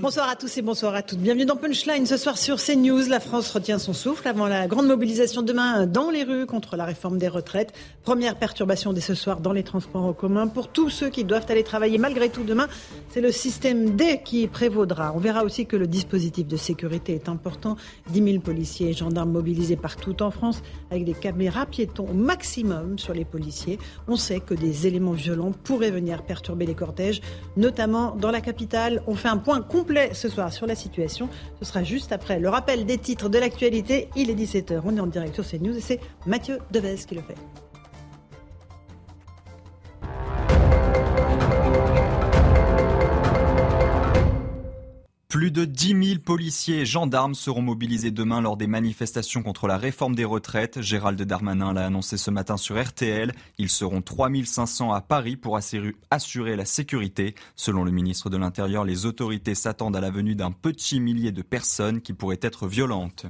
Bonsoir à tous et bonsoir à toutes. Bienvenue dans Punchline ce soir sur CNews. La France retient son souffle avant la grande mobilisation demain dans les rues contre la réforme des retraites. Première perturbation dès ce soir dans les transports en commun. Pour tous ceux qui doivent aller travailler malgré tout demain, c'est le système D qui prévaudra. On verra aussi que le dispositif de sécurité est important. 10 000 policiers et gendarmes mobilisés partout en France avec des caméras piétons au maximum sur les policiers. On sait que des éléments violents pourraient venir perturber les cortèges, notamment dans la capitale. On fait un point complet ce soir sur la situation. Ce sera juste après le rappel des titres de l'actualité. Il est 17h. On est en direct sur CNews et c'est Mathieu Devez qui le fait. Plus de 10 000 policiers et gendarmes seront mobilisés demain lors des manifestations contre la réforme des retraites. Gérald Darmanin l'a annoncé ce matin sur RTL. Ils seront 3 500 à Paris pour assurer la sécurité. Selon le ministre de l'Intérieur, les autorités s'attendent à la venue d'un petit millier de personnes qui pourraient être violentes.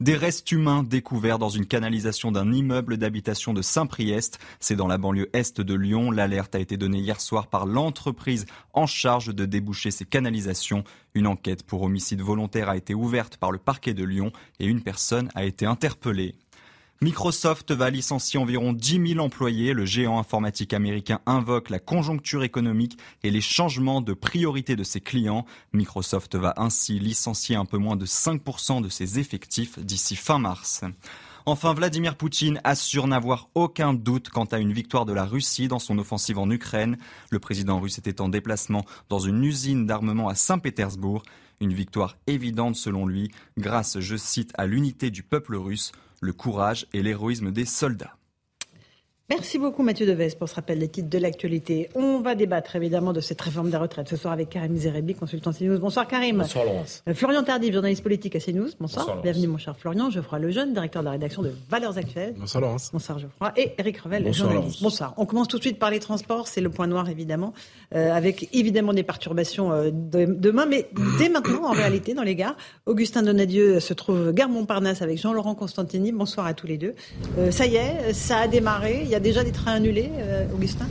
Des restes humains découverts dans une canalisation d'un immeuble d'habitation de Saint-Priest. C'est dans la banlieue est de Lyon. L'alerte a été donnée hier soir par l'entreprise en charge de déboucher ces canalisations. Une enquête pour homicide volontaire a été ouverte par le parquet de Lyon et une personne a été interpellée. Microsoft va licencier environ 10 000 employés. Le géant informatique américain invoque la conjoncture économique et les changements de priorité de ses clients. Microsoft va ainsi licencier un peu moins de 5% de ses effectifs d'ici fin mars. Enfin, Vladimir Poutine assure n'avoir aucun doute quant à une victoire de la Russie dans son offensive en Ukraine. Le président russe était en déplacement dans une usine d'armement à Saint-Pétersbourg. Une victoire évidente selon lui, grâce, je cite, à l'unité du peuple russe le courage et l'héroïsme des soldats. Merci beaucoup Mathieu Deves pour ce rappel des titres de l'actualité. On va débattre évidemment de cette réforme des retraites ce soir avec Karim Zerebi, consultant CNews. Bonsoir Karim. Bonsoir Laurence. Euh, Florian Tardif, journaliste politique à CNews. Bonsoir. Bienvenue mon cher Florian. Geoffroy Lejeune, directeur de la rédaction de Valeurs Actuelles. Bonsoir Laurence. Bonsoir Geoffroy. Et Eric Revel, journaliste. Bonsoir. On commence tout de suite par les transports. C'est le point noir évidemment, euh, avec évidemment des perturbations euh, demain, mais dès maintenant en réalité dans les gares. Augustin Donadieu se trouve gare Montparnasse avec Jean-Laurent Constantini. Bonsoir à tous les deux. ça y est, ça a démarré. Il y a déjà des trains annulés euh, Augustin?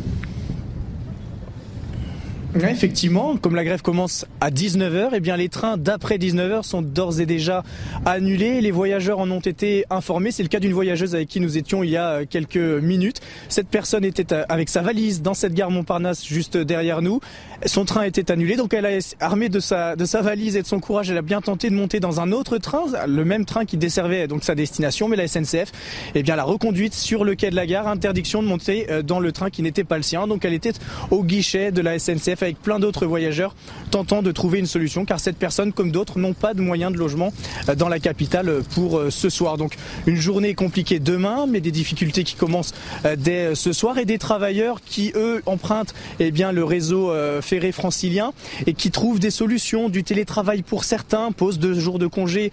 Effectivement, comme la grève commence à 19h, eh bien les trains d'après 19h sont d'ores et déjà annulés. Les voyageurs en ont été informés. C'est le cas d'une voyageuse avec qui nous étions il y a quelques minutes. Cette personne était avec sa valise dans cette gare Montparnasse juste derrière nous. Son train était annulé, donc elle a armée de sa, de sa valise et de son courage, elle a bien tenté de monter dans un autre train, le même train qui desservait donc sa destination, mais la SNCF, eh bien, l'a reconduite sur le quai de la gare, interdiction de monter euh, dans le train qui n'était pas le sien. Donc elle était au guichet de la SNCF avec plein d'autres voyageurs tentant de trouver une solution car cette personne comme d'autres n'ont pas de moyens de logement euh, dans la capitale euh, pour euh, ce soir. Donc une journée compliquée demain mais des difficultés qui commencent dès ce soir et des travailleurs qui eux empruntent eh bien le réseau ferré francilien et qui trouvent des solutions du télétravail pour certains, pose deux jours de congé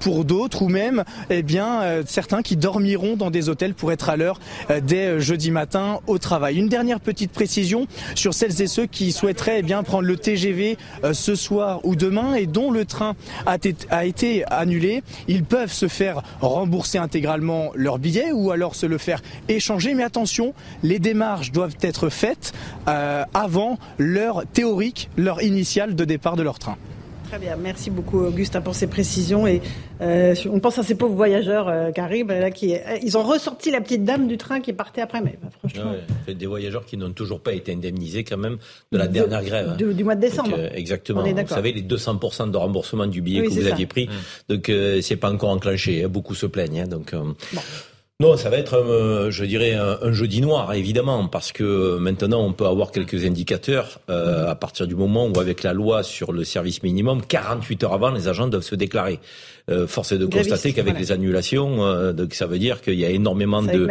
pour d'autres ou même eh bien certains qui dormiront dans des hôtels pour être à l'heure dès jeudi matin au travail. Une dernière petite précision sur celles et ceux qui souhaitent souhaiteraient bien prendre le TGV euh, ce soir ou demain et dont le train a, a été annulé, ils peuvent se faire rembourser intégralement leur billet ou alors se le faire échanger. Mais attention, les démarches doivent être faites euh, avant l'heure théorique, l'heure initiale de départ de leur train. Très bien, merci beaucoup Augustin pour ces précisions. Et euh, on pense à ces pauvres voyageurs euh, qui arrivent, là, qui, euh, ils ont ressorti la petite dame du train qui partait après. Mais bah, franchement, des voyageurs qui n'ont toujours pas été indemnisés quand même de la dernière grève. Hein. Du, mois de décembre. exactement. Vous savez les 200% de remboursement du billet que vous aviez pris. Mmh. Donc c'est pas encore enclenché. Hein. Beaucoup se plaignent. Hein. donc. Non, ça va être, euh, je dirais, un, jeudi noir, évidemment, parce que maintenant, on peut avoir quelques indicateurs euh, à partir du moment où, avec la loi sur le service minimum, 48 heures avant, les agents doivent se déclarer. Euh, force est de constater qu'avec les annulations, euh, donc ça veut dire qu'il y a énormément de,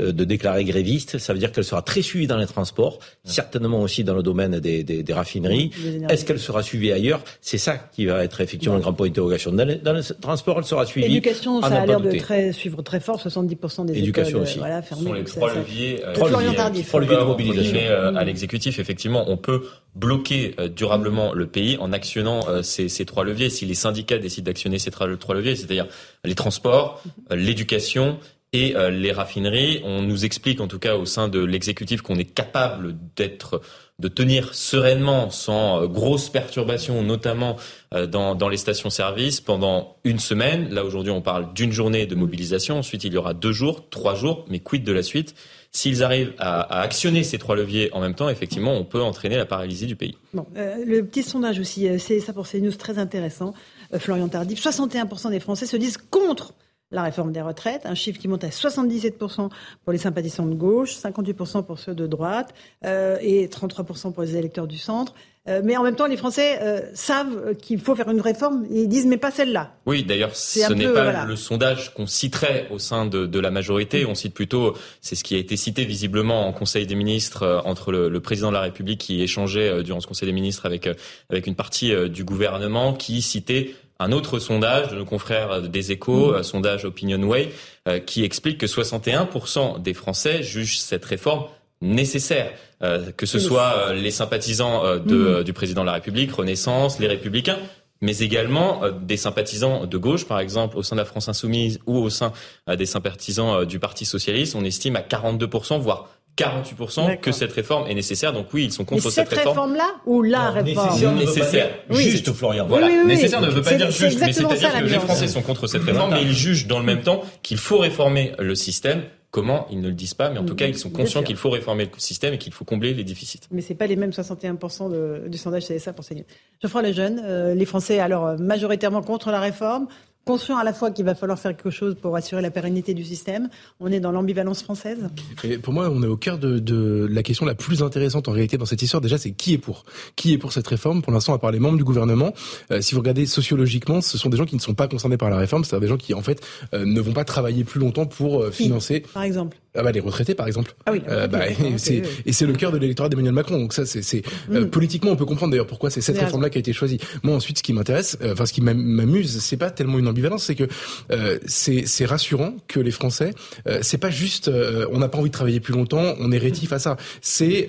euh, de déclarés grévistes. Ça veut dire qu'elle sera très suivie dans les transports, certainement aussi dans le domaine des, des, des raffineries. Est-ce qu'elle sera suivie ailleurs? C'est ça qui va être effectivement un grand point d'interrogation. Dans, dans, le transport, elle sera suivie. L'éducation, ça a l'air de très, suivre très fort. 70% des Éducation écoles aussi. voilà, fermées. Ce sont les trois leviers, trois leviers, trois leviers de mobilisation. à l'exécutif, effectivement, on peut bloquer durablement le pays en actionnant ces, ces trois leviers. Si les syndicats décident d'actionner ces trois leviers, c'est-à-dire les transports, euh, l'éducation et euh, les raffineries. On nous explique, en tout cas au sein de l'exécutif, qu'on est capable d'être, de tenir sereinement, sans euh, grosses perturbations, notamment dans, dans les stations-service, pendant une semaine. Là aujourd'hui, on parle d'une journée de mobilisation. Ensuite, il y aura deux jours, trois jours, mais quid de la suite? S'ils arrivent à, actionner ces trois leviers en même temps, effectivement, on peut entraîner la paralysie du pays. Bon, le petit sondage aussi, c'est ça pour CNews, très intéressant. Euh, Florian Tardif, 61% des Français se disent contre la réforme des retraites, un chiffre qui monte à 77% pour les sympathisants de gauche, 58% pour ceux de droite euh, et 33% pour les électeurs du centre. Euh, mais en même temps, les Français euh, savent qu'il faut faire une réforme et ils disent mais pas celle-là. Oui, d'ailleurs, ce n'est pas le sondage qu'on citerait au sein de, de, la majorité. On cite plutôt, c'est ce qui a été cité visiblement en Conseil des ministres euh, entre le, le, président de la République qui échangeait durant ce Conseil des ministres avec avec une partie du gouvernement qui citait un autre sondage de nos confrères des Échos, mmh. un sondage OpinionWay, euh, qui explique que 61% des Français jugent cette réforme nécessaire, euh, que ce soit euh, les sympathisants de, mmh. du président de la République, Renaissance, les Républicains, mais également des sympathisants de gauche, par exemple au sein de la France insoumise ou au sein des sympathisants du Parti socialiste. On estime à 42%, voire 48% que cette réforme est nécessaire. Donc oui, ils sont contre cette, cette réforme. là ou la réforme Nécessaire. Juste, Florian. Voilà. nécessaire ne veut pas dire juste, mais c'est-à-dire que les Français sont contre cette réforme, mais ils jugent dans le même temps qu'il faut réformer le système. Comment Ils ne le disent pas, mais en tout cas, ils sont conscients qu'il faut réformer le système et qu'il faut combler les déficits. Mais c'est pas les mêmes 61% de, du sondage CSA pour Seigneur. Geoffroy Lejeune, euh, les Français alors majoritairement contre la réforme, conscient à la fois qu'il va falloir faire quelque chose pour assurer la pérennité du système. On est dans l'ambivalence française. Et pour moi, on est au cœur de, de, la question la plus intéressante en réalité dans cette histoire. Déjà, c'est qui est pour? Qui est pour cette réforme? Pour l'instant, à part les membres du gouvernement, euh, si vous regardez sociologiquement, ce sont des gens qui ne sont pas concernés par la réforme, c'est-à-dire des gens qui, en fait, euh, ne vont pas travailler plus longtemps pour euh, financer. Par exemple? Ah bah les retraités par exemple. Ah oui. Euh, bah, c'est, et c'est le cœur de l'électorat d'Emmanuel Macron. Donc ça c'est, euh, mm. politiquement on peut comprendre d'ailleurs pourquoi c'est cette réforme-là qui a été choisie. Moi ensuite ce qui m'intéresse, euh, enfin ce qui m'amuse, c'est pas tellement une ambivalence, c'est que euh, c'est, rassurant que les Français, c'est pas juste on n'a pas envie de travailler plus longtemps, on est rétif à ça. C'est,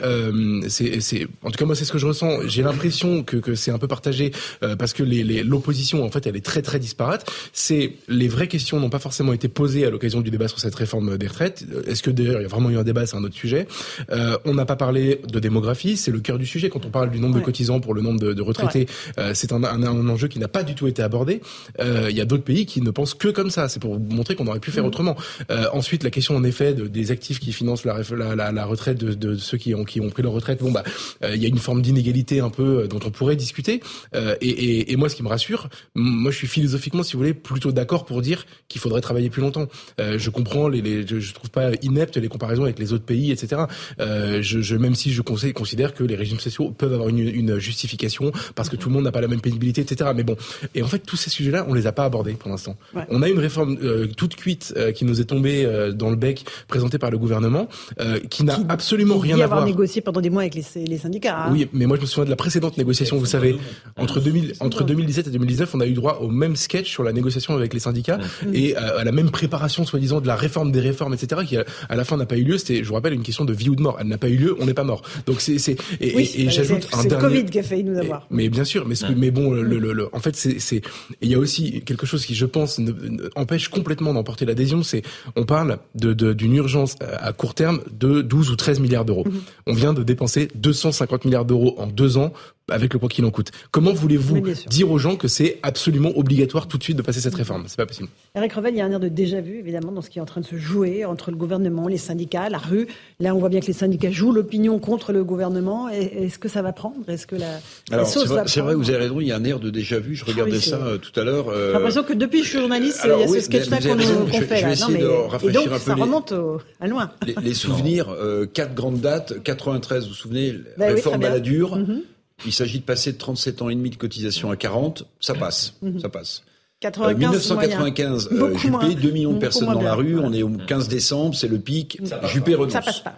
c'est, c'est en tout cas moi c'est ce que je ressens. J'ai l'impression que, que c'est un peu partagé parce que les, les, l'opposition en fait elle est très très disparate. C'est les vraies questions n'ont pas forcément été posées à l'occasion du débat sur cette réforme des retraites est-ce que d'ailleurs il y a vraiment eu un débat, c'est un autre sujet. Euh, on n'a pas parlé de démographie, c'est le cœur du sujet. Quand on parle du nombre de cotisants pour le nombre de, de retraités, euh, c'est un, un, un, enjeu qui n'a pas du tout été abordé. Euh, il y a d'autres pays qui ne pensent que comme ça. C'est pour montrer qu'on aurait pu faire mm. autrement. Euh, ensuite, la question en effet de, des actifs qui financent la, la, la, retraite de, de, ceux qui ont, qui ont pris leur retraite. Bon bah, euh, il y a une forme d'inégalité un peu dont on pourrait discuter. Et, et, et, moi, ce qui me rassure, moi, je suis philosophiquement, si vous voulez, plutôt d'accord pour dire qu'il faudrait travailler plus longtemps. je comprends les, les je, je trouve pas inepte les comparaisons avec les autres pays, etc. Euh, je, je, même si je considère que les régimes sociaux peuvent avoir une, une justification parce que tout le monde n'a pas la même pénibilité, etc. Mais bon, et en fait, tous ces sujets-là, on les a pas abordés pour l'instant. Ouais. On a une réforme euh, toute cuite euh, qui nous est tombée euh, dans le bec, présentée par le gouvernement, euh, qui n'a absolument qui rien à avoir négocié pendant des mois avec les, les syndicats. Hein. Oui, mais moi je me souviens de la précédente négociation. Vous savez, entre 2000, entre 2017 et 2019, on a eu droit au même sketch sur la négociation avec les syndicats mmh. et à la même préparation, soi-disant, de la réforme des réformes, etc. Qui à la fin n'a pas eu lieu. C'était, je vous rappelle, une question de vie ou de mort. Elle n'a pas eu lieu, on n'est pas mort. Donc c'est, c'est et, oui, et, et j'ajoute un dernier. C'est le Covid qui a failli nous avoir. mais bien sûr, mais, ouais. mais bon, le, le, le, en fait, c'est, il y a aussi quelque chose qui, je pense, ne, ne, empêche complètement d'emporter l'adhésion. C'est, on parle de, de, d'une urgence à court terme de 12 ou 13 milliards d'euros. Mm-hmm. On vient de dépenser 250 milliards d'euros en deux ans avec le quoi qu'il en coûte. Comment voulez-vous dire aux gens que c'est absolument obligatoire tout de suite de passer cette réforme? C'est pas possible. Eric Revel, il y a un air de déjà-vu, évidemment, dans ce qui est en train de se jouer entre le gouvernement, les syndicats, la rue. Là, on voit bien que les syndicats jouent l'opinion contre le gouvernement. Est-ce que ça va prendre? Est-ce que la, Alors, c'est vrai, vous avez raison, il y a un air de déjà-vu. Je regardais ah ça euh, tout à l'heure. Euh... J'ai l'impression que depuis que je suis journaliste, il y a ce sketch-là qu'on fait. Je vais essayer de rafraîchir un peu. Ça remonte à loin. Les, souvenirs, euh, quatre grandes dates. 93, vous vous souvenez, bah réforme à la dure. Mhm. Il s'agit de passer de 37 ans et demi de cotisation à 40. Ça passe. Ça passe. 95, 1995, euh, Juppé, 2 millions de personnes dans la rue. On est au 15 décembre, c'est le pic. Juppé renonce. Ça passe pas.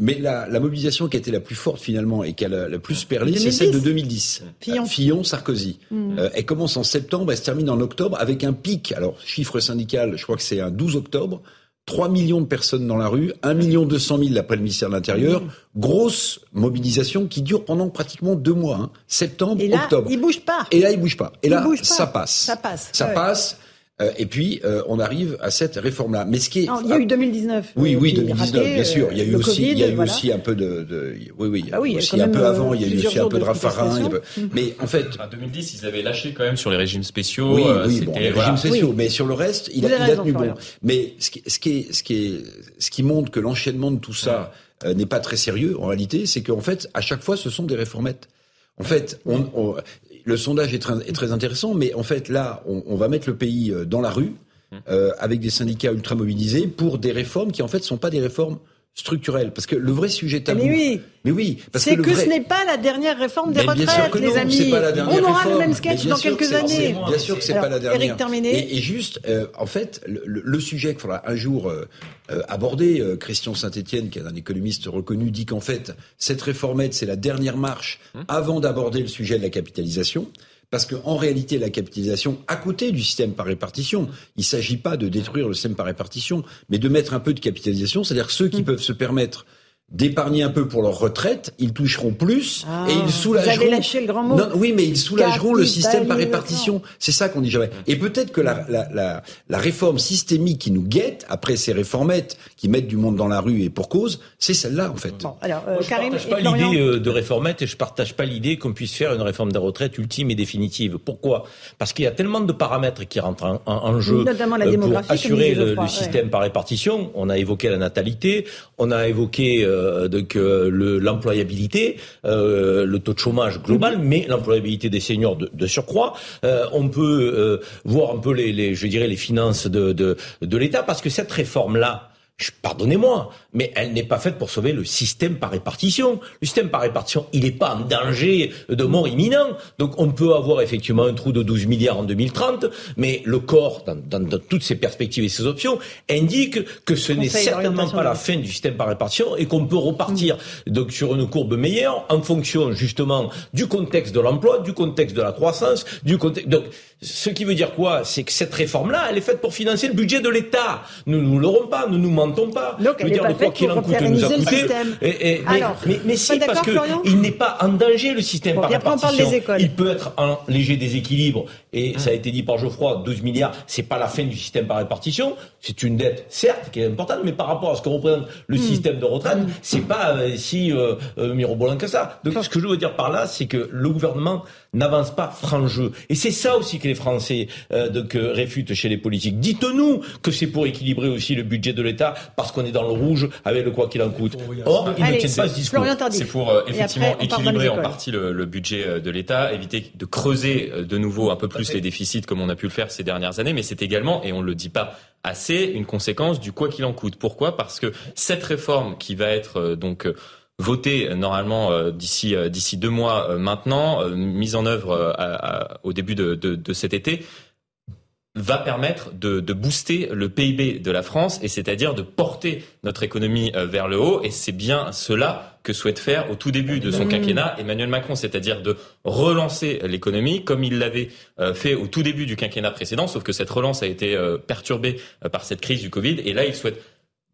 Mais la, la, mobilisation qui a été la plus forte finalement et qui a la, plus perlé, c'est celle de 2010. Fillon, Fillon Sarkozy. Mm. Euh, elle commence en septembre, elle se termine en octobre avec un pic. Alors chiffre syndical, je crois que c'est un 12 octobre. 3 millions de personnes dans la rue, 1 million 200 000 d'après le ministère de l'Intérieur. Grosse mobilisation qui dure pendant pratiquement deux mois, hein. septembre, et là, octobre. Il bouge pas. Et là, il bouge pas. Et là, ça passe. Ça passe. Ça passe. Euh, et puis, euh, on arrive à cette réforme-là. Mais ce qui est... il y a eu 2019. Oui, oui, 2019, bien sûr. Il y a eu aussi, il y a eu aussi un peu de, de oui, oui, ah oui aussi un peu avant, il y a eu aussi un peu de raffarin. Mais en fait, en 2010, ils avaient lâché quand même sur les régimes spéciaux. Oui, oui, bon, les régimes spéciaux. Mais sur le reste, il a, il a tenu bon. Mais ce qui, ce qui est, ce qui est, ce qui montre que l'enchaînement de tout ça euh, n'est pas très sérieux en réalité, c'est qu'en fait, à chaque fois, ce sont des réformettes. En fait, on, on, le sondage est très, est très, intéressant, mais en fait, là, on, on va mettre le pays dans la rue. Euh, avec des syndicats ultra mobilisés pour des réformes qui en fait sont pas des réformes structurelles. Parce que le vrai sujet tabou. Mais oui. Mais oui. C'est que, ce n'est pas la dernière réforme des retraites, les amis. On aura le même sketch dans quelques années. Bien sûr que c'est pas la dernière. Eric et, et, juste, euh, en fait, le, le sujet qu'il faudra un jour euh, aborder, Christian Saint-Etienne, qui est un économiste reconnu, dit qu'en fait, cette réformette, c'est la dernière marche hum. avant d'aborder le sujet de la capitalisation. Parce qu'en réalité, la capitalisation, à côté du système par répartition, il ne s'agit pas de détruire le système par répartition, mais de mettre un peu de capitalisation, c'est-à-dire ceux qui mmh. peuvent se permettre d'épargner un peu pour leur retraite, ils toucheront plus ah, et ils soulageront. Vous avez lâché le grand mot. Non, oui, mais ils soulageront le système par répartition. C'est ça qu'on dit jamais. Et peut-être que la, la, la, la, réforme systémique qui nous guette après ces réformettes qui mettent du monde dans la rue et pour cause, c'est celle-là en fait. Bon, alors, euh, Moi, je Karim partage pas l'idée euh, de réformette et je partage pas l'idée qu'on puisse faire une réforme des retraites ultime et définitive. Pourquoi? Parce qu'il y a tellement de paramètres qui rentrent en, en, jeu Notamment la euh, pour assurer le, le, système par répartition. On a évoqué la natalité, on a évoqué euh, donc l'employabilité, euh, le taux de chômage global, mhm. mais l'employabilité des seniors de, de surcroît. Euh, on peut euh, voir un peu les, les, je dirais, les finances de, de, de l'État, parce que cette réforme-là, pardonnez-moi, mais elle n'est pas faite pour sauver le système par répartition. Le système par répartition, il n'est pas en danger de mort imminent. Donc on peut avoir effectivement un trou de 12 milliards en 2030, mais le corps, dans, dans, toutes ses perspectives et ses options, indique que ce n'est certainement pas la fin du système par répartition et qu'on peut repartir donc sur une courbe meilleure en fonction justement du contexte de l'emploi, du contexte de la croissance, du contexte. Donc ce qui veut dire quoi? C'est que cette réforme-là, elle est faite pour financer le budget de l'État. Nous ne l'aurons pas, nous nous mentons pas. Donc, elle dire, de quoi qu'il en coûte, nous a coûté. Et, et, mais, mais, mais, si, parce qu'il n'est pas en danger, le système par répartition. Il peut être en léger déséquilibre. Et ça a été dit par Geoffroy, 12 milliards, c'est pas la fin du système par répartition. C'est une dette, certes, qui est importante, mais par rapport à ce que représente le hmm. système de retraite, hmm. c'est pas euh, si euh, euh, mirobolant que ça. Donc, ce que je veux dire par là, c'est que le gouvernement n'avance pas franc jeu. Et c'est ça aussi que les Français donc, réfutent chez les politiques. Dites-nous que c'est pour équilibrer aussi le budget de l'État parce qu'on est dans le rouge avec le quoi qu'il en coûte. Or, ils ne tiennent pas ce discours. C'est pour euh, effectivement équilibrer en partie le, le budget euh, de l'État, éviter de creuser euh, de nouveau un peu plus les déficits comme on a pu le faire ces dernières années, mais c'est également, et on ne le dit pas assez, une conséquence du quoi qu'il en coûte. Pourquoi? Parce que cette réforme qui va être donc voté euh, normalement euh, d'ici d'ici deux mois maintenant, mise en œuvre au début de, de, de, cet été va permettre de, de, booster le PIB de la France et c'est-à-dire de porter notre économie vers le haut. Et c'est bien cela que souhaite faire au tout début de son quinquennat Emmanuel Macron, c'est-à-dire de relancer l'économie comme il l'avait fait au tout début du quinquennat précédent, sauf que cette relance a été perturbée par cette crise du Covid. Et là il souhaite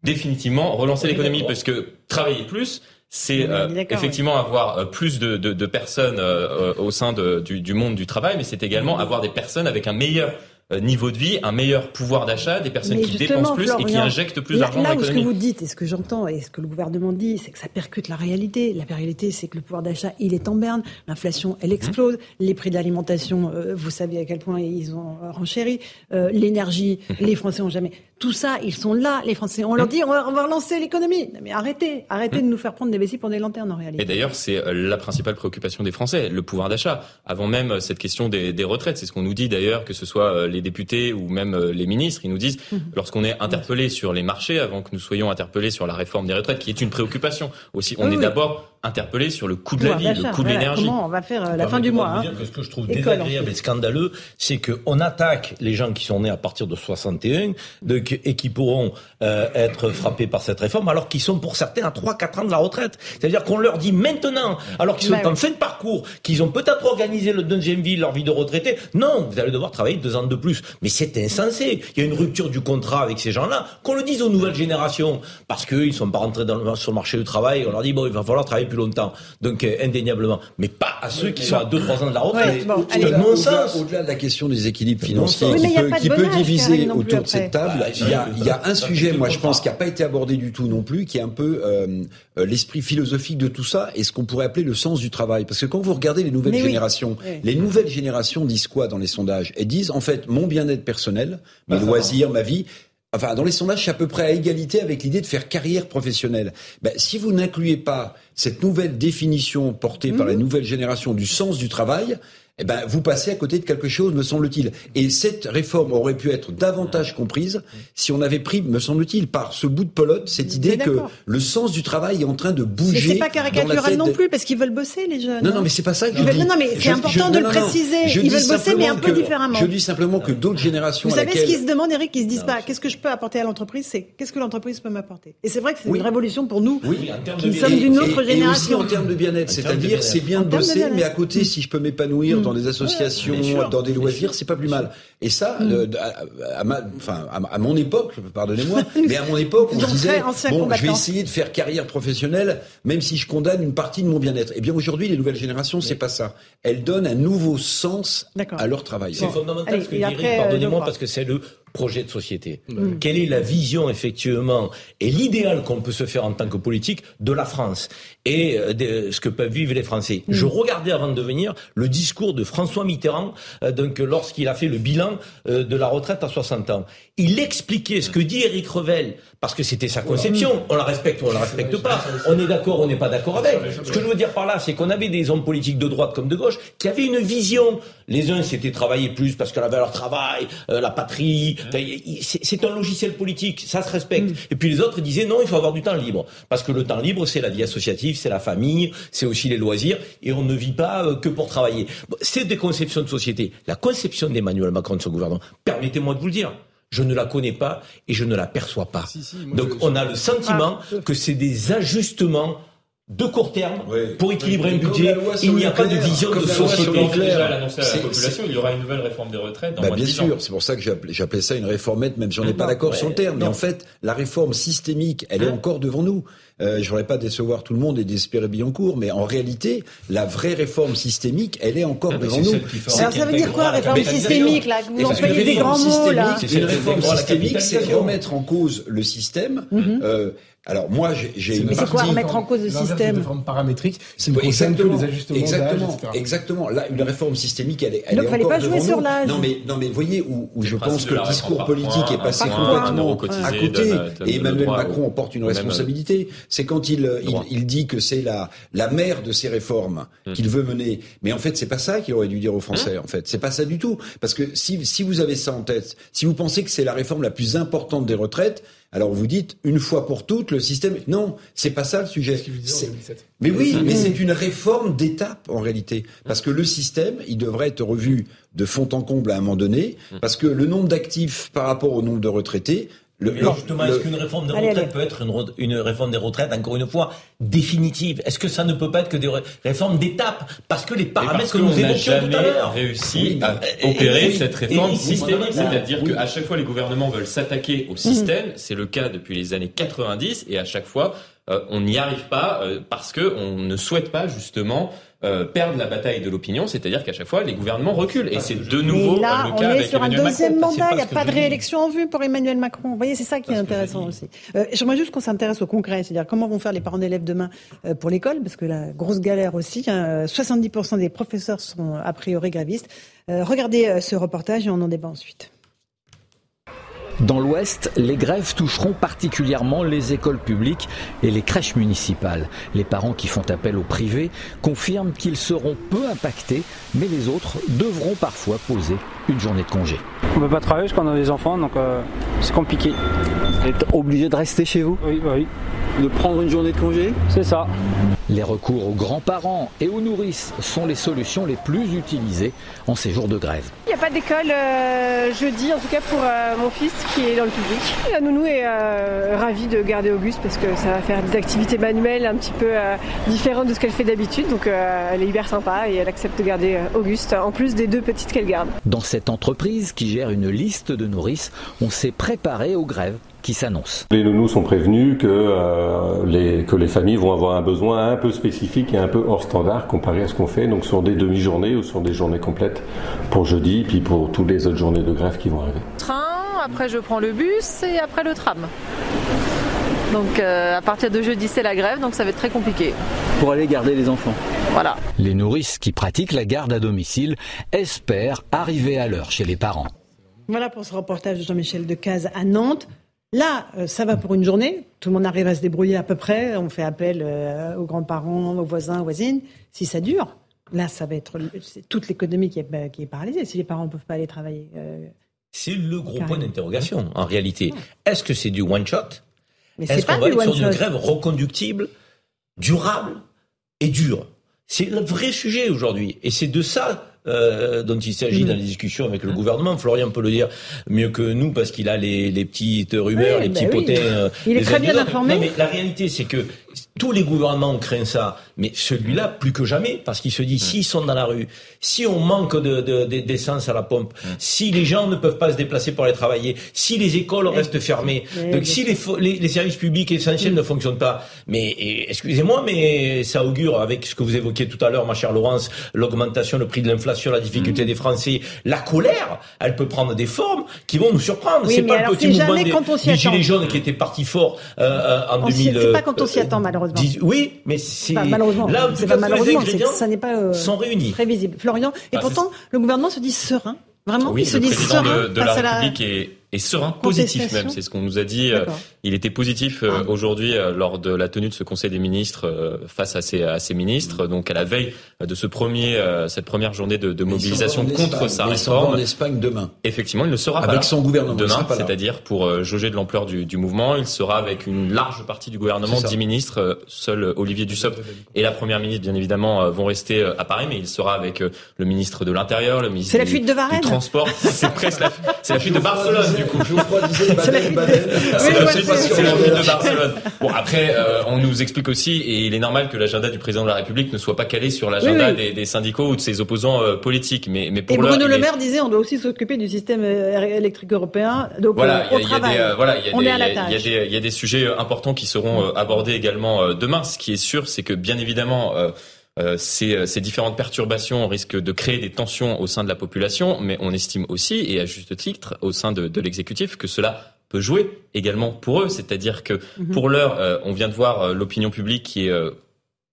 définitivement relancer l'économie parce que travailler plus, c'est euh, effectivement avoir euh, plus de, de, de personnes euh, au sein de, du, du, monde du travail, mais c'est également avoir des personnes avec un meilleur euh, niveau de vie, un meilleur pouvoir d'achat, des personnes qui dépensent plus et qui injectent plus d'argent dans l'économie. Là où ce que vous dites et ce que j'entends et ce que le gouvernement dit, c'est que ça percute la réalité. La réalité, c'est que le pouvoir d'achat, il est en berne, l'inflation, elle explose, mmh. les prix de l'alimentation, euh, vous savez à quel point ils ont renchéri, euh, l'énergie, mmh. les Français ont jamais. Tout ça, ils sont là, les Français. On leur mmh. dit, on va, relancer l'économie. Mais arrêtez, arrêtez de nous faire prendre des vessies pour des lanternes en réalité. Et d'ailleurs, c'est la principale préoccupation des Français, le pouvoir d'achat. Avant même cette question des, des retraites, c'est ce qu'on nous dit d'ailleurs, que ce soit les députés ou même euh, les ministres, ils nous disent, mhm. lorsqu'on est interpellé sur les marchés, avant que nous soyons interpellés sur la réforme des retraites, qui est une préoccupation aussi, on est d'abord interpellé sur le coût de la vie, le coût de l'énergie. Comment on va faire euh, la fin du mois hein. Ce que je trouve désagréable et scandaleux, c'est qu'on attaque les gens qui sont nés à partir de 61 de, et qui pourront euh, être frappés par cette réforme, alors qu'ils sont pour certains à 3-4 ans de la retraite. C'est-à-dire qu'on leur dit maintenant, alors qu'ils sont bah en fin de parcours, qu'ils ont peut-être organisé le deuxième vie, leur vie de retraité, non, vous allez devoir travailler deux ans de plus. Mais c'est insensé. Il y a une rupture du contrat avec ces gens-là. Qu'on le dise aux nouvelles générations, parce qu'ils ne sont pas rentrés dans le, sur le marché du travail, on leur dit, bon, il va falloir travailler plus longtemps. Donc, euh, indéniablement. Mais pas à ceux qui sont à 2-3 ans de la retraite. c'est un non-sens. Au-delà de la question des équilibres financiers qui, peut, diviser autour de cette table, il y, a, il y a un sujet, moi, je pense, qui n'a pas été abordé du tout non plus, qui est un peu euh, euh, l'esprit philosophique de tout ça et ce qu'on pourrait appeler le sens du travail. Parce que quand vous regardez les nouvelles générations, les nouvelles générations disent quoi dans les sondages? Elles disent, en fait, mon bien-être personnel, mes bah, loisirs, ma vie, enfin dans les sondages, c'est à peu près à égalité avec l'idée de faire carrière professionnelle. Ben, si vous n'incluez pas cette nouvelle définition portée par la mhm. nouvelle génération du sens du travail, eh ben, vous passez à côté de quelque chose, me semble-t-il. Et cette réforme aurait pu être davantage comprise si on avait pris, me semble-t-il, par ce bout de pelote, cette idée que le sens du travail est en train de bouger. Mais c'est pas caricatural non plus, parce qu'ils veulent bosser, les jeunes. Non, non, mais c'est pas ça que je dis. Non, non, mais c'est important de le préciser. ils veulent bosser, mais un peu différemment. Je dis simplement que d'autres générations. Vous savez ce qu'ils se demandent, Eric Ils se disent pas, qu'est-ce que je peux apporter à l'entreprise C'est qu'est-ce que l'entreprise peut m'apporter Et c'est vrai que c'est une révolution pour nous, qui sommes d'une autre génération. Et aussi en termes de bien-être, c'est-à-dire, c'est bien de bosser, mais à côté, si je peux m'épanouir dans des associations dans des loisirs, c'est pas plus mal. Et ça, mm. euh, à, ma, enfin, à, mon époque, pardonnez-moi, mais à mon époque, on se disait, bon, je vais essayer de faire carrière professionnelle, même si je condamne une partie de mon bien-être. Eh bien, aujourd'hui, les nouvelles générations, c'est pas ça. Elles donnent un nouveau sens à leur travail. C'est fondamental ce que dit pardonnez-moi, parce que c'est le projet de société. Mm. Quelle est la vision effectivement et l'idéal qu'on peut se faire en tant que politique de la France et euh, de ce que peuvent vivre les Français? Mm. Je regardais avant de venir le discours de François Mitterrand euh, donc lorsqu'il a fait le bilan euh, de la retraite à 60 ans. Il expliquait ce que dit Éric Revel parce que c'était sa conception. On la respecte ou on la respecte pas. On est d'accord, on n'est pas d'accord avec. Ce que je veux dire par là, c'est qu'on avait des hommes politiques de droite comme de gauche qui avaient une vision. Les uns s'étaient travaillés plus parce qu'on avait leur travail, la patrie, c'est un logiciel politique, ça se respecte. Mm. Et puis les autres disaient non, il faut avoir du temps libre. Parce que le temps libre, c'est la vie associative, c'est la famille, c'est aussi les loisirs, et on ne vit pas euh, que pour travailler. C'est des conceptions de société. La conception d'Emmanuel Macron de son gouvernement, permettez-moi de vous le dire, je ne la connais pas et je ne la perçois pas. Donc on a le sentiment ah. que c'est des ajustements de court terme pour équilibrer un budget. Il n'y a pas de vision de société claire. à la population, il y aura une nouvelle réforme des retraites dans bah, Bien sûr, c'est pour ça que j'appelais ça une réformette, même si on n'est pas d'accord sur le terme. Mais en fait, la réforme systémique, elle est hein encore devant nous. Euh, je voudrais pas décevoir tout le monde et désespérer Billancourt, mais en réalité, la vraie réforme systémique, elle est encore ah, devant nous. Alors ça veut dire quoi, réforme systémique là Vous employez des grands mots là. Une réforme systémique, c'est remettre en cause le système. Alors moi, j'ai une. Mais c'est quoi remettre en cause le système Une réforme paramétrique, c'est exactement, les ajustements exactement, exactement. Là, une réforme systémique, elle est, elle Donc, est encore pas devant sur nous. Non mais non mais voyez où, où je pense que le discours politique est passé complètement à côté. Et Emmanuel Macron en porte une responsabilité. C'est quand il, il, il dit que c'est la la mère de ces réformes hmm. qu'il veut mener. Mais en fait, c'est pas ça qu'il aurait dû dire aux Français. Hein en fait, c'est pas ça du tout. Parce que si si vous avez ça en tête, si vous pensez que c'est la réforme la plus importante des retraites alors vous dites une fois pour toutes le système. Non, c'est pas ça le sujet. Mais oui, mais c'est une réforme d'étape en réalité, parce que le système, il devrait être revu de fond en comble à un moment donné, parce que le nombre d'actifs par rapport au nombre de retraités le, justement, est-ce qu'une réforme des retraites peut être une, une, réforme des retraites, encore une fois, définitive? Est-ce que ça ne peut pas être que des réformes d'étape? Parce que les paramètres que nous évoquions tout à l'heure. réussi à opérer cette réforme systémique. C'est-à-dire qu'à chaque fois, les gouvernements veulent s'attaquer au système. C'est le cas depuis les années 90. Et à chaque fois, on n'y arrive pas parce que on ne souhaite pas justement euh, perdre la bataille de l'opinion, c'est-à-dire qu'à chaque fois, les gouvernements reculent. Et c'est de nouveau Mais là, le cas on est sur un deuxième mandat, il n'y a pas de réélection dis. en vue pour Emmanuel Macron. Vous voyez, c'est ça qui est intéressant aussi. Euh, J'aimerais juste qu'on s'intéresse au concret, c'est-à-dire comment vont faire les parents d'élèves demain euh, pour l'école, parce que la grosse galère aussi, hein, 70% des professeurs sont a priori grévistes. Euh, regardez euh, ce reportage et on en débat ensuite. Dans l'Ouest, les grèves toucheront particulièrement les écoles publiques et les crèches municipales. Les parents qui font appel au privé confirment qu'ils seront peu impactés, mais les autres devront parfois poser une journée de congé. On ne peut pas travailler parce qu'on a des enfants, donc euh, c'est compliqué. Vous êtes obligé de rester chez vous Oui, bah oui. De prendre une journée de congé C'est ça. Les recours aux grands-parents et aux nourrices sont les solutions les plus utilisées en ces jours de grève. Il n'y a pas d'école euh, jeudi, en tout cas pour euh, mon fils qui est dans le public. La nounou est euh, ravie de garder Auguste parce que ça va faire des activités manuelles un petit peu euh, différentes de ce qu'elle fait d'habitude. Donc euh, elle est hyper sympa et elle accepte de garder Auguste en plus des deux petites qu'elle garde. Dans cette entreprise qui gère une liste de nourrices, on s'est préparé aux grèves qui s'annoncent. Les nounous sont prévenus que, euh, les, que les familles vont avoir un besoin un peu spécifique et un peu hors standard comparé à ce qu'on fait, donc sur des demi-journées ou sur des journées complètes pour jeudi, puis pour toutes les autres journées de grève qui vont arriver. Train, après je prends le bus et après le tram. Donc euh, à partir de jeudi c'est la grève, donc ça va être très compliqué. Pour aller garder les enfants. Voilà. Les nourrices qui pratiquent la garde à domicile espèrent arriver à l'heure chez les parents. Voilà pour ce reportage de Jean-Michel Decaze à Nantes. Là, euh, ça va pour une journée. Tout le monde arrive à se débrouiller à peu près. On fait appel euh, aux grands-parents, aux voisins, aux voisines. Si ça dure, là, ça va être c'est toute l'économie qui est, qui est paralysée. Si les parents ne peuvent pas aller travailler. Euh, C'est le gros Carrément. point d'interrogation, en réalité. Est-ce que c'est du one-shot Est-ce qu'on va être sur une grève reconductible, durable et dure? C'est le vrai sujet aujourd'hui. Et c'est de ça euh, dont il s'agit dans les discussions avec le gouvernement. Florian peut le dire mieux que nous parce qu'il a les, les petites rumeurs, Oui, les bah petits oui. potins. euh, Il est très bien informé. Non, mais la réalité, c'est que tous les gouvernements craignent ça, mais celui-là plus que jamais, parce qu'il se Mm. dit s'ils sont dans la rue, si on manque de, de- de- d'essence à la pompe, Mm. si les gens ne peuvent pas se déplacer pour aller travailler, si les écoles restent fermées, Mais donc bien si les, les, les services publics essentiels ne fonctionnent pas, mais excusez-moi, mais ça augure avec ce que vous évoquiez tout à l'heure, ma chère Laurence, l'augmentation, le prix de l'inflation, la difficulté des Français, la colère, elle peut prendre des formes qui vont nous surprendre. Oui, c'est pas le petit c'est mouvement des, des gilets jaunes qui était parti fort euh, euh, en On s'y- 2000. c'est pas quand on s'y attend, malheureusement. Oui, mais c'est Enfin, malheureusement, là en tout c'est cas, pas tous les malheureusement, c'est- ça n'est pas euh, sont réunis. prévisible. Florian, et Ah, pourtant, le gouvernement se dit serein. Vraiment, Oui, il se dit serein de, de face à la la est, est serein, positif même. C'est ce qu'on nous a dit. euh. Il était positif euh, Ah. aujourd'hui euh, lors de la tenue de ce Conseil des ministres euh, face à ses, à ses ministres. Donc à la veille de ce premier, euh, cette première journée de, de mobilisation Il contre sa Il réforme. en Espagne demain. Effectivement, il ne sera pas Avec là son gouvernement, il demain, c'est-à-dire pour euh, jauger de l'ampleur du, du mouvement. Il sera avec une large partie du gouvernement, dix ministres. euh, Seul Olivier Dussopt et la première ministre, bien évidemment, euh, vont rester à Paris, mais il sera avec euh, le ministre de l'Intérieur, le ministre C'est la du, fuite de du Transport. C'est presque la, c'est la fuite de Barcelone, du coup. Baden, fuite de- Baden. Oui, C'est la, fuite de Barcelone. Bon, après, euh, on nous explique aussi, et il est normal que l'agenda du président de la République ne soit pas calé sur l'agenda Oui, oui. Des, des syndicats ou de ses opposants euh, politiques. Mais, mais pour Et Bruno Le est- Maire disait on doit aussi s'occuper du système euh, électrique européen. Donc Voilà, euh, il y au a, des, euh, sujets importants qui seront abordés également demain. Ce qui est sûr, c'est que bien évidemment, ces, euh, ces différentes perturbations risquent de créer des tensions au sein de la population, mais on estime aussi, et à juste titre, au sein de, de l'exécutif, que cela peut jouer également pour eux. C'est-à-dire que Mhm. pour l'heure, euh, on vient de voir euh, l'opinion publique qui est euh,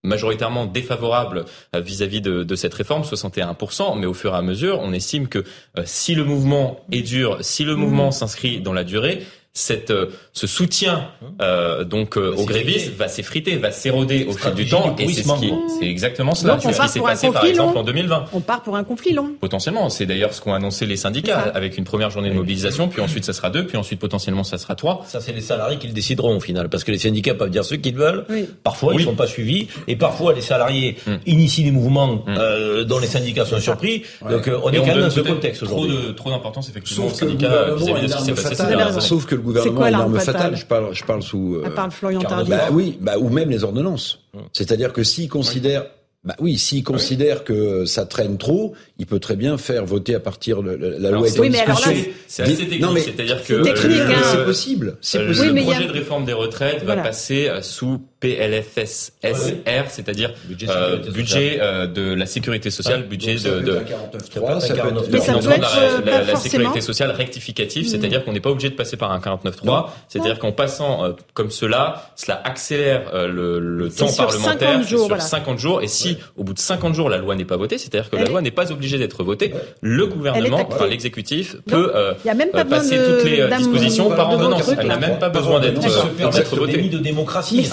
majoritairement défavorable euh, vis-à-vis de, de cette réforme, 61%, mais au fur et à mesure, on estime que euh, si le mouvement est dur, si le mouvement s'inscrit dans la durée, cette, euh, ce soutien euh, donc euh, Va aux grévistes va s'effriter, va s'éroder au fil du temps, et c'est ce qui, c'est exactement cela. Ce part qui s'est pour un passé par conflit exemple long. en 2020. On part pour un conflit long. Potentiellement, c'est d'ailleurs ce qu'ont annoncé les syndicats, avec une première journée de mobilisation, puis ensuite ça sera deux, puis ensuite potentiellement ça sera trois. Ça, c'est les salariés qui le décideront au final, parce que les syndicats peuvent dire ce qu'ils veulent. Oui. Parfois, Oui. ils sont pas suivis, et parfois, les salariés Mm. initient des mouvements Mm. euh, dont les syndicats sont surpris. Donc, euh, on Et est quand même dans ce contexte trop aujourd'hui. de trop d'importance effectivement aux Sauf que le syndicats vis-à-vis a de ce qui s'est passé. Sauf que le gouvernement quoi une l'arme arme fatale fatale. Je parle, je parle sous. euh, À part Florian Carlos Tardif. Bah oui, bah, ou même les ordonnances. C'est-à-dire que s'il considère, bah oui, s'il considère que ça traîne trop, il peut très bien faire voter à partir de la, Alors, loi c'est- est en Oui, mais alors là. C'est assez Des- technique, non, mais c'est-à-dire c'est que technique, le- hein. c'est possible. C'est Euh, possible. Oui, le mais y a- projet de réforme des retraites Voilà. va passer euh, sous PLFSSR, c'est-à-dire budget, de la sécurité sociale, budget de, de, la, sécurité sociale rectificative, mm. c'est-à-dire qu'on n'est pas obligé de passer par un 49.3, c'est-à-dire qu'en passant comme cela, cela accélère le, temps parlementaire 50 jours, sur 50 jours, et si au bout de 50 jours la loi n'est pas votée, c'est-à-dire que la loi n'est pas obligée d'être votée, le gouvernement, enfin l'exécutif, peut passer toutes les dispositions par ordonnance. Elle n'a même pas besoin d'être votée. de démocratie.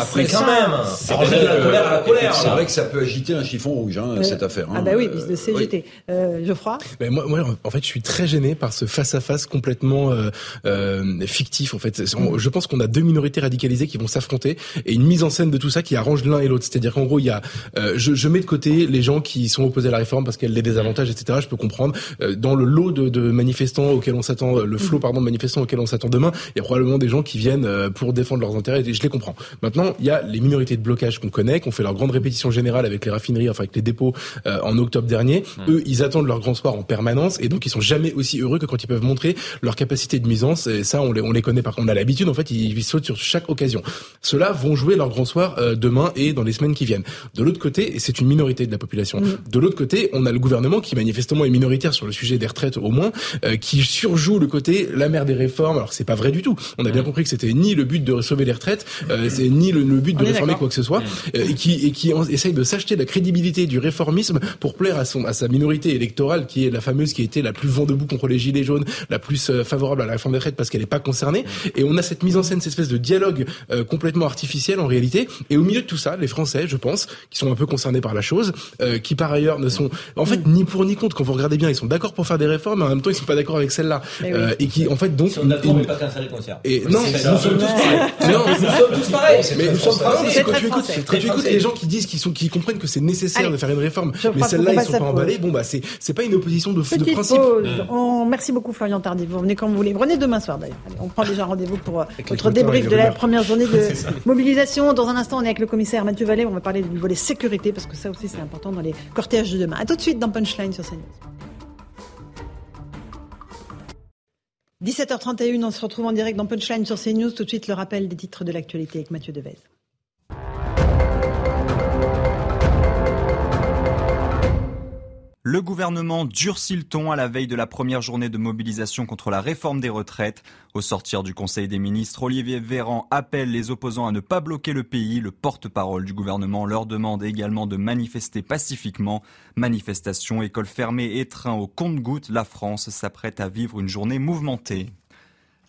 Après, quand même. C'est vrai que ça peut agiter un chiffon rouge, hein, euh, cette affaire. Hein. Ah bah oui, le CGT. Euh, Geoffroy ben moi, moi, en fait, je suis très gêné par ce face-à-face complètement euh, euh, fictif. En fait, je pense qu'on a deux minorités radicalisées qui vont s'affronter et une mise en scène de tout ça qui arrange l'un et l'autre. C'est-à-dire qu'en gros, il y a, euh, je, je, mets de côté les gens qui sont opposés à la réforme parce qu'elle a des désavantages, etc. Je peux comprendre. dans le lot de, de manifestants auxquels on s'attend, le flot pardon de manifestants auxquels on s'attend demain, il y a probablement des gens qui viennent pour défendre leurs intérêts. Et je les comprends. Maintenant, il y a les minorités de blocage qu'on connaît, qu'on fait leur grande répétition générale avec les raffineries, enfin avec les dépôts euh, en octobre dernier. Mmh. Eux, ils attendent leur grand soir en permanence et donc ils sont jamais aussi heureux que quand ils peuvent montrer leur capacité de nuisance. Et ça, on les, on les connaît par contre. On a l'habitude, en fait, ils, sautent sur chaque occasion. Ceux-là vont jouer leur grand soir euh, demain et dans les semaines qui viennent. De l'autre côté, et c'est une minorité de la population. Mmh. De l'autre côté, on a le gouvernement qui manifestement est minoritaire sur le sujet des retraites au moins, euh, qui surjoue le côté la mère des réformes. Alors c'est pas vrai du tout. On a bien mmh. compris que c'était ni le but de sauver les retraites, c'est ni le, le but de réformer quoi que ce soit, euh, et qui, et qui essaye de s'acheter la crédibilité du réformisme pour plaire à, son, à sa minorité électorale, qui est la fameuse qui a été la plus vent debout contre les gilets jaunes, la plus euh, favorable à la réforme des retraites parce qu'elle n'est pas concernée. Et on a cette mise en scène, cette espèce de dialogue euh, complètement artificiel en réalité. Et au milieu de tout ça, les Français, je pense, qui sont un peu concernés par la chose, qui par ailleurs ne sont, en fait, ni pour ni contre. Quand vous regardez bien, ils sont d'accord pour faire des réformes, mais en même temps, ils sont pas d'accord avec celle-là. Eh et, qui, en fait, donc, on et, pas qu'un concert. Et non, nous sommes tous pareils. Non, nous sommes tous pareils. Mais nous sommes quand tu écoutes, quand tu écoutes les gens qui disent, qui sont, qui comprennent que c'est nécessaire de faire une réforme, mais celles-là ils sont pas emballés. Bon bah c'est, c'est pas une opposition de, de principe. On, merci beaucoup Florian Tardy. Vous venez quand vous voulez. Venez demain soir d'ailleurs. on prend déjà rendez-vous pour votre débrief de la première journée de mobilisation. Dans un instant, on est avec le commissaire Mathieu Vallée. On va parler du volet sécurité parce que ça aussi c'est important dans les cortèges de demain. À tout de suite dans Punchline sur CNews. 17h31, on se retrouve en direct dans Punchline sur CNews. Tout de suite, le rappel des titres de l'actualité avec Mathieu Devez. Le gouvernement durcit le ton à la veille de la première journée de mobilisation contre la réforme des retraites. Au sortir du Conseil des ministres, Olivier Véran appelle les opposants à ne pas bloquer le pays. Le porte-parole du gouvernement leur demande également de manifester pacifiquement. Manifestation, école fermée et au compte-gouttes, la France s'apprête à vivre une journée mouvementée.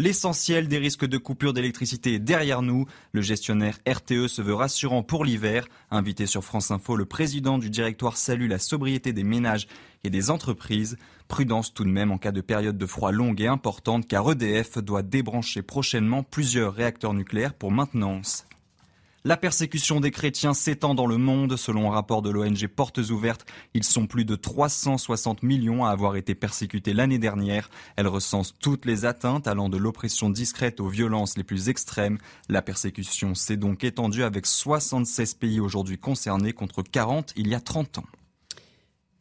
L'essentiel des risques de coupure d'électricité est derrière nous. Le gestionnaire RTE se veut rassurant pour l'hiver. Invité sur France Info, le président du directoire salue la sobriété des ménages et des entreprises. Prudence tout de même en cas de période de froid longue et importante car EDF doit débrancher prochainement plusieurs réacteurs nucléaires pour maintenance. La persécution des chrétiens s'étend dans le monde. Selon un rapport de l'ONG Portes Ouvertes, ils sont plus de 360 millions à avoir été persécutés l'année dernière. Elle recense toutes les atteintes allant de l'oppression discrète aux violences les plus extrêmes. La persécution s'est donc étendue avec 76 pays aujourd'hui concernés contre 40 il y a 30 ans.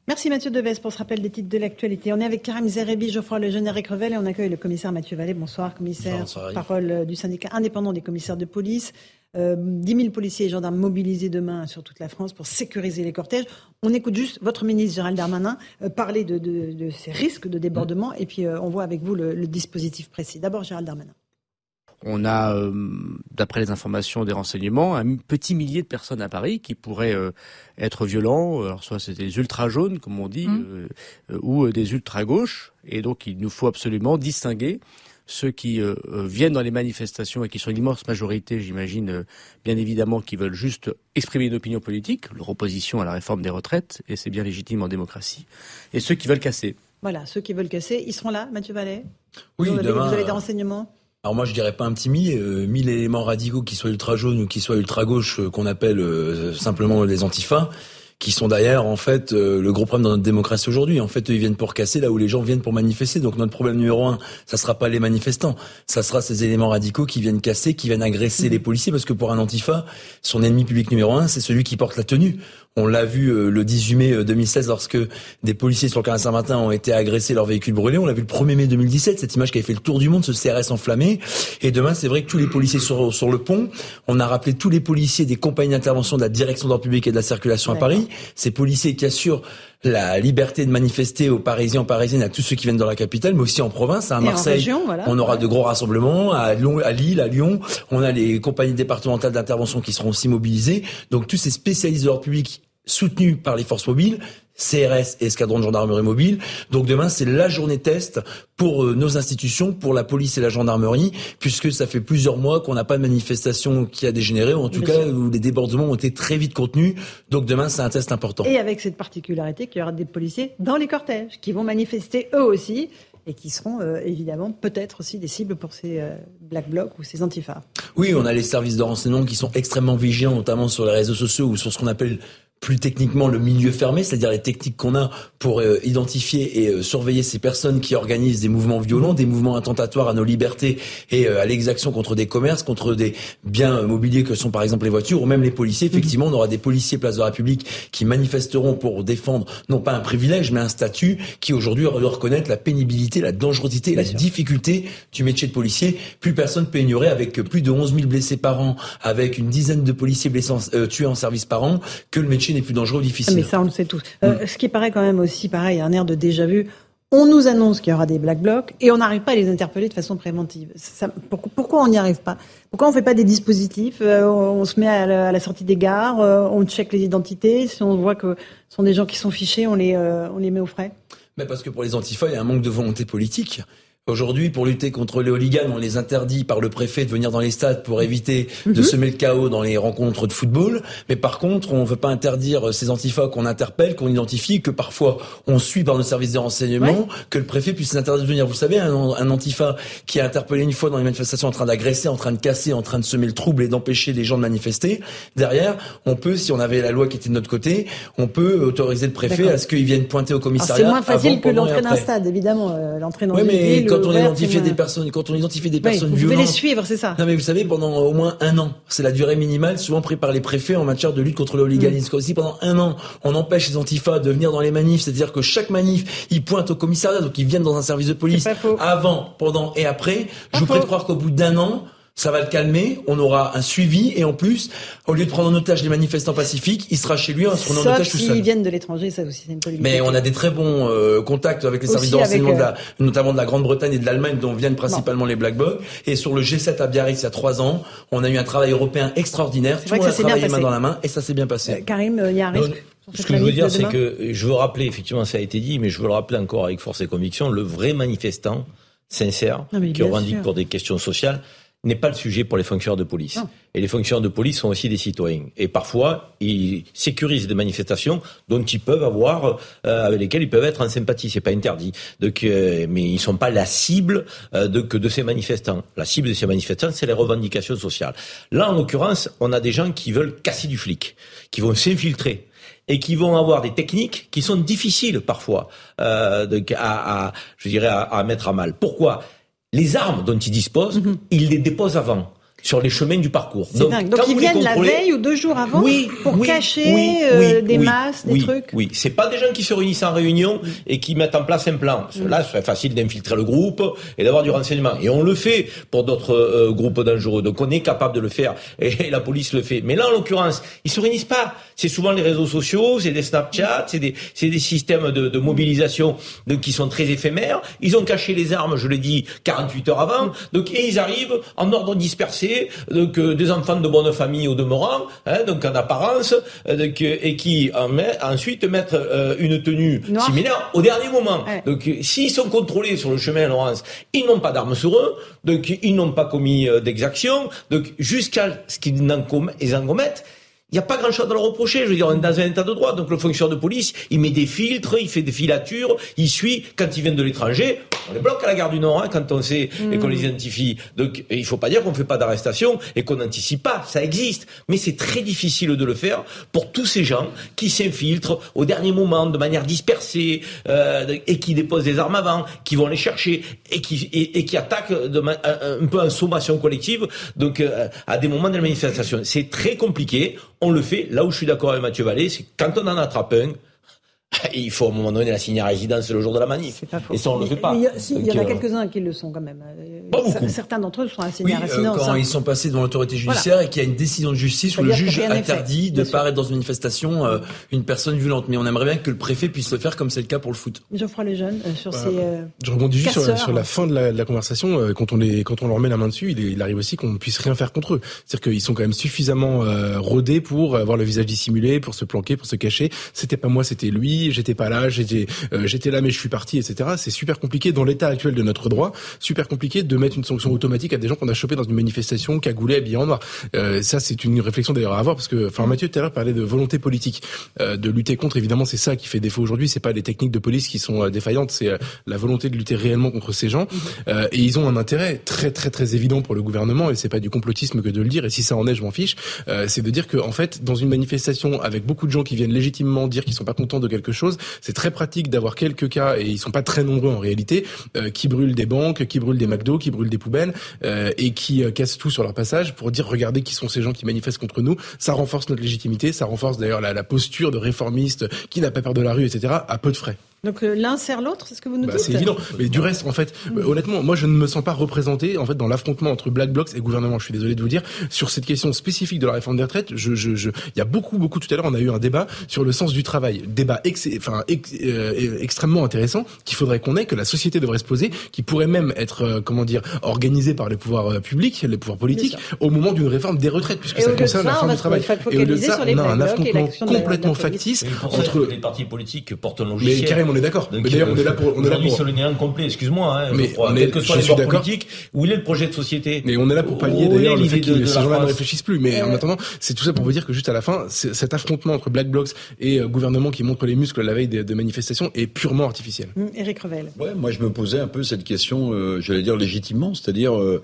Merci Mathieu Deves pour ce rappel des titres de l'actualité. On est avec Karim Zerebi, Geoffroy Le Générique Revel et on accueille le commissaire Mathieu Vallée. Bonsoir commissaire, parole du syndicat indépendant des commissaires de police. Euh, 10 000 policiers et gendarmes mobilisés demain sur toute la France pour sécuriser les cortèges. On écoute juste votre ministre Gérald Darmanin euh, parler de, de, de, ces risques de débordement et puis euh, on voit avec vous le, le dispositif précis. D'abord Gérald Darmanin. On a, euh, d'après les informations des renseignements, un petit millier de personnes à Paris qui pourraient être violents. Alors soit c'est des ultra jaunes, comme on dit, mmh. ou des ultra gauches. Et donc il nous faut absolument distinguer ceux qui euh, euh, viennent dans les manifestations et qui sont une immense majorité, j'imagine, euh, bien évidemment, qui veulent juste exprimer une opinion politique, leur opposition à la réforme des retraites, et c'est bien légitime en démocratie, et ceux qui veulent casser. Voilà, ceux qui veulent casser, ils seront là, Mathieu Vallet? Oui, vous avez, vous avez des renseignements? Alors moi je dirais pas un petit millier, euh, mille éléments radicaux qui soient ultra jaunes ou qui soient ultra gauches, qu'on appelle simplement les antifas, qui sont d'ailleurs en fait euh, le gros problème dans notre démocratie aujourd'hui. En fait, ils viennent pour casser là où les gens viennent pour manifester. Donc notre problème numéro un, ça sera pas les manifestants, ça sera ces éléments radicaux qui viennent casser, qui viennent agresser mmh. les policiers, parce que pour un antifa, son ennemi public numéro un, c'est celui qui porte la tenue. On l'a vu euh, le 18 mai 2016 euh, lorsque des policiers sur le canal Saint-Martin ont été agressés, leurs véhicules brûlés. On l'a vu le 1er mai 2017, cette image qui avait fait le tour du monde, ce CRS enflammé. Et demain, c'est vrai que tous les policiers sur, sur le pont, on a rappelé tous les policiers des compagnies d'intervention de la direction d'ordre public et de la circulation à Paris. Ces policiers qui assurent la liberté de manifester aux Parisiens, aux Parisiennes, à tous ceux qui viennent dans la capitale, mais aussi en province, à Marseille. On aura de gros rassemblements, à, à Lille, à Lyon. On a les compagnies départementales d'intervention qui seront aussi mobilisées. Donc tous ces spécialistes de l'ordre public soutenus par les forces mobiles, CRS et escadron de gendarmerie mobile. Donc demain, c'est la journée test pour euh, nos institutions, pour la police et la gendarmerie, puisque ça fait plusieurs mois qu'on n'a pas de manifestation qui a dégénéré, ou en tout cas où les débordements ont été très vite contenus. Donc demain, c'est un test important. Et avec cette particularité qu'il y aura des policiers dans les cortèges, qui vont manifester eux aussi et qui seront euh, évidemment peut-être aussi des cibles pour ces euh, black blocs ou ces antifas. Oui, on a les services de renseignement qui sont extrêmement vigilants, notamment sur les réseaux sociaux ou sur ce qu'on appelle plus techniquement le milieu fermé, c'est-à-dire les techniques qu'on a pour euh, identifier et euh, surveiller ces personnes qui organisent des mouvements violents, des mouvements attentatoires à nos libertés et euh, à l'exaction contre des commerces, contre des biens mobiliers que sont par exemple les voitures ou même les policiers. Mhm. Effectivement, on aura des policiers place de la République qui manifesteront pour défendre non pas un privilège mais un statut qui aujourd'hui doit reconnaître la pénibilité, la dangerosité, la difficulté du métier de policier. Plus personne peut ignorer avec plus de 11 000 blessés par an, avec une dizaine de policiers blessés, tués en service par an, que le métier n'est plus dangereux ou difficile. Mais ça, on le sait tous. Euh, mm. Ce qui paraît quand même aussi pareil, un air de déjà vu. On nous annonce qu'il y aura des black blocs et on n'arrive pas à les interpeller de façon préventive. pourquoi, on n'y arrive pas? Pourquoi on ne fait pas des dispositifs euh, On se met à la, sortie des gares, euh, on check les identités. Si on voit que ce sont des gens qui sont fichés, on les, on les met aux frais. Mais parce que pour les antifas, il y a un manque de volonté politique. Aujourd'hui, pour lutter contre les hooligans, on les interdit par le préfet de venir dans les stades pour éviter de mhm. semer le chaos dans les rencontres de football. Mais par contre, on ne veut pas interdire ces antifas qu'on interpelle, qu'on identifie, que parfois on suit par nos services de renseignement, que le préfet puisse s'interdire de venir. Vous savez, un, un, antifa qui a interpellé une fois dans les manifestations en train d'agresser, en train de casser, en train de semer le trouble et d'empêcher les gens de manifester. Derrière, on peut, si on avait la loi qui était de notre côté, on peut autoriser le préfet à ce qu'il vienne pointer au commissariat. C'est moins facile que l'entrée d'un stade, évidemment. Euh, l'entrée dans une quand on identifie des personnes, quand on identifie des personnes violentes, vous les suivre, c'est ça. Non, mais vous savez, pendant au moins un an, c'est la durée minimale, souvent prise par les préfets en matière de lutte contre le hooliganisme. Mm. Si pendant un an, on empêche les antifas de venir dans les manifs, c'est-à-dire que chaque manif, ils pointent au commissariat, donc ils viennent dans un service de police avant, pendant et après. je vous prie de croire qu'au bout d'un an, ça va le calmer, on aura un suivi et en plus, au lieu de prendre en otage les manifestants pacifiques, il sera chez lui en se prenant en otage tout seul. viennent de l'étranger, ça aussi c'est une politique. Mais on a des très bons euh, contacts avec les services de renseignement, euh, notamment de la Grande-Bretagne et de l'Allemagne, dont viennent principalement les Black Blocs. Et sur le G7 à Biarritz il y a trois ans, on a eu un travail européen extraordinaire. Tout le monde a travaillé main dans la main et ça s'est bien passé. Euh, Karim, il y a un risque. Ce que je veux dire, c'est que je veux rappeler, effectivement, ça a été dit, mais je veux le rappeler encore avec force et conviction, le vrai manifestant sincère, qui revendique pour des questions sociales, n'est pas le sujet pour les fonctionnaires de police. Et les fonctionnaires de police sont aussi des citoyens. Et parfois, ils sécurisent des manifestations dont ils peuvent avoir, euh, avec lesquelles ils peuvent être en sympathie. C'est pas interdit. Donc, euh, mais ils sont pas la cible euh, de, que de ces manifestants. La cible de ces manifestants, c'est les revendications sociales. Là, en l'occurrence, on a des gens qui veulent casser du flic, qui vont s'infiltrer et qui vont avoir des techniques qui sont difficiles parfois euh, de, à, à, je dirais, à, à mettre à mal. Pourquoi? Les armes dont ils disposent, mhm. ils les déposent avant sur les chemins du parcours. Donc, Donc ils viennent la veille ou deux jours avant pour cacher euh, des masses, des trucs. Oui, c'est pas des gens qui se réunissent en réunion et qui mettent en place un plan. Là, ce serait facile d'infiltrer le groupe et d'avoir du renseignement. Et on le fait pour d'autres euh, groupes dangereux. Donc on est capable de le faire et, la police le fait. Mais là, en l'occurrence, ils se réunissent pas. C'est souvent les réseaux sociaux, c'est des Snapchat, c'est des, des systèmes de, de mobilisation qui sont très éphémères. Ils ont caché les armes, je l'ai dit, 48 heures avant. Donc et ils arrivent en ordre dispersé donc euh, des enfants de bonne famille au demeurant, hein, donc en apparence, euh, donc, euh, et qui en met, ensuite mettent une tenue similaire au dernier moment. Donc s'ils sont contrôlés sur le chemin, Laurence, ils n'ont pas d'armes sur eux, donc ils n'ont pas commis d'exaction, donc jusqu'à ce qu'ils en commettent il n'y a pas grand-chose à leur reprocher. Je veux dire, on est dans un état de droit. Donc le fonctionnaire de police, il met des filtres, il fait des filatures, il suit. Quand ils viennent de l'étranger, on les bloque à la gare du Nord hein, quand on sait et qu'on les identifie. Donc il faut pas dire qu'on fait pas d'arrestation et qu'on n'anticipe pas. Ça existe. Mais c'est très difficile de le faire pour tous ces gens qui s'infiltrent au dernier moment de manière dispersée euh, et qui déposent des armes avant, qui vont les chercher et qui, et, qui attaquent de, un, peu en sommation collective donc euh, à des moments de la manifestation. C'est très compliqué on le fait. Là où je suis d'accord avec Mathieu Vallée, c'est quand on en attrape un, il faut à un moment donné la signer à résidence le jour de la manif. Et ça, on ne le fait pas. Il y, en a euh, quelques-uns qui le sont quand même. Pas beaucoup. Certains d'entre eux sont assignés à euh, résidence. quand hein. ils sont passés devant l'autorité judiciaire et qu'il y a une décision de justice où le juge interdit de paraître dans une manifestation euh, une personne violente. Mais on aimerait bien que le préfet puisse le faire comme c'est le cas pour le foot. Geoffroy Lejeune, sur ces. Je rebondis juste sur, la fin de la, conversation. quand, on les, quand on leur met la main dessus, il, arrive aussi qu'on ne puisse rien faire contre eux. C'est-à-dire qu'ils sont quand même suffisamment rodés pour avoir le visage dissimulé, pour se planquer, pour se cacher. C'était pas moi, c'était lui. J'étais pas là euh, j'étais là mais je suis parti, etc. C'est super compliqué dans l'état actuel de notre droit, super compliqué de mettre une sanction automatique à des gens qu'on a chopés dans une manifestation, cagoulés, habillés en noir. Euh, ça, c'est une réflexion d'ailleurs à avoir parce que, enfin, Mathieu tout à l'heure parlait de volonté politique, euh, de lutter contre. Évidemment, c'est ça qui fait défaut aujourd'hui. C'est pas les techniques de police qui sont défaillantes, c'est la volonté de lutter réellement contre ces gens. et ils ont un intérêt très très très évident pour le gouvernement et c'est pas du complotisme que de le dire. Et si ça en est, je m'en fiche. c'est de dire que en fait, dans une manifestation avec beaucoup de gens qui viennent légitimement dire qu'ils sont pas contents de quelque chose, c'est très pratique d'avoir quelques cas, et ils sont pas très nombreux en réalité, euh, qui brûlent des banques, qui brûlent des McDo, qui brûlent des poubelles, euh, et qui euh, cassent tout sur leur passage pour dire regardez qui sont ces gens qui manifestent contre nous. Ça renforce notre légitimité, ça renforce d'ailleurs la, la posture de réformiste qui n'a pas peur de la rue, etc. à peu de frais. Donc euh, l'un sert l'autre, c'est ce que vous nous bah, dites C'est évident. Mais du reste, en fait, euh, honnêtement, moi je ne me sens pas représenté en fait dans l'affrontement entre Black Blocs et gouvernement. Je suis désolé de vous dire sur cette question spécifique de la réforme des retraites. Je, je, je... il y a beaucoup, beaucoup tout à l'heure, on a eu un débat sur le sens du travail, débat ex... enfin euh, extrêmement intéressant qu'il faudrait qu'on ait, que la société devrait se poser, qui pourrait même être comment dire organisé par les pouvoirs publics, les pouvoirs politiques, au moment d'une réforme des retraites, puisque ça concerne la réforme du travail. Et au lieu de ça, on a un affrontement complètement factice entre les partis politiques portent un logiciel on est d'accord. Mais d'ailleurs, on est là pour, on est là pour. sur le néant complet, excuse-moi, hein, mais on est, que soit les politiques, où il est le projet de société? Mais on est là pour pallier d'ailleurs le fait que ces gens-là ne réfléchissent plus. Mais en attendant, c'est tout ça pour vous dire que juste à la fin, cet affrontement entre Black Blocs et euh, gouvernement qui montre les muscles la veille de manifestations est purement artificiel. Éric hum, Revel. Ouais, moi je me posais un peu cette question, euh, j'allais dire légitimement, c'est-à-dire, euh,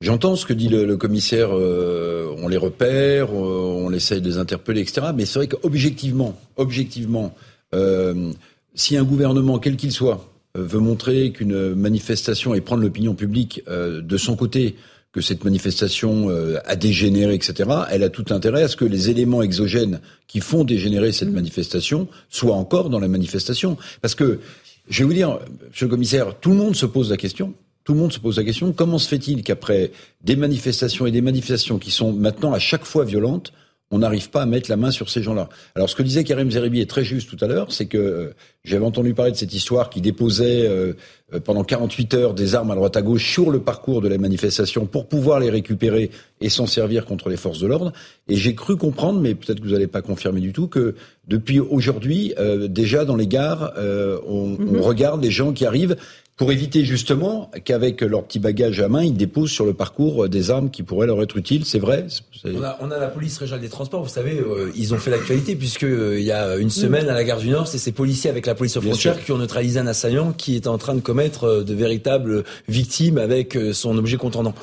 J'entends ce que dit le, commissaire, on les repère, on essaye de les interpeller, etc. Mais c'est vrai qu'objectivement, objectivement, euh, si un gouvernement, quel qu'il soit, euh, veut montrer qu'une manifestation et prendre l'opinion publique euh, de son côté, que cette manifestation euh, a dégénéré, etc., elle a tout intérêt à ce que les éléments exogènes qui font dégénérer cette mmh. manifestation soient encore dans la manifestation. Parce que, je vais vous dire, monsieur le commissaire, tout le monde se pose la question. Tout le monde se pose la question, comment se fait-il qu'après des manifestations et des manifestations qui sont maintenant à chaque fois violentes, on n'arrive pas à mettre la main sur ces gens-là. Alors ce que disait Karim Zeribi est très juste tout à l'heure, c'est que euh, j'avais entendu parler de cette histoire qui déposait euh, euh, pendant 48 heures des armes à droite à gauche sur le parcours de la manifestation pour pouvoir les récupérer et s'en servir contre les forces de l'ordre. Et j'ai cru comprendre, mais peut-être que vous n'allez pas confirmer du tout, que depuis aujourd'hui, déjà dans les gares, on, on, mhm. regarde les gens qui arrivent pour éviter justement qu'avec leur petit bagage à main, ils déposent sur le parcours des armes qui pourraient leur être utiles. C'est vrai on a, on a, la police régionale des transports. Vous savez, euh, ils ont fait l'actualité puisque euh, il y a une semaine à la gare du Nord, c'est ces policiers avec la police aux frontières qui ont neutralisé un assaillant qui est en train de commettre euh, de véritables victimes avec son objet contendant.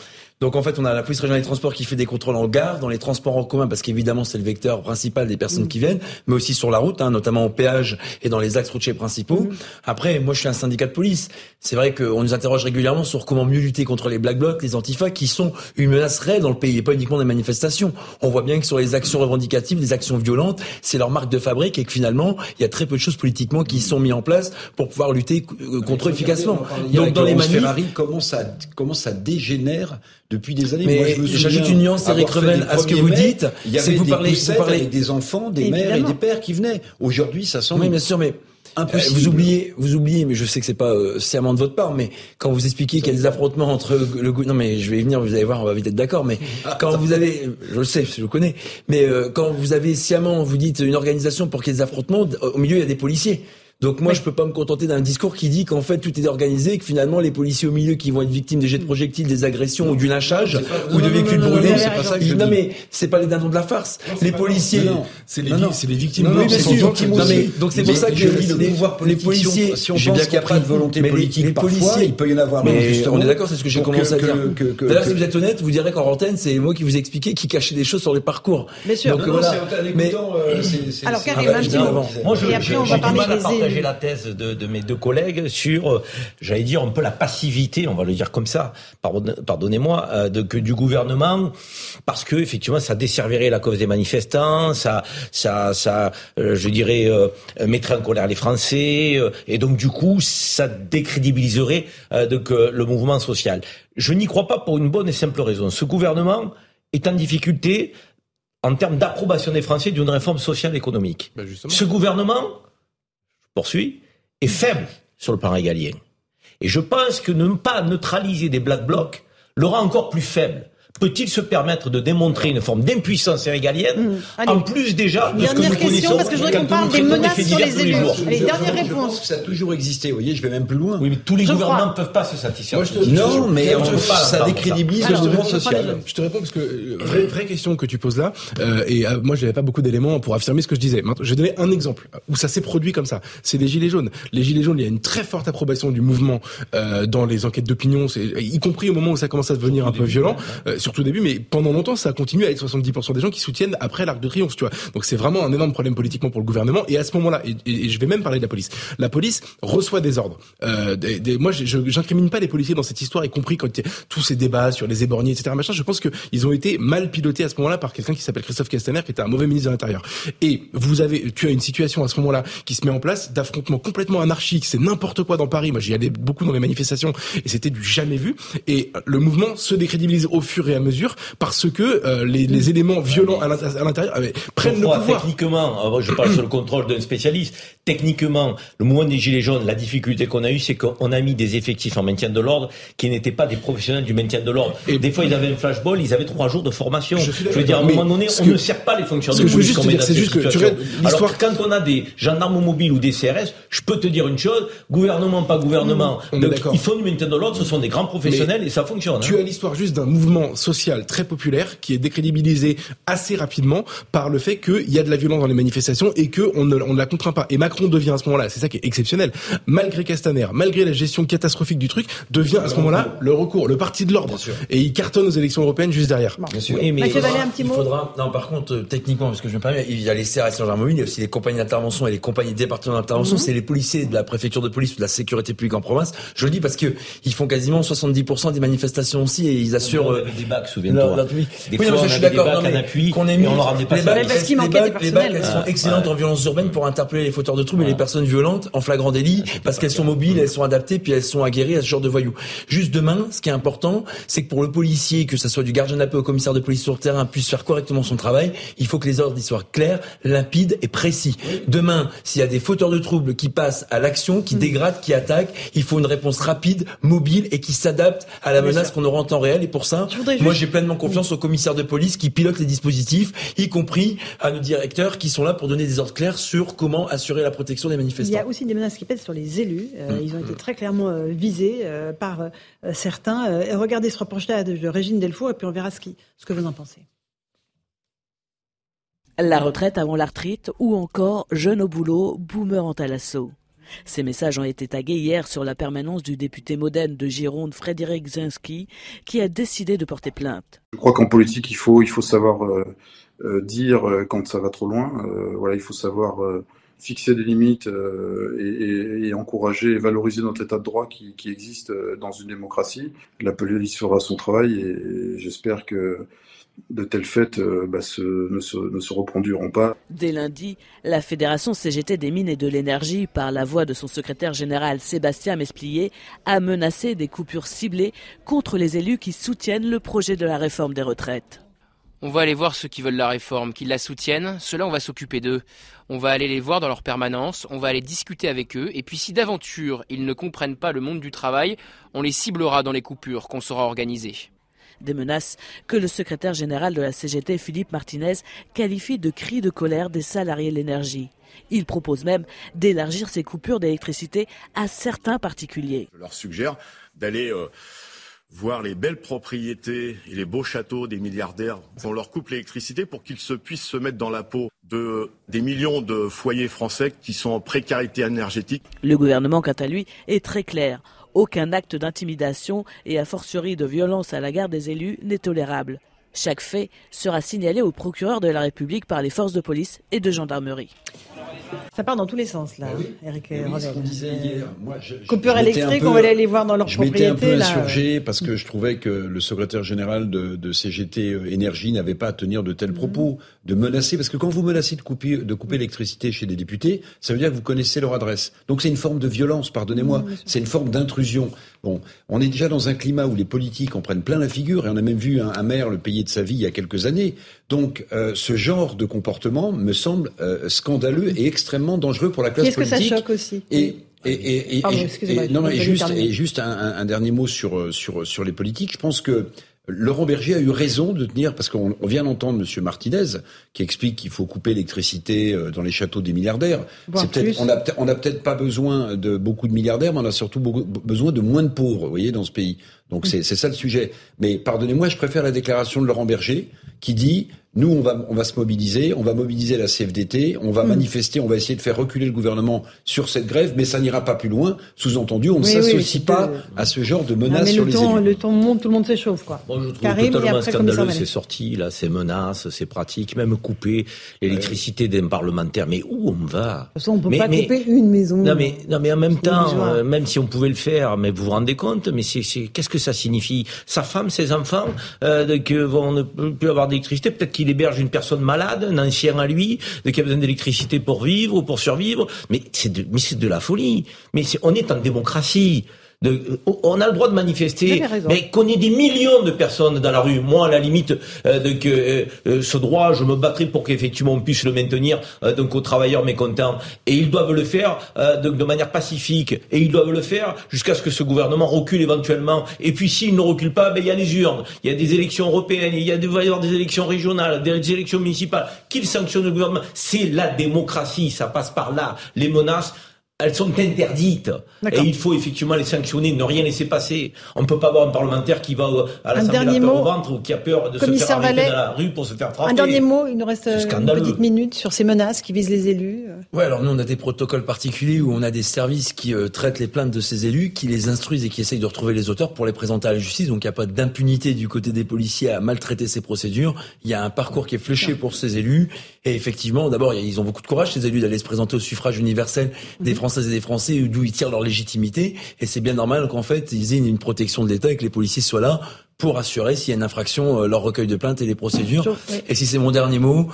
Donc en fait, on a la police régionale des transports qui fait des contrôles en gare, dans les transports en commun, parce qu'évidemment c'est le vecteur principal des personnes qui viennent, mais aussi sur la route, hein, notamment au péage et dans les axes routiers principaux. Mm. Après, moi je suis un syndicat de police. C'est vrai qu'on nous interroge régulièrement sur comment mieux lutter contre les black blocs, les antifas, qui sont une menace réelle dans le pays, et pas uniquement des manifestations. On voit bien que sur les actions revendicatives, les actions violentes, c'est leur marque de fabrique et que finalement, il y a très peu de choses politiquement qui sont mises en place pour pouvoir lutter euh, contre eux efficacement. Donc dans les manifs, Ferrari, comment ça, comment ça dégénère depuis des années. Mais j'ajoute une nuance, Eric Revel, à ce que vous dites. Il y avait vous des parlez, vous parlez... avec des enfants, des mères et des pères qui venaient. Aujourd'hui, ça semble. Oui, bien sûr, mais Impossible. Euh, vous oubliez, vous oubliez, mais je sais que c'est pas euh, sciemment de votre part, mais quand vous expliquez qu'il y a des affrontements entre le, non mais je vais y venir, vous allez voir, on va vite être d'accord, mais ah, quand vous avez, je le sais, je le connais, mais euh, quand vous avez sciemment, vous dites une organisation pour qu'il y ait des affrontements, au milieu il y a des policiers. Donc moi, je peux pas me contenter d'un discours qui dit qu'en fait tout est organisé, et que finalement les policiers au milieu qui vont être victimes des jets de projectiles, des agressions ou du lynchage ou de véhicules brûlés, c'est pas ça que je Non mais c'est pas les dindons de la farce. Les policiers, c'est les c'est les victimes. Oui, bien sûr. Donc c'est pour ça que je dis les policiers. J'ai bien compris de volonté politique. Les policiers, il peut y en avoir. Mais on est d'accord, c'est ce que j'ai commencé à dire. D'ailleurs, si vous êtes honnête, vous direz qu'en antenne, c'est moi qui vous ai expliqué qui cachait des choses sur les parcours. Bien sûr. Donc voilà. Mais alors Karim, un petit mot. Moi, je, partager la thèse de, de mes deux collègues sur, euh, j'allais dire, un peu la passivité, on va le dire comme ça, pardonnez-moi, euh, de, que du gouvernement, parce que effectivement, ça desservirait la cause des manifestants, ça, ça, ça, euh, je dirais, mettrait en colère les Français, et donc du coup, ça décrédibiliserait donc le mouvement social. Je n'y crois pas pour une bonne et simple raison. Ce gouvernement est en difficulté en termes d'approbation des Français d'une réforme sociale économique. Ben Ce gouvernement, je poursuis, est faible sur le plan régalien. Et je pense que ne pas neutraliser des black blocs le rend encore plus faible peut-il se permettre de démontrer une forme d'impuissance régalienne mmh. en plus déjà de ce que nous question, parce que je voudrais qu'on parle des menaces sur les élus. Les dernières réponses. Ça a toujours existé. Vous voyez, je vais même plus loin. Oui, mais tous les gouvernements ne peuvent pas se satisfaire. non, mais ça décrédibilise le mouvement social. Je te réponds parce que euh, vraie, vraie question que tu poses là, euh, et euh, moi je n'avais pas beaucoup d'éléments pour affirmer ce que je disais. Je vais donner un exemple où ça s'est produit comme ça. C'est les gilets jaunes. Les gilets jaunes, il y a une très forte approbation du mouvement dans les enquêtes d'opinion, y compris au moment où ça commence à devenir un peu violent surtout au début, mais pendant longtemps, ça a continué avec 70% des gens qui soutiennent après l'Arc de Triomphe, tu vois. Donc c'est vraiment un énorme problème politiquement pour le gouvernement. Et à ce moment-là, et, je vais même parler de la police, la police reçoit des ordres. Euh, des, des, moi, j'incrimine pas les policiers dans cette histoire, y compris quand il y a tous ces débats sur les éborgnés, etc. Machin, je pense qu'ils ont été mal pilotés à ce moment-là par quelqu'un qui s'appelle Christophe Castaner, qui était un mauvais ministre de l'Intérieur. Et vous avez, tu as une situation à ce moment-là qui se met en place d'affrontement complètement anarchique. C'est n'importe quoi dans Paris. Moi, j'y allais beaucoup dans les manifestations et c'était du jamais vu. Et le mouvement se décrédibilise au fur et à mesure parce que euh, les, les, éléments violents à l'intérieur prennent le pouvoir. Techniquement, euh, je parle sur le contrôle d'un spécialiste. Techniquement, le mouvement des Gilets jaunes, la difficulté qu'on a eue, c'est qu'on a mis des effectifs en maintien de l'ordre qui n'étaient pas des professionnels du maintien de l'ordre. Et des fois, ils avaient un flashball, ils avaient trois jours de formation. Je, veux dire, à un moment donné, on ne sert pas les fonctions de police c'est juste que tu Alors quand on a des gendarmes mobiles ou des CRS, je peux te dire une chose, gouvernement, pas gouvernement, ils font du maintien de l'ordre, ce sont des grands professionnels et ça fonctionne. Tu hein. as l'histoire juste d'un mouvement social très populaire qui est décrédibilisé assez rapidement par le fait qu'il y a de la violence dans les manifestations et qu'on ne, on ne la contraint pas. Et Macron devient à ce moment-là, c'est ça qui est exceptionnel, malgré Castaner, malgré la gestion catastrophique du truc, devient à ce moment-là le recours, le parti de l'ordre. Et il cartonne aux élections européennes juste derrière. Bien sûr. mais il, faudra, il faudra, non, par contre, euh, techniquement, parce que je me permets, il y a les CRS gendarmerie, il y a aussi les compagnies d'intervention et les compagnies départementales d'intervention, mhm. c'est les policiers de la préfecture de police ou de la sécurité publique en province. Je le dis parce que ils font quasiment 70% des manifestations aussi et ils assurent. Euh, bacs, souviens-toi. Oui, fois, je suis d'accord. Qu'on ait mis, on leur pas les bacs, les bacs, elles sont excellentes en violence urbaine pour interpeller les fauteurs de troubles et les personnes violentes en flagrant délit parce qu'elles sont mobiles, elles sont adaptées puis elles sont aguerries à ce genre de voyous. Juste demain, ce qui est important, c'est que pour le policier, que ce soit du gardien d'appel au commissaire de police sur le terrain, puisse faire correctement son travail, il faut que les ordres soient clairs, limpides et précis. Demain, s'il y a des fauteurs de troubles qui passent à l'action, qui mm. dégradent, qui attaquent, il faut une réponse rapide, mobile et qui s'adapte à la menace qu'on aura en temps réel. Et pour ça, moi, j'ai pleinement confiance au commissaire de police qui pilote les dispositifs, y compris à nos directeurs qui sont là pour donner des ordres clairs sur comment assurer la protection des manifestants. Il y a aussi des menaces qui pèsent sur les élus. Euh, mmh. Ils ont été très clairement euh, visés euh, par certains. regardez ce reproche-là de Régine Delfour et puis on verra ce, qui, ce que vous en pensez. La retraite avant la retraite ou encore jeune au boulot, boomer en talasso. Ces messages ont été tagués hier sur la permanence du député modène de Gironde, Frédéric Zinski, qui a décidé de porter plainte. Je crois qu'en politique, il faut, il faut savoir euh, euh, dire euh, quand ça va trop loin. voilà, il faut savoir fixer des limites et, encourager et valoriser notre état de droit qui, qui, existe dans une démocratie. La police fera son travail et j'espère que de tels faits euh, bah, ne, se, reproduiront pas. Dès lundi, la Fédération CGT des mines et de l'énergie, par la voix de son secrétaire général Sébastien Mesplier, a menacé des coupures ciblées contre les élus qui soutiennent le projet de la réforme des retraites. On va aller voir ceux qui veulent la réforme, qui la soutiennent. Cela, on va s'occuper d'eux. On va aller les voir dans leur permanence, on va aller discuter avec eux, et puis si d'aventure ils ne comprennent pas le monde du travail, on les ciblera dans les coupures qu'on saura organiser. Des menaces que le secrétaire général de la CGT, Philippe Martinez, qualifie de cris de colère des salariés de l'énergie. Il propose même d'élargir ces coupures d'électricité à certains particuliers. Je leur suggère d'aller euh, voir les belles propriétés et les beaux châteaux des milliardaires on leur coupe l'électricité pour qu'ils se puissent se mettre dans la peau de, des millions de foyers français qui sont en précarité énergétique. Le gouvernement, quant à lui, est très clair. Aucun acte d'intimidation et a fortiori de violence à la garde des élus n'est tolérable. Chaque fait sera signalé au procureur de la République par les forces de police et de gendarmerie. Ça part dans tous les sens, là, bah Eric oui, ce qu'on disait hier. Moi, je, Coupure électrique, on va aller les voir dans leur je propriété. Je m'étais un peu là. insurgé parce que je trouvais que le secrétaire général de, de CGT euh, Énergie n'avait pas à tenir de tels propos, de menacer. Parce que quand vous menacez de couper, de couper l'électricité chez des députés, ça veut dire que vous connaissez leur adresse. Donc c'est une forme de violence, pardonnez-moi. c'est une forme d'intrusion. Bon, on est déjà dans un climat où les politiques en prennent plein la figure et on a même vu un, un maire le payer de sa vie il y a quelques années. Donc euh, ce genre de comportement me semble euh, scandaleux et extrêmement dangereux pour la classe Qu'est-ce que politique. ça choque aussi Et et, et, et, Pardon, non, mais juste, terminer. et juste un, un- un dernier mot sur, sur, sur les politiques. Je pense que Laurent Berger a eu raison de tenir, parce qu'on on vient d'entendre Monsieur Martinez, qui explique qu'il faut couper l'électricité euh, dans les châteaux des milliardaires. On a, peut- on a peut-être pas besoin de beaucoup de milliardaires, mais on a surtout beaucoup- besoin de moins de pauvres, vous voyez, dans ce pays. Donc c'est, c'est ça le sujet. Mais pardonnez-moi, je préfère la déclaration de Laurent Berger, qui dit nous, on va, on va se mobiliser, on va mobiliser la CFDT, on va Mm. manifester, on va essayer de faire reculer le gouvernement sur cette grève, mais ça n'ira pas plus loin. Sous-entendu, on ne Oui, s'associe pas à ce genre de menaces mais sur le les élus. le ton monte, tout le monde s'échauffe, quoi. Moi, je trouve totalement après, scandaleux ces sorties, là, ces menaces, ces pratiques, même couper l'électricité d'un parlementaire. Mais où on va? De toute façon, on peut Mais- pas mais- couper une maison. non mais non mais en même temps, euh, même si on pouvait le faire, mais vous vous rendez compte, mais c'est c'est qu'est-ce que ça signifie Sa femme, ses enfants, euh, que vont ne plus avoir d'électricité, peut-être qu'il héberge une personne malade, un ancien à lui, qui a besoin d'électricité pour vivre ou pour survivre. Mais c'est de de la folie. Mais on est en démocratie. De, euh, on a le droit de manifester, mais qu'on ait des millions de personnes dans la rue. Moi, à la limite, euh, de que euh, ce droit, je me battrai pour qu'effectivement on puisse le maintenir euh, donc aux travailleurs mécontents. Et ils doivent le faire euh, de, de manière pacifique. Et ils doivent le faire jusqu'à ce que ce gouvernement recule éventuellement. Et puis s'il ne recule pas, ben il y a les urnes, il y a des élections européennes, il y a il va y avoir des élections régionales, des élections municipales. Qu'il sanctionne le gouvernement C'est la démocratie, ça passe par là. Les menaces. Elles sont interdites. Et il faut effectivement les sanctionner, ne rien laisser passer. On ne peut pas avoir un parlementaire qui va au- à l'Assemblée la dernier peur mot. au ventre ou qui a peur de se faire arrêter dans la rue pour se faire frapper. Un dernier mot, il nous reste euh, une petite minute sur ces menaces qui visent les élus. Ouais, alors nous on a des protocoles particuliers où on a des services qui euh, traitent les plaintes de ces élus, qui les instruisent et qui essayent de retrouver les auteurs pour les présenter à la justice. Donc il n'y a pas d'impunité du côté des policiers à maltraiter ces procédures. Il y a un parcours qui est fléché pour ces élus. Et effectivement, d'abord, ils ont beaucoup de courage ces élus d'aller se présenter au suffrage universel des Françaises et des Français, d'où ils tirent leur légitimité. Et c'est bien normal qu'en fait ils aient une protection de l'État et que les policiers soient là pour assurer s'il y a une infraction, euh, leur recueil de plaintes et les procédures. Oui. Et si c'est mon dernier mot,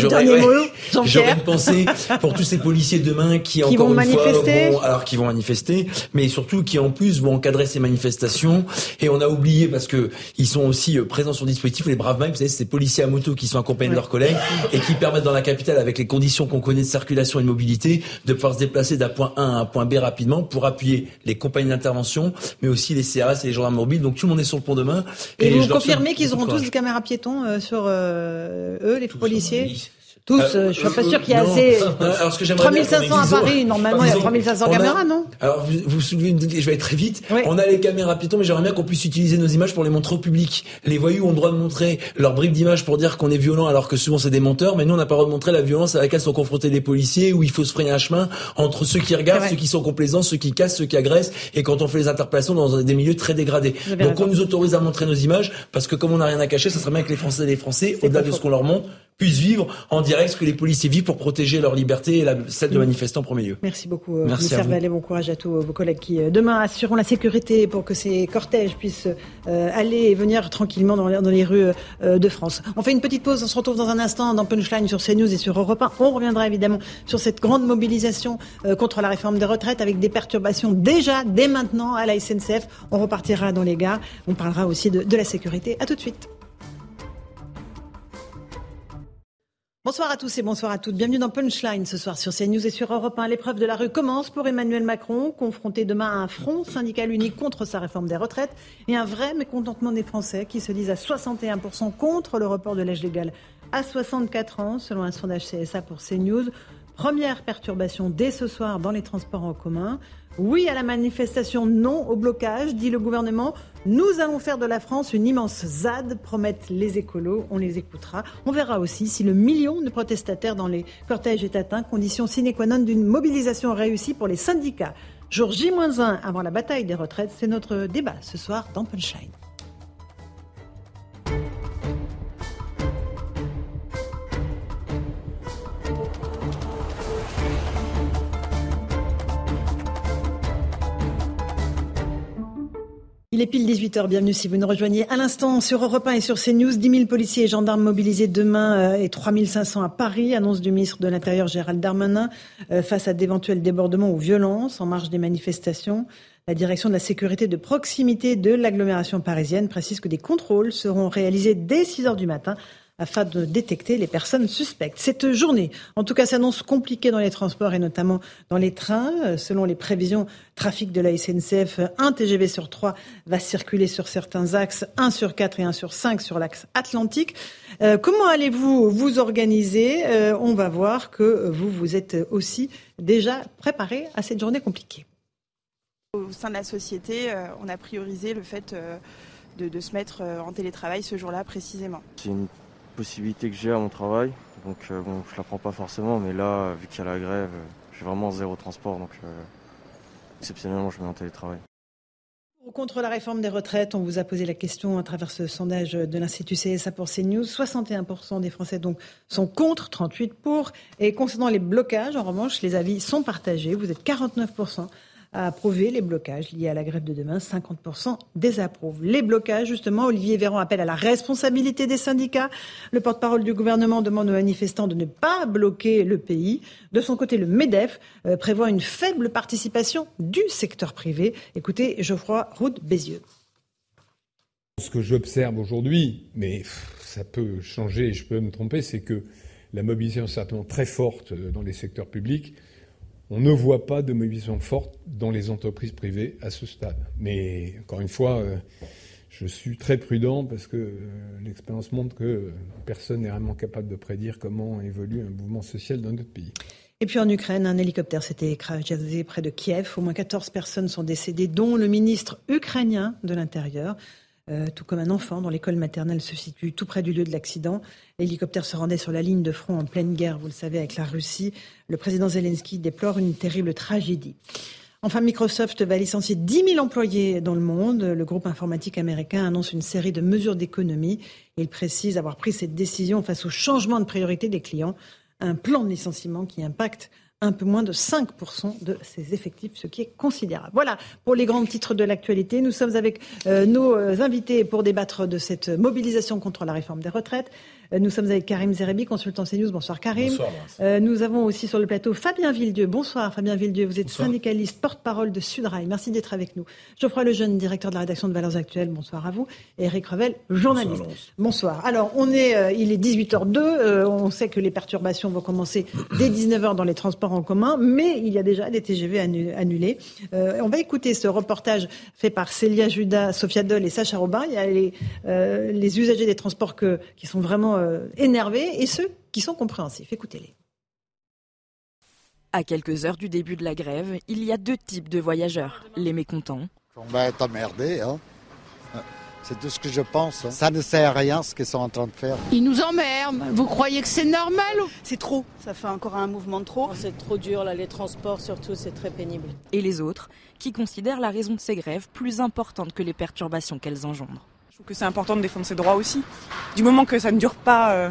j'aurais- ouais, une pensée pour tous ces policiers demain qui, Qui encore vont une fois, manifester. vont, alors qui vont manifester, mais surtout qui en plus vont encadrer ces manifestations. Et on a oublié parce que ils sont aussi euh, présents sur le dispositif les braves Mimes, vous savez, c'est ces policiers à moto qui sont accompagnés de leurs collègues et qui permettent dans la capitale, avec les conditions qu'on connaît de circulation et de mobilité, de pouvoir se déplacer d'un point A à un point B rapidement pour appuyer les compagnies d'intervention, mais aussi les CRS et les gendarmes mobiles. Donc tout le monde est sur le pont demain. Et, vous confirmez qu'ils auront tous des caméras piétons euh, sur euh, eux, les policiers Tous, Euh, euh, je suis pas sûr qu'il y ait non. assez. Euh, alors, ce que j'aimerais bien, 3500 à Paris, normalement il y a ils ont- 3500 on a- caméras, non? Alors, vous, vous soulevez une, je vais être très vite. On a les caméras piétons, mais j'aimerais bien qu'on puisse utiliser nos images pour les montrer au public. Les voyous ont le droit de montrer leurs bribes d'image pour dire qu'on est violent, alors que souvent c'est des menteurs, mais nous on n'a pas le droit de montrer la violence à laquelle sont confrontés les policiers, où il faut se frayer un chemin entre ceux qui regardent, ceux qui sont complaisants, ceux qui cassent, ceux qui agressent, et quand on fait les interpellations dans des milieux très dégradés. Donc on nous autorise à montrer nos images, parce que comme on n'a rien à cacher, ça serait bien que les Français et les Français, au-delà de ce qu'on leur montre, puissent vivre en direct ce que les policiers vivent pour protéger leur liberté et la, celle de manifester en premier lieu. Merci beaucoup, euh, Merci à vous. Vallée. Bon courage à tous euh, vos collègues qui, euh, demain, assureront la sécurité pour que ces cortèges puissent euh, aller et venir tranquillement dans, les- dans les rues euh, de France. On fait une petite pause. On se retrouve dans un instant dans Punchline sur CNews et sur Europe 1. On reviendra évidemment sur cette grande mobilisation euh, contre la réforme des retraites avec des perturbations déjà, dès maintenant, à la SNCF. On repartira dans les gares. On parlera aussi de, de la sécurité. À tout de suite. Bonsoir à tous et bonsoir à toutes. Bienvenue dans Punchline ce soir sur CNews et sur Europe 1. L'épreuve de la rue commence pour Emmanuel Macron, confronté demain à un front syndical unique contre sa réforme des retraites et un vrai mécontentement des Français qui se disent à 61% contre le report de l'âge légal à 64 ans, selon un sondage CSA pour CNews. Première perturbation dès ce soir dans les transports en commun. Oui à la manifestation, non au blocage, dit le gouvernement. Nous allons faire de la France une immense ZAD, promettent les écolos. On les écoutera. On verra aussi si le million de protestataires dans les cortèges est atteint, condition sine qua non d'une mobilisation réussie pour les syndicats. Jour J-1 avant la bataille des retraites, c'est notre débat ce soir dans Punchline. Il est pile 18h, bienvenue si vous nous rejoignez à l'instant sur Europe 1 et sur CNews. 10 000 policiers et gendarmes mobilisés demain euh, et 3 500 à Paris, annonce du ministre de l'Intérieur Gérald Darmanin, euh, face à d'éventuels débordements ou violences en marge des manifestations. La direction de la sécurité de proximité de l'agglomération parisienne précise que des contrôles seront réalisés dès 6 h du matin afin de détecter les personnes suspectes. Cette journée, en tout cas, s'annonce compliquée dans les transports et notamment dans les trains. Selon les prévisions trafic de la SNCF, un TGV sur trois va circuler sur certains axes, un sur quatre et un sur cinq sur l'axe atlantique. Euh, comment allez-vous vous organiser? Euh, On va voir que vous vous êtes aussi déjà préparé à cette journée compliquée. Au sein de la société, euh, on a priorisé le fait de, de, se mettre en télétravail ce jour-là précisément. C'est une possibilité que j'ai à mon travail. Donc euh, bon, je la prends pas forcément, mais là, vu qu'il y a la grève, j'ai vraiment zéro transport, donc euh, exceptionnellement, je mets en télétravail. Contre la réforme des retraites, on vous a posé la question à travers ce sondage de l'Institut CSA pour CNews. 61% des Français donc sont contre, 38 pour. Et concernant les blocages, en revanche, les avis sont partagés. Vous êtes 49% a approuvé les blocages liés à la grève de demain. 50% désapprouvent. Les blocages, justement, Olivier Véran appelle à la responsabilité des syndicats. Le porte-parole du gouvernement demande aux manifestants de ne pas bloquer le pays. De son côté, le MEDEF euh, prévoit une faible participation du secteur privé. Écoutez Geoffroy Roux-Bézieux. Ce que j'observe aujourd'hui, mais ça peut changer je peux me tromper, c'est que la mobilisation est certainement très forte euh, dans les secteurs publics on ne voit pas de mobilisation forte dans les entreprises privées à ce stade. Mais encore une fois, euh, je suis très prudent parce que euh, l'expérience montre que personne n'est vraiment capable de prédire comment évolue un mouvement social dans notre pays. Et puis en Ukraine, un hélicoptère s'était écrasé près de Kiev. Au moins 14 personnes sont décédées, dont le ministre ukrainien de l'Intérieur. Euh, tout comme un enfant dont l'école maternelle se situe tout près du lieu de l'accident. L'hélicoptère se rendait sur la ligne de front en pleine guerre, vous le savez, avec la Russie. Le président Zelensky déplore une terrible tragédie. Enfin, Microsoft va licencier 10 000 employés dans le monde. Le groupe informatique américain annonce une série de mesures d'économie. Il précise avoir pris cette décision face au changement de priorité des clients. Un plan de licenciement qui impacte un peu moins de 5% de ses effectifs, ce qui est considérable. Voilà pour les grands titres de l'actualité. Nous sommes avec euh, nos euh, invités pour débattre de cette mobilisation contre la réforme des retraites. Euh, nous sommes avec Karim Zerebi, consultant CNews. Bonsoir Karim. Bonsoir, euh, nous avons aussi sur le plateau Fabien Villedieu. Bonsoir Fabien Villedieu. Vous êtes syndicaliste, porte-parole de Sudrail. Merci d'être avec nous. Geoffroy Lejeune, directeur de la rédaction de Valeurs Actuelles. Bonsoir à vous. Et Eric Revel, journaliste. Bonsoir. Alors, on est, euh, il est 18h02. on sait que les perturbations vont commencer dès 19h dans les transports en commun, mais il y a déjà des TGV annulés. on va écouter ce reportage fait par Célia Judas, Sophia Doll et Sacha Robin. Il y a les, les usagers des transports que, qui sont vraiment énervés et ceux qui sont compréhensifs. Écoutez-les. À quelques heures du début de la grève, il y a deux types de voyageurs. Les mécontents. On va être emmerdés, hein. C'est tout ce que je pense. Hein. Ça ne sert à rien ce qu'ils sont en train de faire. Ils nous emmerdent. Vous croyez que c'est normal C'est trop. Ça fait encore un mouvement de trop. Oh, c'est trop dur, là, les transports surtout, c'est très pénible. Et les autres, qui considèrent la raison de ces grèves plus importante que les perturbations qu'elles engendrent que c'est important de défendre ses droits aussi, du moment que ça ne dure pas euh,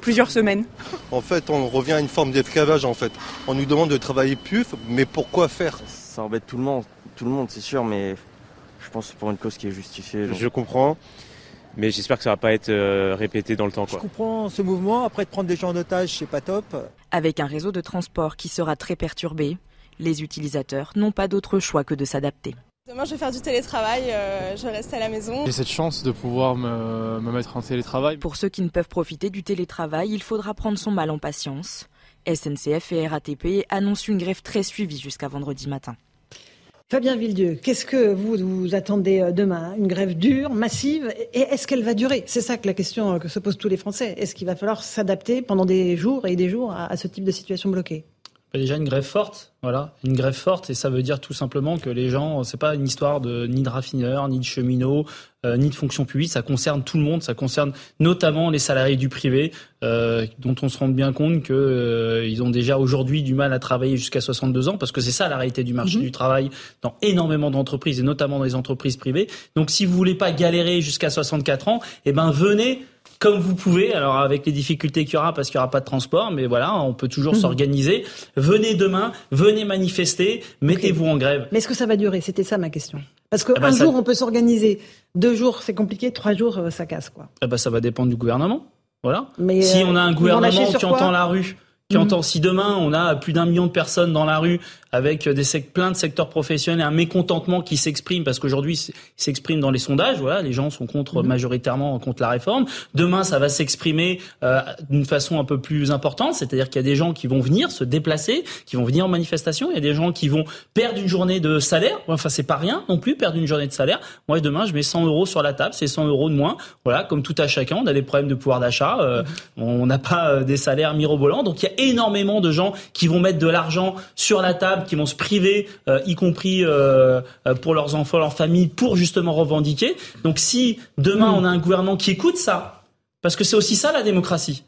plusieurs semaines. En fait, on revient à une forme d'esclavage en fait. On nous demande de travailler plus, mais pourquoi faire? Ça embête tout le monde, tout le monde c'est sûr, mais je pense pour une cause qui est justifiée. Je comprends. Mais j'espère que ça va pas être euh, répété dans le temps. Je comprends ce mouvement. Après, de prendre des gens en otage, c'est pas top. Avec un réseau de transport qui sera très perturbé, les utilisateurs n'ont pas d'autre choix que de s'adapter. Demain, je vais faire du télétravail, euh, je reste à la maison. J'ai cette chance de pouvoir me, me mettre en télétravail. Pour ceux qui ne peuvent profiter du télétravail, il faudra prendre son mal en patience. SNCF et RATP annoncent une grève très suivie jusqu'à vendredi matin. Fabien Villedieu, qu'est-ce que vous, vous attendez euh, demain? Une grève dure, massive Et est-ce qu'elle va durer? C'est ça que la question euh, que se posent tous les Français. Est-ce qu'il va falloir s'adapter pendant des jours et des jours à, ce type de situation bloquée? Déjà une grève forte, voilà, une grève forte, et ça veut dire tout simplement que les gens, c'est pas une histoire de ni de raffineurs, ni de cheminots, euh, ni de fonction publique. Ça concerne tout le monde. Ça concerne notamment les salariés du privé, euh, dont on se rend bien compte qu'ils euh, ont déjà aujourd'hui du mal à travailler jusqu'à 62 ans, parce que c'est ça la réalité du marché mhm. du travail dans énormément d'entreprises et notamment dans les entreprises privées. Donc, si vous voulez pas galérer jusqu'à 64 ans, eh ben venez comme vous pouvez, alors avec les difficultés qu'il y aura parce qu'il n'y aura pas de transport, mais voilà, on peut toujours mhm. s'organiser. Venez demain, venez manifester, mettez-vous en grève. Mais est-ce que ça va durer? C'était ça ma question. Parce qu'un eh ben, jour, on peut s'organiser. Deux jours, c'est compliqué. Trois jours, euh, ça casse, quoi. Eh ben, ça va dépendre du gouvernement. Voilà. Mais si on a un euh, gouvernement qui entend la rue, qui mhm. entend si demain on a plus d'un million de personnes dans la rue avec des plein de secteurs professionnels, un mécontentement qui s'exprime parce qu'aujourd'hui s'exprime dans les sondages. Voilà, les gens sont contre mhm. majoritairement contre la réforme. Demain, ça va s'exprimer euh, d'une façon un peu plus importante, c'est-à-dire qu'il y a des gens qui vont venir se déplacer, qui vont venir en manifestation. Il y a des gens qui vont perdre une journée de salaire. Enfin, c'est pas rien non plus perdre une journée de salaire. Moi, demain, je mets 100 euros sur la table, c'est 100 euros de moins. Voilà, comme tout à chacun, on a des problèmes de pouvoir d'achat. Euh, on n'a pas euh, des salaires mirobolants, donc il y a énormément de gens qui vont mettre de l'argent sur la table qui vont se priver, euh, y compris euh, euh, pour leurs enfants, leurs familles, pour justement revendiquer. Donc si demain hmm. on a un gouvernement qui écoute ça, parce que c'est aussi ça la démocratie.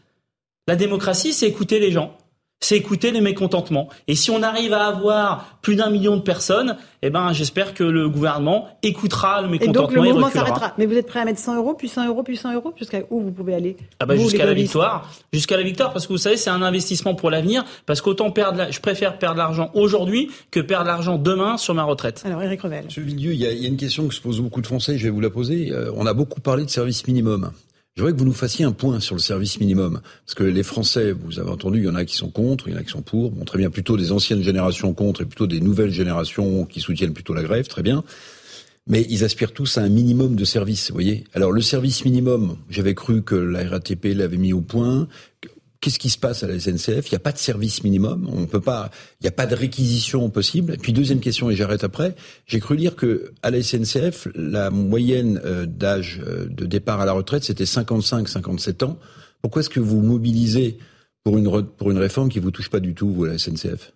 La démocratie, c'est écouter les gens c'est écouter les mécontentements. Et si on arrive à avoir plus d'un million de personnes, eh ben, j'espère que le gouvernement écoutera le mécontentement. Et donc le mouvement s'arrêtera. Mais vous êtes prêt à mettre 100 euros, puis 100 euros, puis 100 euros, jusqu'à où vous pouvez aller ah bah Jusqu'à la victoire. Jusqu'à la victoire, parce que vous savez, c'est un investissement pour l'avenir. Parce qu'autant perdre, je préfère perdre l'argent aujourd'hui que perdre l'argent demain sur ma retraite. Alors Eric Revel. Monsieur Villieu, il y, a, il y a une question que se posent beaucoup de Français. Je vais vous la poser. Euh, on a beaucoup parlé de service minimum. Je voudrais que vous nous fassiez un point sur le service minimum. Parce que les Français, vous avez entendu, il y en a qui sont contre, il y en a qui sont pour. Bon, très bien, plutôt des anciennes générations contre et plutôt des nouvelles générations qui soutiennent plutôt la grève, très bien. Mais ils aspirent tous à un minimum de service, vous voyez. Alors le service minimum, j'avais cru que la RATP l'avait mis au point. Qu'est-ce qui se passe à la SNCF Il n'y a pas de service minimum, on peut pas, il n'y a pas de réquisition possible. Et puis deuxième question, et j'arrête après. J'ai cru lire que à la SNCF, la moyenne euh, d'âge euh, de départ à la retraite, c'était 55-57 ans. Pourquoi est-ce que vous mobilisez pour une pour une réforme qui vous touche pas du tout, vous, à la SNCF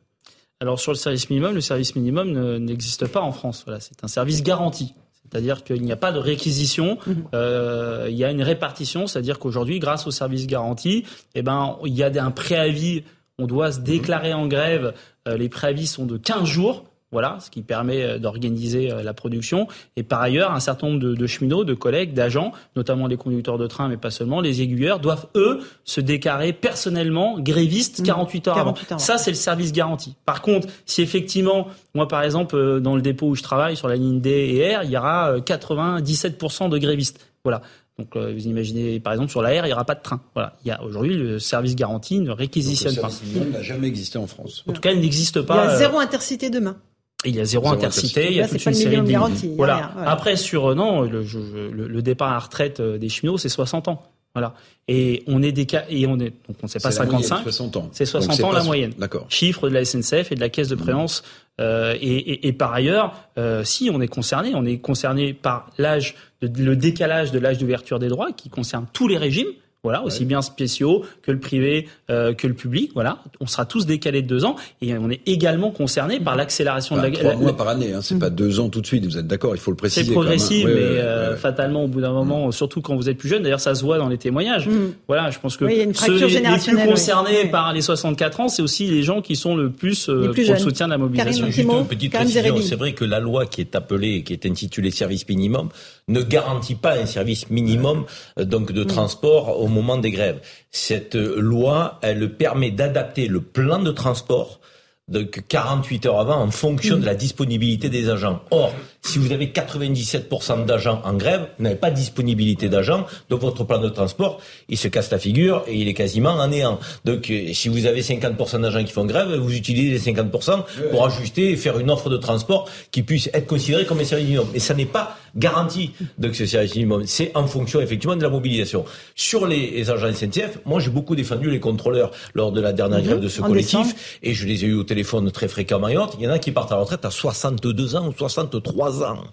alors sur le service minimum, le service minimum n'existe pas en France. Voilà, c'est un service garanti. C'est-à-dire qu'il n'y a pas de réquisition, mhm. euh, il y a une répartition, c'est-à-dire qu'aujourd'hui, grâce au service garanti, eh ben, il y a un préavis, on doit se déclarer en grève, euh, les préavis sont de 15 jours, voilà, ce qui permet euh, d'organiser euh, la production. Et par ailleurs, un certain nombre de, cheminots, de collègues, d'agents, notamment les conducteurs de train, mais pas seulement, les aiguilleurs, doivent, eux, se déclarer personnellement grévistes 48 mmh. heures avant. Ça, c'est le service garanti. Par contre, si effectivement, moi, par exemple, euh, dans le dépôt où je travaille, sur la ligne D et R, il y aura 97% de grévistes. Voilà. Donc, vous imaginez, par exemple, sur la R, il n'y aura pas de train. Voilà. Il y a aujourd'hui le service garanti ne réquisitionne pas. Le service n'a jamais existé en France. En tout cas, il n'existe pas. Il y a zéro intercité demain. Il y a zéro, intercité, il y a toute une série de voilà. Après sur euh, non le, le, départ à la retraite euh, des cheminots c'est 60 ans. Voilà. Et on est des cas et on est donc on sait pas 55. C'est 60 ans la moyenne. D'accord. Chiffre de la SNCF et de la caisse de mmh. préance. Euh, et, et, et, par ailleurs, euh, si on est concerné, on est concerné par l'âge, le décalage de l'âge d'ouverture des droits qui concerne tous les régimes. Voilà, aussi bien spéciaux que le privé, euh, que le public. Voilà, on sera tous décalés de deux ans et on est également concerné par l'accélération de la. Trois mois par année, hein, c'est pas deux ans tout de suite. Vous êtes d'accord Il faut le préciser. C'est progressif, mais euh, fatalement au bout d'un moment, mm. surtout quand vous êtes plus jeune. D'ailleurs, ça se voit dans les témoignages. Mm. Voilà, je pense que ceux les, plus concernés par les 64 ans, c'est aussi les gens qui sont le plus, euh, pour le soutien de la mobilisation. Juste une petite précision. C'est vrai que la loi qui est appelée, qui est intitulée service minimum, ne garantit pas un service minimum donc de transport au moment des grèves. Cette loi, elle permet d'adapter le plan de transport donc 48 heures avant en fonction de la disponibilité des agents. Or, si vous avez 97% d'agents en grève, vous n'avez pas de disponibilité d'agents, donc votre plan de transport, il se casse la figure et il est quasiment en néant. Donc euh, si vous avez 50% d'agents qui font grève, vous utilisez les 50% pour ajuster et faire une offre de transport qui puisse être considérée comme un service minimum. Mais ça n'est pas garanti donc ce service minimum. C'est en fonction effectivement de la mobilisation. Sur les, agents SNCF, moi j'ai beaucoup défendu les contrôleurs lors de la dernière mhm. grève de ce collectif et je les ai eu au téléphone très fréquemment. Il y en a qui partent à la retraite à 62 ans ou 63 ans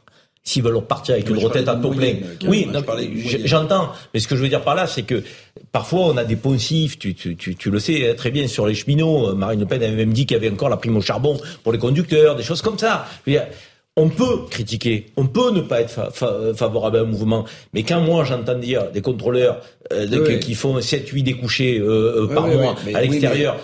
s'ils veulent partir avec une retraite à taux plein. Oui, j'entends. Mais ce que je veux dire par là, c'est que parfois on a des poncifs, tu, tu, tu, tu, le sais très bien, sur les cheminots. Marine Le Pen avait même dit qu'il y avait encore la prime au charbon pour les conducteurs, des choses comme ça. On peut critiquer, on peut ne pas être favorable à un mouvement, mais quand moi j'entends dire des contrôleurs euh, qui font 7-8 découchés euh, euh, par mois à l'extérieur,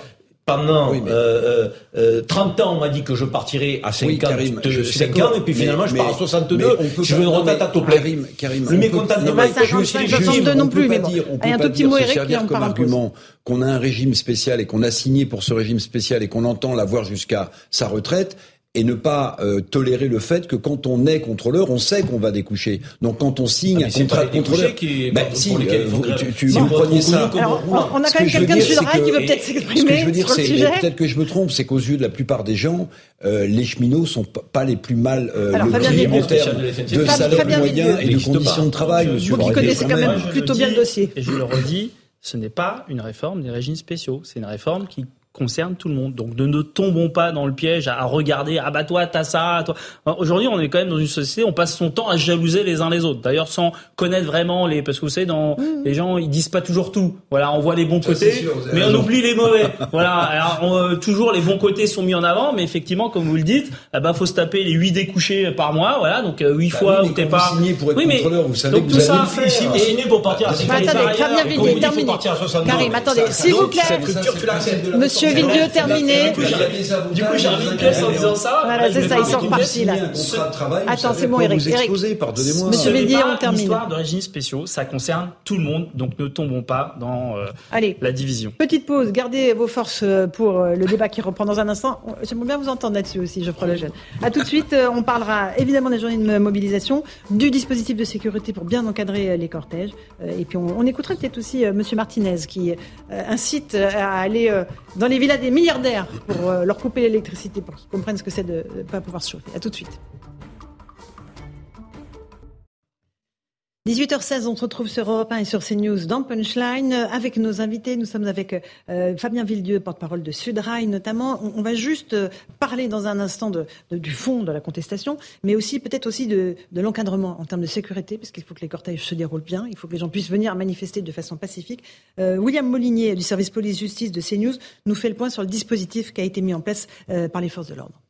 pendant euh, euh, 30 ans, on m'a dit que je partirais à 50, oui, 5 ans, et puis finalement, je pars à 62. Je veux une retraite à taux plein. le mécontentement, je suis 62 non plus, mais bon. On peut pas dire se servir comme argument qu'on a un régime spécial et qu'on a signé pour ce régime spécial et qu'on entend l'avoir jusqu'à sa retraite et ne pas euh, tolérer le fait que quand on est contrôleur, on sait qu'on va découcher. Donc quand on signe ah, un contrat de contrôleur, qui ben, si, euh, vous, tu, tu, vous prenez ça. Alors, on a quand même quelqu'un de Sudrail qui veut peut-être s'exprimer. Ce que je veux dire, c'est peut-être que je me trompe, c'est qu'aux yeux de la plupart des gens, euh, les cheminots sont pas les plus mal euh, Alors, lotis en termes de salaire moyen et de conditions de travail. Monsieur vous qui connaissez quand même plutôt bien le dossier. Et je le redis, ce n'est pas une réforme des régimes spéciaux. C'est une réforme qui concerne tout le monde. Donc ne, tombons pas dans le piège à, regarder ah bah toi t'as ça, toi. Aujourd'hui on est quand même dans une société, on passe son temps à jalouser les uns les autres. D'ailleurs sans connaître vraiment les parce que vous savez dans mmh. les gens ils disent pas toujours tout. Voilà on voit les bons côtés, mais on oublie les mauvais. voilà alors euh, toujours les bons côtés sont mis en avant, mais effectivement comme vous le dites, ah bah faut se taper les 8 découchés par mois. Voilà donc 8 euh, bah fois où t'es pas. Pour être oui mais vous savez donc tout ça fait signer pour partir. Attendez Fabien Villiers terminé. Karim attendez s'il vous plaît. Monsieur Monsieur Villedieu, terminé. Du coup, j'ai remis une pièce en disant ça. Voilà, c'est ça, ils sont repartis là. Attends, c'est bon, Eric. Monsieur Villedieu, on termine. L'histoire de régimes spéciaux, ça concerne tout le monde, donc ne tombons pas dans euh, la division. Petite pause, gardez vos forces euh, pour euh, le débat qui reprend dans un instant. J'aimerais bien vous entendre là-dessus aussi, Geoffroy Lejeune. A tout de suite, on parlera évidemment des journées de mobilisation, du dispositif de sécurité pour bien encadrer les cortèges. Et puis on, écoutera peut-être aussi Monsieur Martinez qui incite à aller dans les les villas des milliardaires pour euh, leur couper l'électricité, pour qu'ils comprennent ce que c'est de ne pas pouvoir se chauffer. À tout de suite. 18h16, on se retrouve sur Europe 1 et sur CNews dans Punchline avec nos invités. Nous sommes avec euh, Fabien Villedieu, porte-parole de Sudrail notamment. On, va juste euh, parler dans un instant du fond de la contestation, mais aussi peut-être aussi de, l'encadrement en termes de sécurité, parce qu'il faut que les cortèges se déroulent bien, il faut que les gens puissent venir manifester de façon pacifique. Euh, William Molinier du service police-justice de CNews nous fait le point sur le dispositif qui a été mis en place par les forces de l'ordre.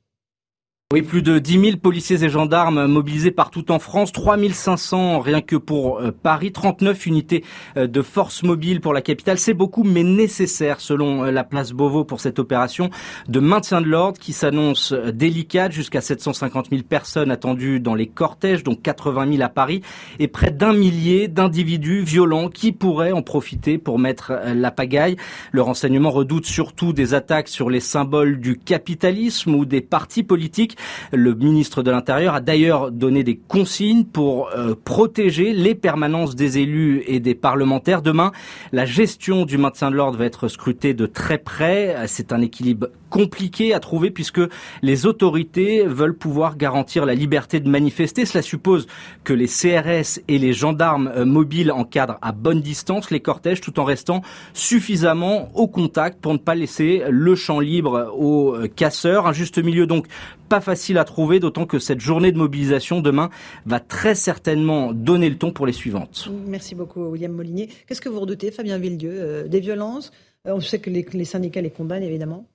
Oui, plus de 10 000 policiers et gendarmes mobilisés partout en France, 3 500 rien que pour euh, Paris, 39 unités euh, de force mobile pour la capitale. C'est beaucoup, mais nécessaire selon euh, la place Beauvau pour cette opération de maintien de l'ordre qui s'annonce délicate. Jusqu'à 750 000 personnes attendues dans les cortèges, donc 80 000 à Paris, et près d'un millier d'individus violents qui pourraient en profiter pour mettre la pagaille. Le renseignement redoute surtout des attaques sur les symboles du capitalisme ou des partis politiques. Le ministre de l'Intérieur a d'ailleurs donné des consignes pour euh, protéger les permanences des élus et des parlementaires. Demain, la gestion du maintien de l'ordre va être scrutée de très près. C'est un équilibre compliqué à trouver puisque les autorités veulent pouvoir garantir la liberté de manifester. Cela suppose que les CRS et les gendarmes euh, mobiles encadrent à bonne distance les cortèges tout en restant suffisamment au contact pour ne pas laisser le champ libre aux euh, casseurs. Un juste milieu donc pas facile à trouver, d'autant que cette journée de mobilisation demain va très certainement donner le ton pour les suivantes. Merci beaucoup William Molinier. Qu'est-ce que vous redoutez, Fabien Villedieu euh, Des violences On sait que les, les syndicats les condamnent évidemment.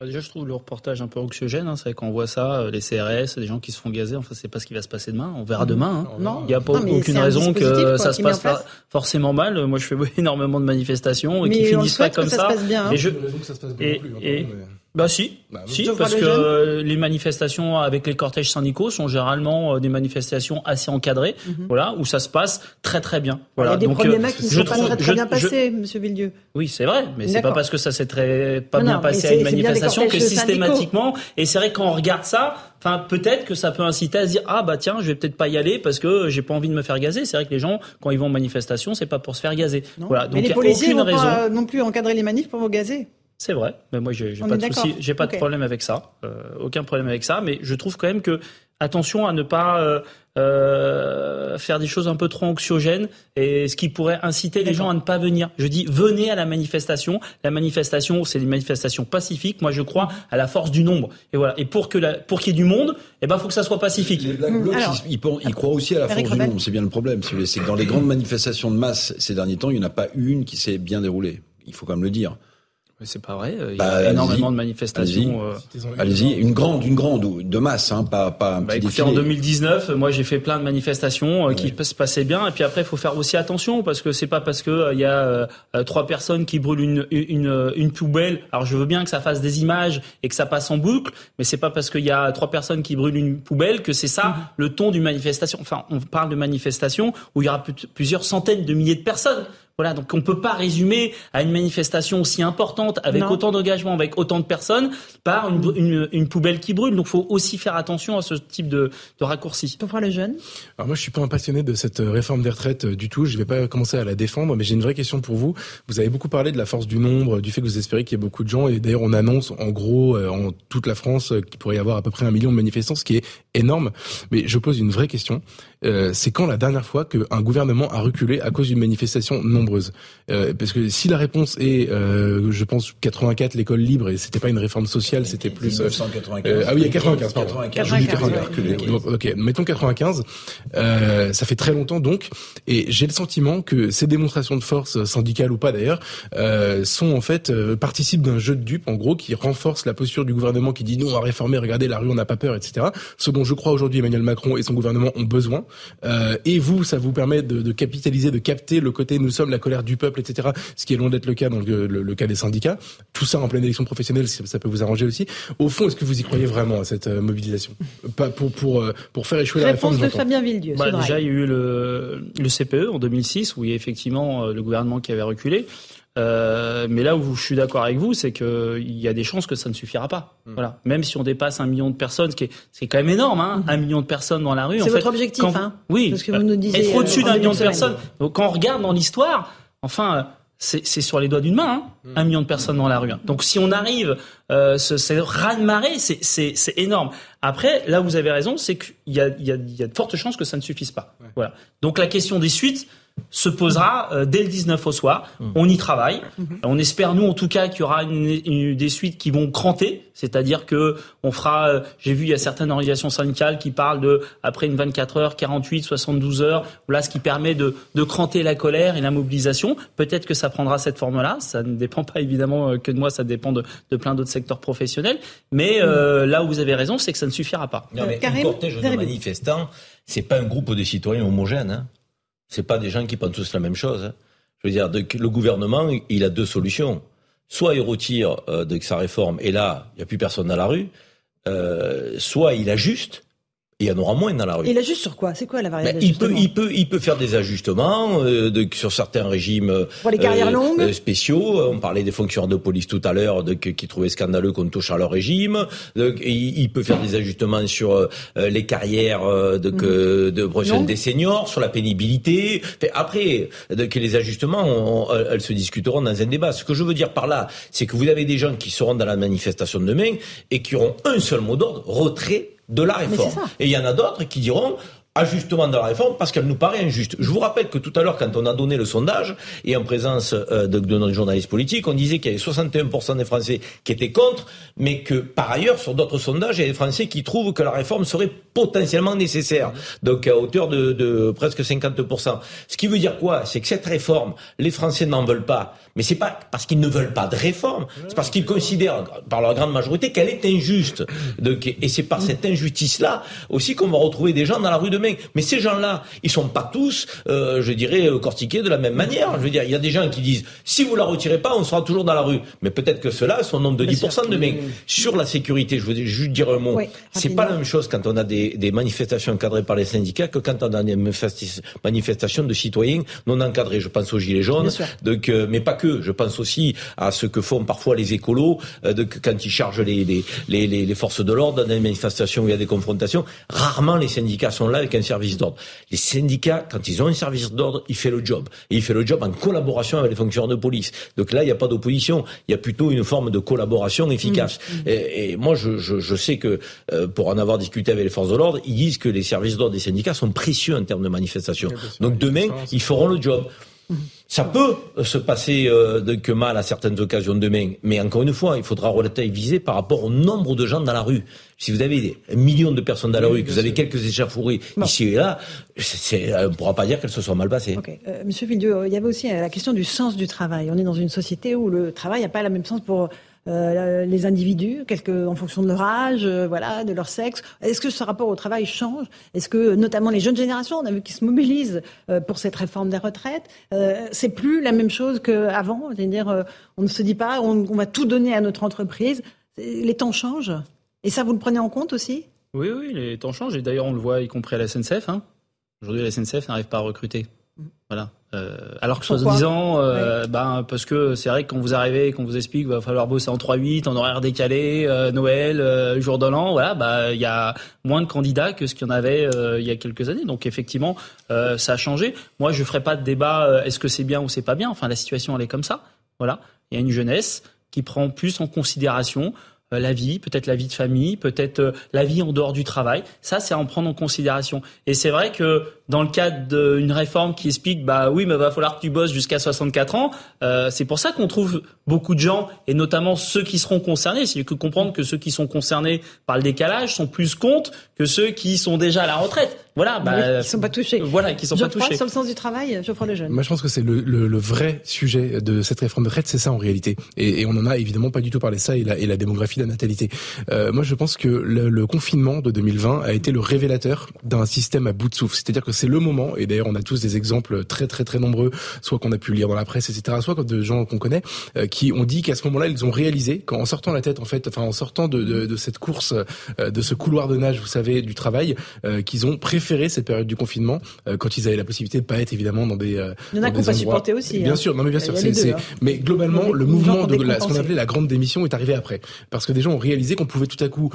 Bah, déjà, je trouve le reportage un peu anxiogène. Hein. C'est vrai qu'on voit ça, euh, les CRS, des gens qui se font gazer. Enfin, c'est pas ce qui va se passer demain. On verra demain. Hein. Non, il n'y a pas aucune raison que ça se passe forcément mal. Moi, je fais énormément de manifestations et qui finissent pas comme ça. bien, hein. je... que ça se passe bien et, plus, et... Bah si, bah, si parce que les manifestations avec les cortèges syndicaux sont généralement des manifestations assez encadrées, mhm. voilà, où ça se passe très très bien. Voilà. Il y a des premiers mecs qui ne sont pas très, bien passés, Monsieur Villedieu. Oui, c'est vrai, mais c'est pas parce que ça s'est très pas bien passé à une manifestation que systématiquement. Et c'est vrai quand on regarde ça, Enfin, peut-être que ça peut inciter à se dire ah bah tiens, je vais peut-être pas y aller parce que j'ai pas envie de me faire gazer. C'est vrai que les gens, quand ils vont en manifestation, c'est pas pour se faire gazer. Voilà. Donc, mais les policiers vont pas non plus encadrer les manifs pour vous gazer. C'est vrai, mais moi j'ai pas de souci, j'ai pas de problème avec ça, euh, aucun problème avec ça. Mais je trouve quand même que attention à ne pas euh, euh, faire des choses un peu trop anxiogènes et ce qui pourrait inciter les gens à ne pas venir. Je dis venez à la manifestation. La manifestation, c'est une manifestation pacifique. Moi, je crois à la force du nombre. Et voilà. Et pour que la, pour qu'il y ait du monde, eh ben, faut que ça soit pacifique. Les Black Blocs, ils, ils, croient aussi à la force du nombre. C'est bien le problème. C'est que dans les grandes manifestations de masse ces derniers temps, il n'y en a pas une qui s'est bien déroulée. Il faut quand même le dire. Mais c'est pas vrai. Il y a bah, énormément de manifestations. Allez-y, euh, une grande, une grande de masse, hein, pas pas un bah, petit écoutez, En 2019, moi j'ai fait plein de manifestations euh, qui se passaient bien. Et puis après, il faut faire aussi attention parce que c'est pas parce que euh, il y a trois personnes qui brûlent une, une, une poubelle. Alors je veux bien que ça fasse des images et que ça passe en boucle, mais c'est pas parce qu'il y a trois personnes qui brûlent une poubelle que c'est ça mm-hmm. le ton d'une manifestation. Enfin, on parle de manifestation où il y aura plusieurs centaines de milliers de personnes. Voilà, donc on peut pas résumer à une manifestation aussi importante, avec autant d'engagement, avec autant de personnes, par une, une, poubelle qui brûle. Donc il faut aussi faire attention à ce type de, de raccourci. Pour voir les jeunes Alors moi je suis pas un passionné de cette euh, réforme des retraites euh, du tout, je vais pas commencer à la défendre, mais j'ai une vraie question pour vous. Vous avez beaucoup parlé de la force du nombre, du fait que vous espérez qu'il y ait beaucoup de gens, et d'ailleurs on annonce en gros euh, en toute la France qu'il pourrait y avoir à peu près un million de manifestants, ce qui est énorme. Mais je pose une vraie question. Euh, c'est quand la dernière fois qu'un gouvernement a reculé à cause d'une manifestation nombreuse euh, Parce que si la réponse est, euh, je pense, 84, l'école libre, et c'était pas une réforme sociale, c'était plus... 1995. ah oui, il y a 95, pardon. 95, 95, ok, mettons 95. ça fait très longtemps donc, et j'ai le sentiment que ces démonstrations de force, syndicales ou pas d'ailleurs, sont en fait, participent d'un jeu de dupes, en gros, qui renforce la posture du gouvernement qui dit non, on va réformer, regardez, la rue, on n'a pas peur, etc. Ce dont je crois aujourd'hui Emmanuel Macron et son gouvernement ont besoin. Euh, et vous, ça vous permet de, de, capitaliser, de capter le côté nous sommes la colère du peuple, etc. Ce qui est loin d'être le cas dans le, le, cas des syndicats. Tout ça en pleine élection professionnelle, ça, peut vous arranger aussi. Au fond, est-ce que vous y croyez vraiment à cette euh, mobilisation? Pas pour pour euh, pour faire échouer la réforme. de Fabien Villedieu. Bah, déjà, il y a eu le, le CPE en 2006 où il y a effectivement le gouvernement qui avait reculé. Euh, mais là où je suis d'accord avec vous, c'est qu'il y a des chances que ça ne suffira pas. Hmm. Voilà. Même si on dépasse un million de personnes, ce qui est, c'est quand même énorme, hein, un million de personnes dans la rue. C'est votre objectif, hein Oui. Parce que vous nous disiez, être au-dessus euh, d'un million de personnes. Donc, quand on regarde dans l'histoire, enfin, c'est, c'est sur les doigts d'une main, hein, hmm. un million de personnes dans la rue. Hein. Donc, si on arrive, euh, ce, c'est raz-de-marée, c'est, c'est, c'est énorme. Après, là, vous avez raison, c'est qu'il y a, il y a, il y a de fortes chances que ça ne suffise pas. Voilà. Donc, la question des suites se posera euh, dès le 19 au soir. Mmh. On y travaille. Mmh. On espère nous en tout cas qu'il y aura une, des suites qui vont cranter, c'est-à-dire que on fera. Euh, j'ai vu il y a certaines organisations syndicales qui parlent de après une 24 heures, 48, 72 heures. Là, ce qui permet de, de cranter la colère et la mobilisation. Peut-être que ça prendra cette forme-là. Ça ne dépend pas évidemment euh, que de moi, ça dépend de, de plein d'autres secteurs professionnels. Mais mmh. là où vous avez raison, c'est que ça ne suffira pas. Non, mais un cortège de manifestants, c'est pas un groupe de citoyens homogènes. Hein. C'est pas des gens qui pensent tous la même chose. Hein. Je veux dire, le gouvernement, il a deux solutions. Soit il retire euh, de sa réforme, et là, il n'y a plus personne dans la rue. Euh, soit il ajuste, il y en aura moins dans la rue. Il ajuste sur quoi? C'est quoi la variable ben, il peut, il peut, il peut faire des ajustements euh, de, sur certains régimes euh, Pour les carrières longues? Euh, spéciaux. On parlait des fonctionnaires de police tout à l'heure, qui trouvaient scandaleux qu'on touche à leur régime. il, peut faire des ajustements sur les carrières de, que, mhm. de des seniors, sur la pénibilité. Après, que les ajustements, elles se discuteront dans un débat. Ce que je veux dire par là, c'est que vous avez des gens qui seront dans la manifestation de demain et qui auront un seul mot d'ordre retrait de la réforme. Et il y en a d'autres qui diront ajustement de la réforme parce qu'elle nous paraît injuste. Je vous rappelle que tout à l'heure, quand on a donné le sondage, et en présence euh, de, de notre journaliste politique, on disait qu'il y avait 61% des Français qui étaient contre, mais que par ailleurs, sur d'autres sondages, il y a des Français qui trouvent que la réforme serait potentiellement nécessaire. Donc à hauteur de, de presque 50%. Ce qui veut dire quoi? C'est que cette réforme, les Français n'en veulent pas. Mais c'est pas parce qu'ils ne veulent pas de réforme, c'est parce qu'ils considèrent, par leur grande majorité, qu'elle est injuste. Donc, et c'est par cette injustice-là aussi qu'on va retrouver des gens dans la rue de demain. Mais ces gens-là, ils sont pas tous, euh, je dirais, euh, cortiqués de la même manière. Je veux dire, il y a des gens qui disent, si vous la retirez pas, on sera toujours dans la rue. Mais peut-être que ceux-là sont nombre de 10% demain. Sur la sécurité, je veux juste dire un mot. c'est pas la même chose quand on a des, des, manifestations encadrées par les syndicats que quand on a des manifestations de citoyens non encadrés. Je pense aux gilets jaunes, donc, euh, mais pas que. Je pense aussi à ce que font parfois les écolos, euh, de, quand ils chargent les, les, les, les forces de l'ordre dans des manifestations où il y a des confrontations. Rarement les syndicats sont là avec un service d'ordre. Les syndicats, quand ils ont un service d'ordre, ils font le job. Et ils font le job en collaboration avec les fonctionnaires de police. Donc là, il n'y a pas d'opposition. Il y a plutôt une forme de collaboration efficace. Mmh, mmh. Et, et, moi, je, je, je sais que euh, pour en avoir discuté avec les forces de l'ordre, ils disent que les services d'ordre des syndicats sont précieux en termes de manifestation. Donc demain, ils feront le job. Ça peut se passer euh, de, que mal à certaines occasions demain, mais encore une fois, il faudra relativiser par rapport au nombre de gens dans la rue. Si vous avez des millions de personnes dans la rue, que vous avez quelques échafourés ici et là, on ne pourra pas dire qu'elles se soient mal passées. Euh, Monsieur Villedieu, il y avait aussi la question du sens du travail. On est dans une société où le travail n'a pas la même sens pour euh, les individus, en fonction de leur âge, euh, voilà, de leur sexe. Est-ce que ce rapport au travail change? Est-ce que, notamment les jeunes générations, on a vu qu'ils se mobilisent euh, pour cette réforme des retraites, c'est plus la même chose qu'avant? C'est-à-dire, on ne se dit pas, on, va tout donner à notre entreprise. Les temps changent. Et ça, vous le prenez en compte aussi? Oui, oui, les temps changent. Et d'ailleurs, on le voit, y compris à la SNCF. Hein. Aujourd'hui, la SNCF n'arrive pas à recruter. Voilà. Euh, alors que soi-disant, euh, ben parce que c'est vrai que quand vous arrivez, qu'on vous explique, qu'il va falloir bosser en 3-8, en horaire décalé, euh, Noël, euh, jour de l'an, voilà, bah il y a moins de candidats que ce qu'il y en avait euh, il y a quelques années. Donc effectivement, ça a changé. Moi, je ferai pas de débat. Est-ce que c'est bien ou c'est pas bien Enfin, la situation elle est comme ça. Voilà. Il y a une jeunesse qui prend plus en considération la vie, peut-être la vie de famille, peut-être la vie en dehors du travail. Ça, c'est à en prendre en considération. Et c'est vrai que dans le cadre d'une réforme qui explique bah oui mais va falloir que tu bosses jusqu'à 64 ans euh, c'est pour ça qu'on trouve beaucoup de gens et notamment ceux qui seront concernés. C'est que comprendre que ceux qui sont concernés par le décalage sont plus comptes que ceux qui sont déjà à la retraite. Voilà bah, qui sont pas touchés. voilà qui sont pas touchés. sur le sens du travail je prends le jeune moi je pense que c'est le, le, le, vrai sujet de cette réforme de retraite c'est ça en réalité. Et, et, on en a évidemment pas du tout parlé ça et la, et la démographie la natalité. Euh, moi je pense que le, le confinement de 2020 a été le révélateur d'un système à bout de souffle. C'est-à-dire que c'est le moment, et d'ailleurs on a tous des exemples très très très nombreux, soit qu'on a pu lire dans la presse, etc., soit de gens qu'on connaît, euh, qui ont dit qu'à ce moment-là, ils ont réalisé qu'en sortant la tête, en fait, enfin en sortant de, de, de cette course, euh, de ce couloir de nage, vous savez, du travail, euh, qu'ils ont préféré cette période du confinement, quand ils avaient la possibilité de pas être évidemment dans des... Il y en a pas supporté aussi. Bien hein. sûr, non mais bien sûr, c'est, hein. mais globalement, le mouvement de la, ce qu'on appelait la grande démission est arrivé après, parce que des gens ont réalisé qu'on pouvait tout à coup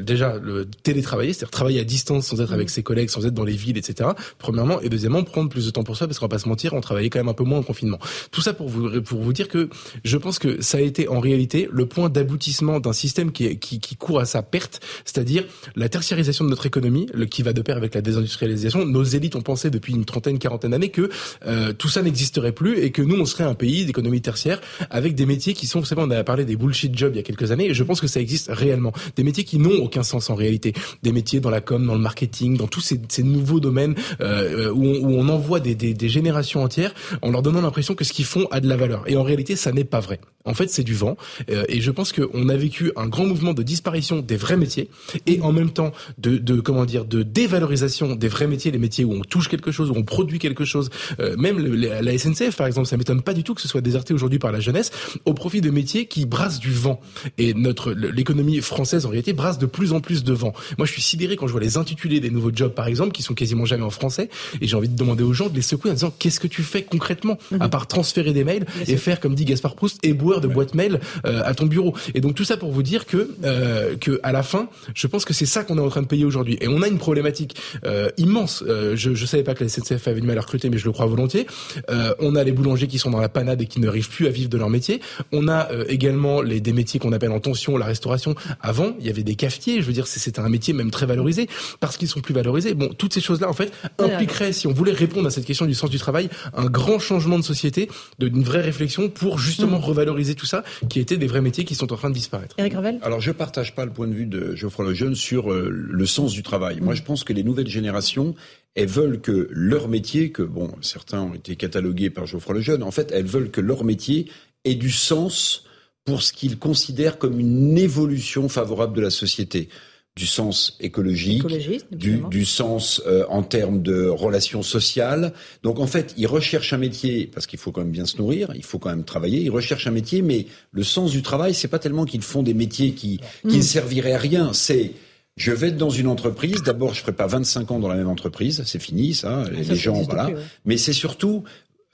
déjà le télétravailler, c'est-à-dire travailler à distance sans être avec ses collègues, sans être dans les villes, etc premièrement, et deuxièmement, prendre plus de temps pour ça, parce qu'on va pas se mentir, on travaillait quand même un peu moins en confinement. Tout ça pour vous, pour vous dire que je pense que ça a été en réalité le point d'aboutissement d'un système qui, qui, court à sa perte, c'est-à-dire la tertiarisation de notre économie, qui va de pair avec la désindustrialisation. Nos élites ont pensé depuis une trentaine, quarantaine d'années que euh, tout ça n'existerait plus et que nous, on serait un pays d'économie tertiaire avec des métiers qui sont, vous savez, on a parlé des bullshit jobs il y a quelques années, et je pense que ça existe réellement. Des métiers qui n'ont aucun sens en réalité. Des métiers dans la com, dans le marketing, dans tous ces nouveaux domaines euh, où, on, où, on, envoie des, générations entières en leur donnant l'impression que ce qu'ils font a de la valeur. Et en réalité, ça n'est pas vrai. En fait, c'est du vent. Euh, et je pense qu'on a vécu un grand mouvement de disparition des vrais métiers et en même temps de, comment dire de dévalorisation des vrais métiers, les métiers où on touche quelque chose, où on produit quelque chose. Euh, même la SNCF, par exemple, ça m'étonne pas du tout que ce soit déserté aujourd'hui par la jeunesse au profit de métiers qui brassent du vent. Et notre l'économie française en réalité brasse de plus en plus de vent. Moi, je suis sidéré quand je vois les intitulés des nouveaux jobs, par exemple, qui sont quasiment jamais en français. Et j'ai envie de demander aux gens de les secouer en disant qu'est-ce que tu fais concrètement mhm. à part transférer des mails et faire comme dit Gaspard Proust éboueur de boîte mail euh, à ton bureau. Et donc tout ça pour vous dire que euh, que à la fin, je pense que c'est ça qu'on est en train de payer aujourd'hui. Et on a une problématique euh, immense. Euh, je je savais pas que la SNCF avait du mal à recruter, mais je le crois volontiers. Euh, on a les boulangers qui sont dans la panade et qui n'arrivent plus à vivre de leur métier. On a euh, également les des métiers qu'on appelle en tension, la restauration. Avant, il y avait des cafetiers. Je veux dire, c'était un métier même très valorisé parce qu'ils sont plus valorisés. Bon, toutes ces choses-là en fait impliqueraient si on voulait répondre à cette question du sens du travail, un grand changement de société, d'une vraie réflexion pour justement mm. revaloriser tout ça, qui étaient des vrais métiers qui sont en train de disparaître. Eric Ravel Alors je partage pas le point de vue de Geoffroy Lejeune sur euh, le sens du travail. Moi mm. je pense que les nouvelles générations, elles veulent que leur métier, que bon, certains ont été catalogués par Geoffroy Lejeune, en fait, elles veulent que leur métier ait du sens pour ce qu'ils considèrent comme une évolution favorable de la société. Du sens écologique, du, du, sens euh, en termes de relations sociales. Donc en fait, ils recherchent un métier parce qu'il faut quand même bien se nourrir, il faut quand même travailler. Ils recherchent un métier, mais le sens du travail, c'est pas tellement qu'ils font des métiers qui, qui ne serviraient à rien. C'est je vais être dans une entreprise. D'abord, je ferai pas 25 ans dans la même entreprise, c'est fini ça. Ah, les gens, voilà. Mais c'est surtout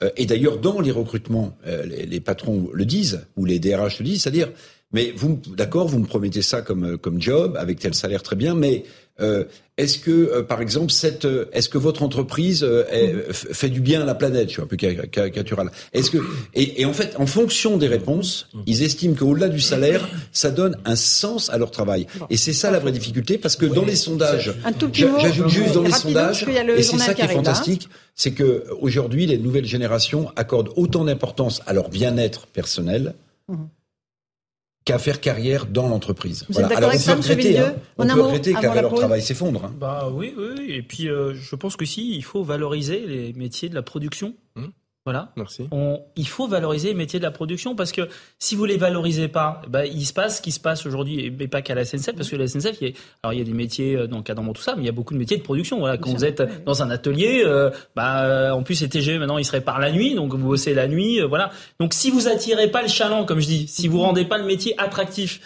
euh, et d'ailleurs, dans les recrutements, euh, les, les, patrons le disent, ou les DRH le disent, c'est-à-dire mais vous, d'accord, vous me promettez ça comme euh, comme job avec tel salaire très bien, mais euh, est-ce que, euh, par exemple, cette, est-ce que votre entreprise fait du bien à la planète? Je suis un peu caricatural. Est-ce que et, et, en fait, en fonction des réponses, ils estiment qu'au-delà du salaire, ça donne un sens à leur travail. Et c'est ça la vraie difficulté, parce que dans les sondages, j'ajoute juste dans les sondages, et c'est ça qui est fantastique, c'est que aujourd'hui, les nouvelles générations accordent autant d'importance à leur bien-être personnel. Mmh qu'à faire carrière dans l'entreprise. Voilà. Alors on peut regretter, hein. on, peut regretter que leur travail s'effondre. Hein. Bah oui, oui, et puis euh, je pense que si il faut valoriser les métiers de la production. Hum. Voilà. Merci. On, il faut valoriser les métiers de la production parce que si vous les valorisez pas, bah, il se passe ce qui se passe aujourd'hui, et pas qu'à la SNCF, parce que la SNCF, il y a, alors il y a des métiers euh, dans le cadre tout ça, mais il y a beaucoup de métiers de production. Voilà, quand vous êtes dans un atelier, euh, bah, euh, en plus les TGV maintenant ils se réparent la nuit, donc vous bossez la nuit, voilà. Donc si vous attirez pas le chaland, comme je dis, si vous rendez pas le métier attractif,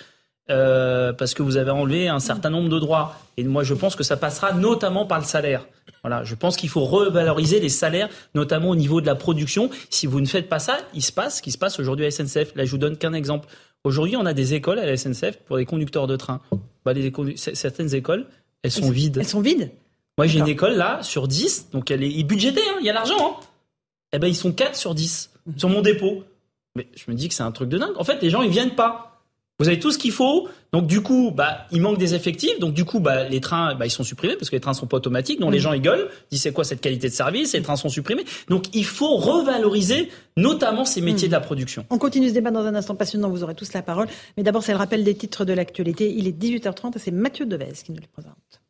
euh, parce que vous avez enlevé un certain nombre de droits. Et moi, je pense que ça passera notamment par le salaire. Voilà, je pense qu'il faut revaloriser les salaires, notamment au niveau de la production. Si vous ne faites pas ça, il se passe ce qui se passe aujourd'hui à SNCF. Là, je vous donne qu'un exemple. Aujourd'hui, on a des écoles à la SNCF pour des conducteurs de train. Bah, les, certaines écoles, elles sont vides. Elles sont vides? Moi, j'ai une école là sur 10, donc elle est budgétée, hein, il y a l'argent. Hein. Eh ben, ils sont 4 sur 10 sur mon dépôt. Mais je me dis que c'est un truc de dingue. En fait, les gens, ils viennent pas. Vous avez tout ce qu'il faut. Donc du coup, bah, il manque des effectifs. Donc du coup, bah, les trains, bah, ils sont supprimés parce que les trains sont pas automatiques. Donc les mmh. gens ils gueulent, disent c'est quoi cette qualité de service? Les trains sont supprimés. Donc il faut revaloriser notamment ces métiers mmh. de la production. On continue ce débat dans un instant passionnant. Vous aurez tous la parole. Mais d'abord, c'est le rappel des titres de l'actualité. Il est 18h30 et c'est Mathieu Devez qui nous le présente.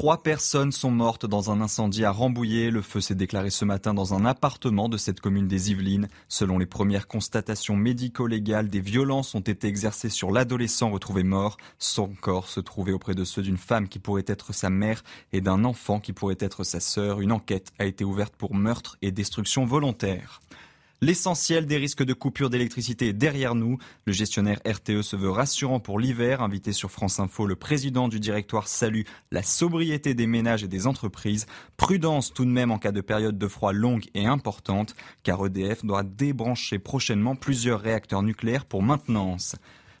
Trois personnes sont mortes dans un incendie à Rambouillet. Le feu s'est déclaré ce matin dans un appartement de cette commune des Yvelines. Selon les premières constatations médico-légales, des violences ont été exercées sur l'adolescent retrouvé mort. Son corps se trouvait auprès de ceux d'une femme qui pourrait être sa mère et d'un enfant qui pourrait être sa sœur. Une enquête a été ouverte pour meurtre et destruction volontaire. L'essentiel des risques de coupure d'électricité est derrière nous. Le gestionnaire RTE se veut rassurant pour l'hiver. Invité sur France Info, le président du directoire salue la sobriété des ménages et des entreprises. Prudence tout de même en cas de période de froid longue et importante, car EDF doit débrancher prochainement plusieurs réacteurs nucléaires pour maintenance.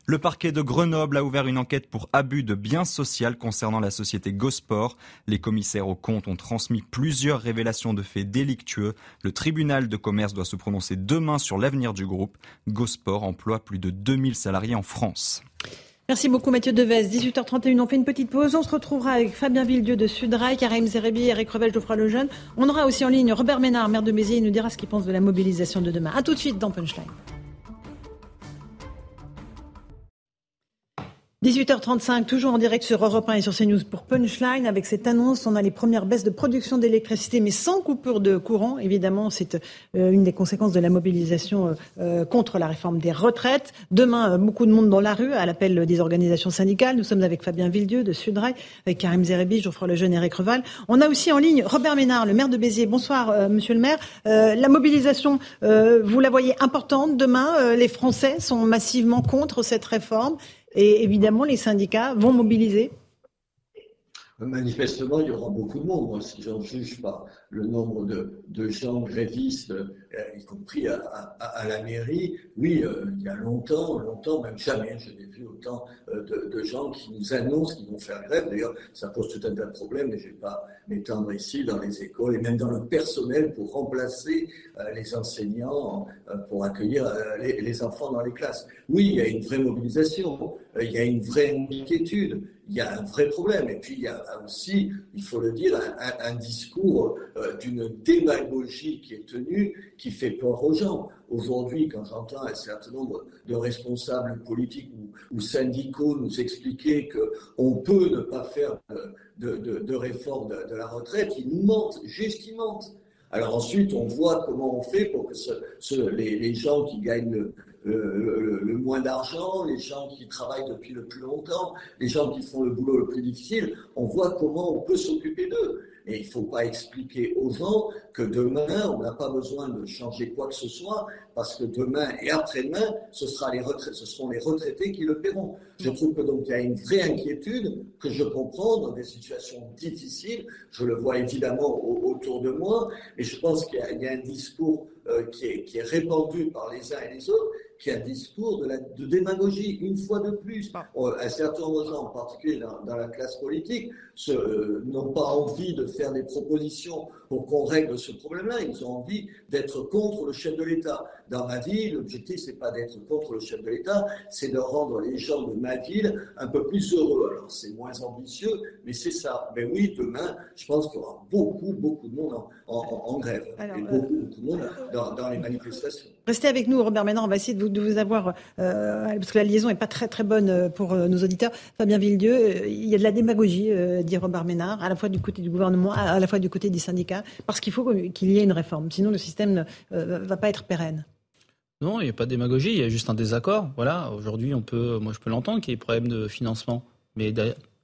Le parquet de Grenoble a ouvert une enquête pour abus de biens sociaux concernant la société Gosport. Les commissaires aux comptes ont transmis plusieurs révélations de faits délictueux. Le tribunal de commerce doit se prononcer demain sur l'avenir du groupe. Gosport emploie plus de 2000 salariés en France. Merci beaucoup Mathieu Devez. 18h31, on fait une petite pause. On se retrouvera avec Fabien Villedieu de Sudrail, Karim Zerebi, Eric Revel, Geoffroy Lejeune. On aura aussi en ligne Robert Ménard, maire de Mézières. Il nous dira ce qu'il pense de la mobilisation de demain. A tout de suite dans Punchline. 18h35, toujours en direct sur Europe 1 et sur CNews pour Punchline. Avec cette annonce, on a les premières baisses de production d'électricité, mais sans coupure de courant. Évidemment, c'est euh, une des conséquences de la mobilisation euh, euh, contre la réforme des retraites. Demain, beaucoup de monde dans la rue, à l'appel des organisations syndicales. Nous sommes avec Fabien Villedieu de Sudrail, avec Karim Zerebi, Geoffroy Lejeune et Eric Reval. On a aussi en ligne Robert Ménard, le maire de Béziers. Bonsoir, monsieur le maire. la mobilisation, vous la voyez importante demain. les Français sont massivement contre cette réforme. Et évidemment, les syndicats vont mobiliser. Manifestement, il y aura beaucoup de monde, moi, si j'en juge par le nombre de, de gens grévistes, y compris à, la mairie. Oui, euh, il y a longtemps, longtemps, même jamais, je n'ai vu autant euh, de, gens qui nous annoncent qu'ils vont faire grève. D'ailleurs, ça pose tout un tas de problèmes, mais je ne vais pas m'étendre ici dans les écoles et même dans le personnel pour remplacer les enseignants, pour accueillir les, enfants dans les classes. Oui, il y a une vraie mobilisation, il y a une vraie inquiétude il y a un vrai problème. Et puis, il y a aussi, il faut le dire, un, discours euh, d'une démagogie qui est tenue, qui fait peur aux gens. Aujourd'hui, quand j'entends un certain nombre de responsables politiques ou, syndicaux nous expliquer qu'on peut ne pas faire de, réforme de, la retraite, ils nous mentent, juste mentent. Alors ensuite, on voit comment on fait pour que les, gens qui gagnent le, moins d'argent, les gens qui travaillent depuis le plus longtemps, les gens qui font le boulot le plus difficile, on voit comment on peut s'occuper d'eux. Et il ne faut pas expliquer aux gens que demain, on n'a pas besoin de changer quoi que ce soit, parce que demain et après-demain, ce, sera les ce seront les retraités qui le paieront. Je trouve que donc il y a une vraie inquiétude que je comprends dans des situations difficiles. Je le vois évidemment autour de moi, mais je pense qu'il y, a un discours euh, qui, est, qui est répandu par les uns et les autres qui un discours de, la, de démagogie, une fois de plus. Ah. Un certain nombre de gens, en particulier dans, dans la classe politique, euh, n'ont pas envie de faire des propositions pour qu'on règle ce problème-là. Ils ont envie d'être contre le chef de l'État. Dans ma ville, l'objectif, c'est pas d'être contre le chef de l'État, c'est de rendre les gens de ma ville un peu plus heureux. Alors, c'est moins ambitieux, mais c'est ça. Mais oui, demain, je pense qu'il y aura beaucoup, beaucoup de monde en, grève. et beaucoup, beaucoup de monde dans, les manifestations. Restez avec nous, Robert Ménard. On va essayer de vous, de vous avoir, euh, parce que la liaison n'est pas très, très bonne euh, pour nos auditeurs. Fabien Villedieu, il y a de la démagogie dit Robert Ménard, à la fois du côté du gouvernement, à la fois du côté des syndicats, parce qu'il faut qu'il y ait une réforme. Sinon, le système ne euh, va pas être pérenne. Non, il n'y a pas de démagogie, il y a juste un désaccord. Voilà, aujourd'hui, on peut, moi, je peux l'entendre qu'il y ait des problèmes de financement. Mais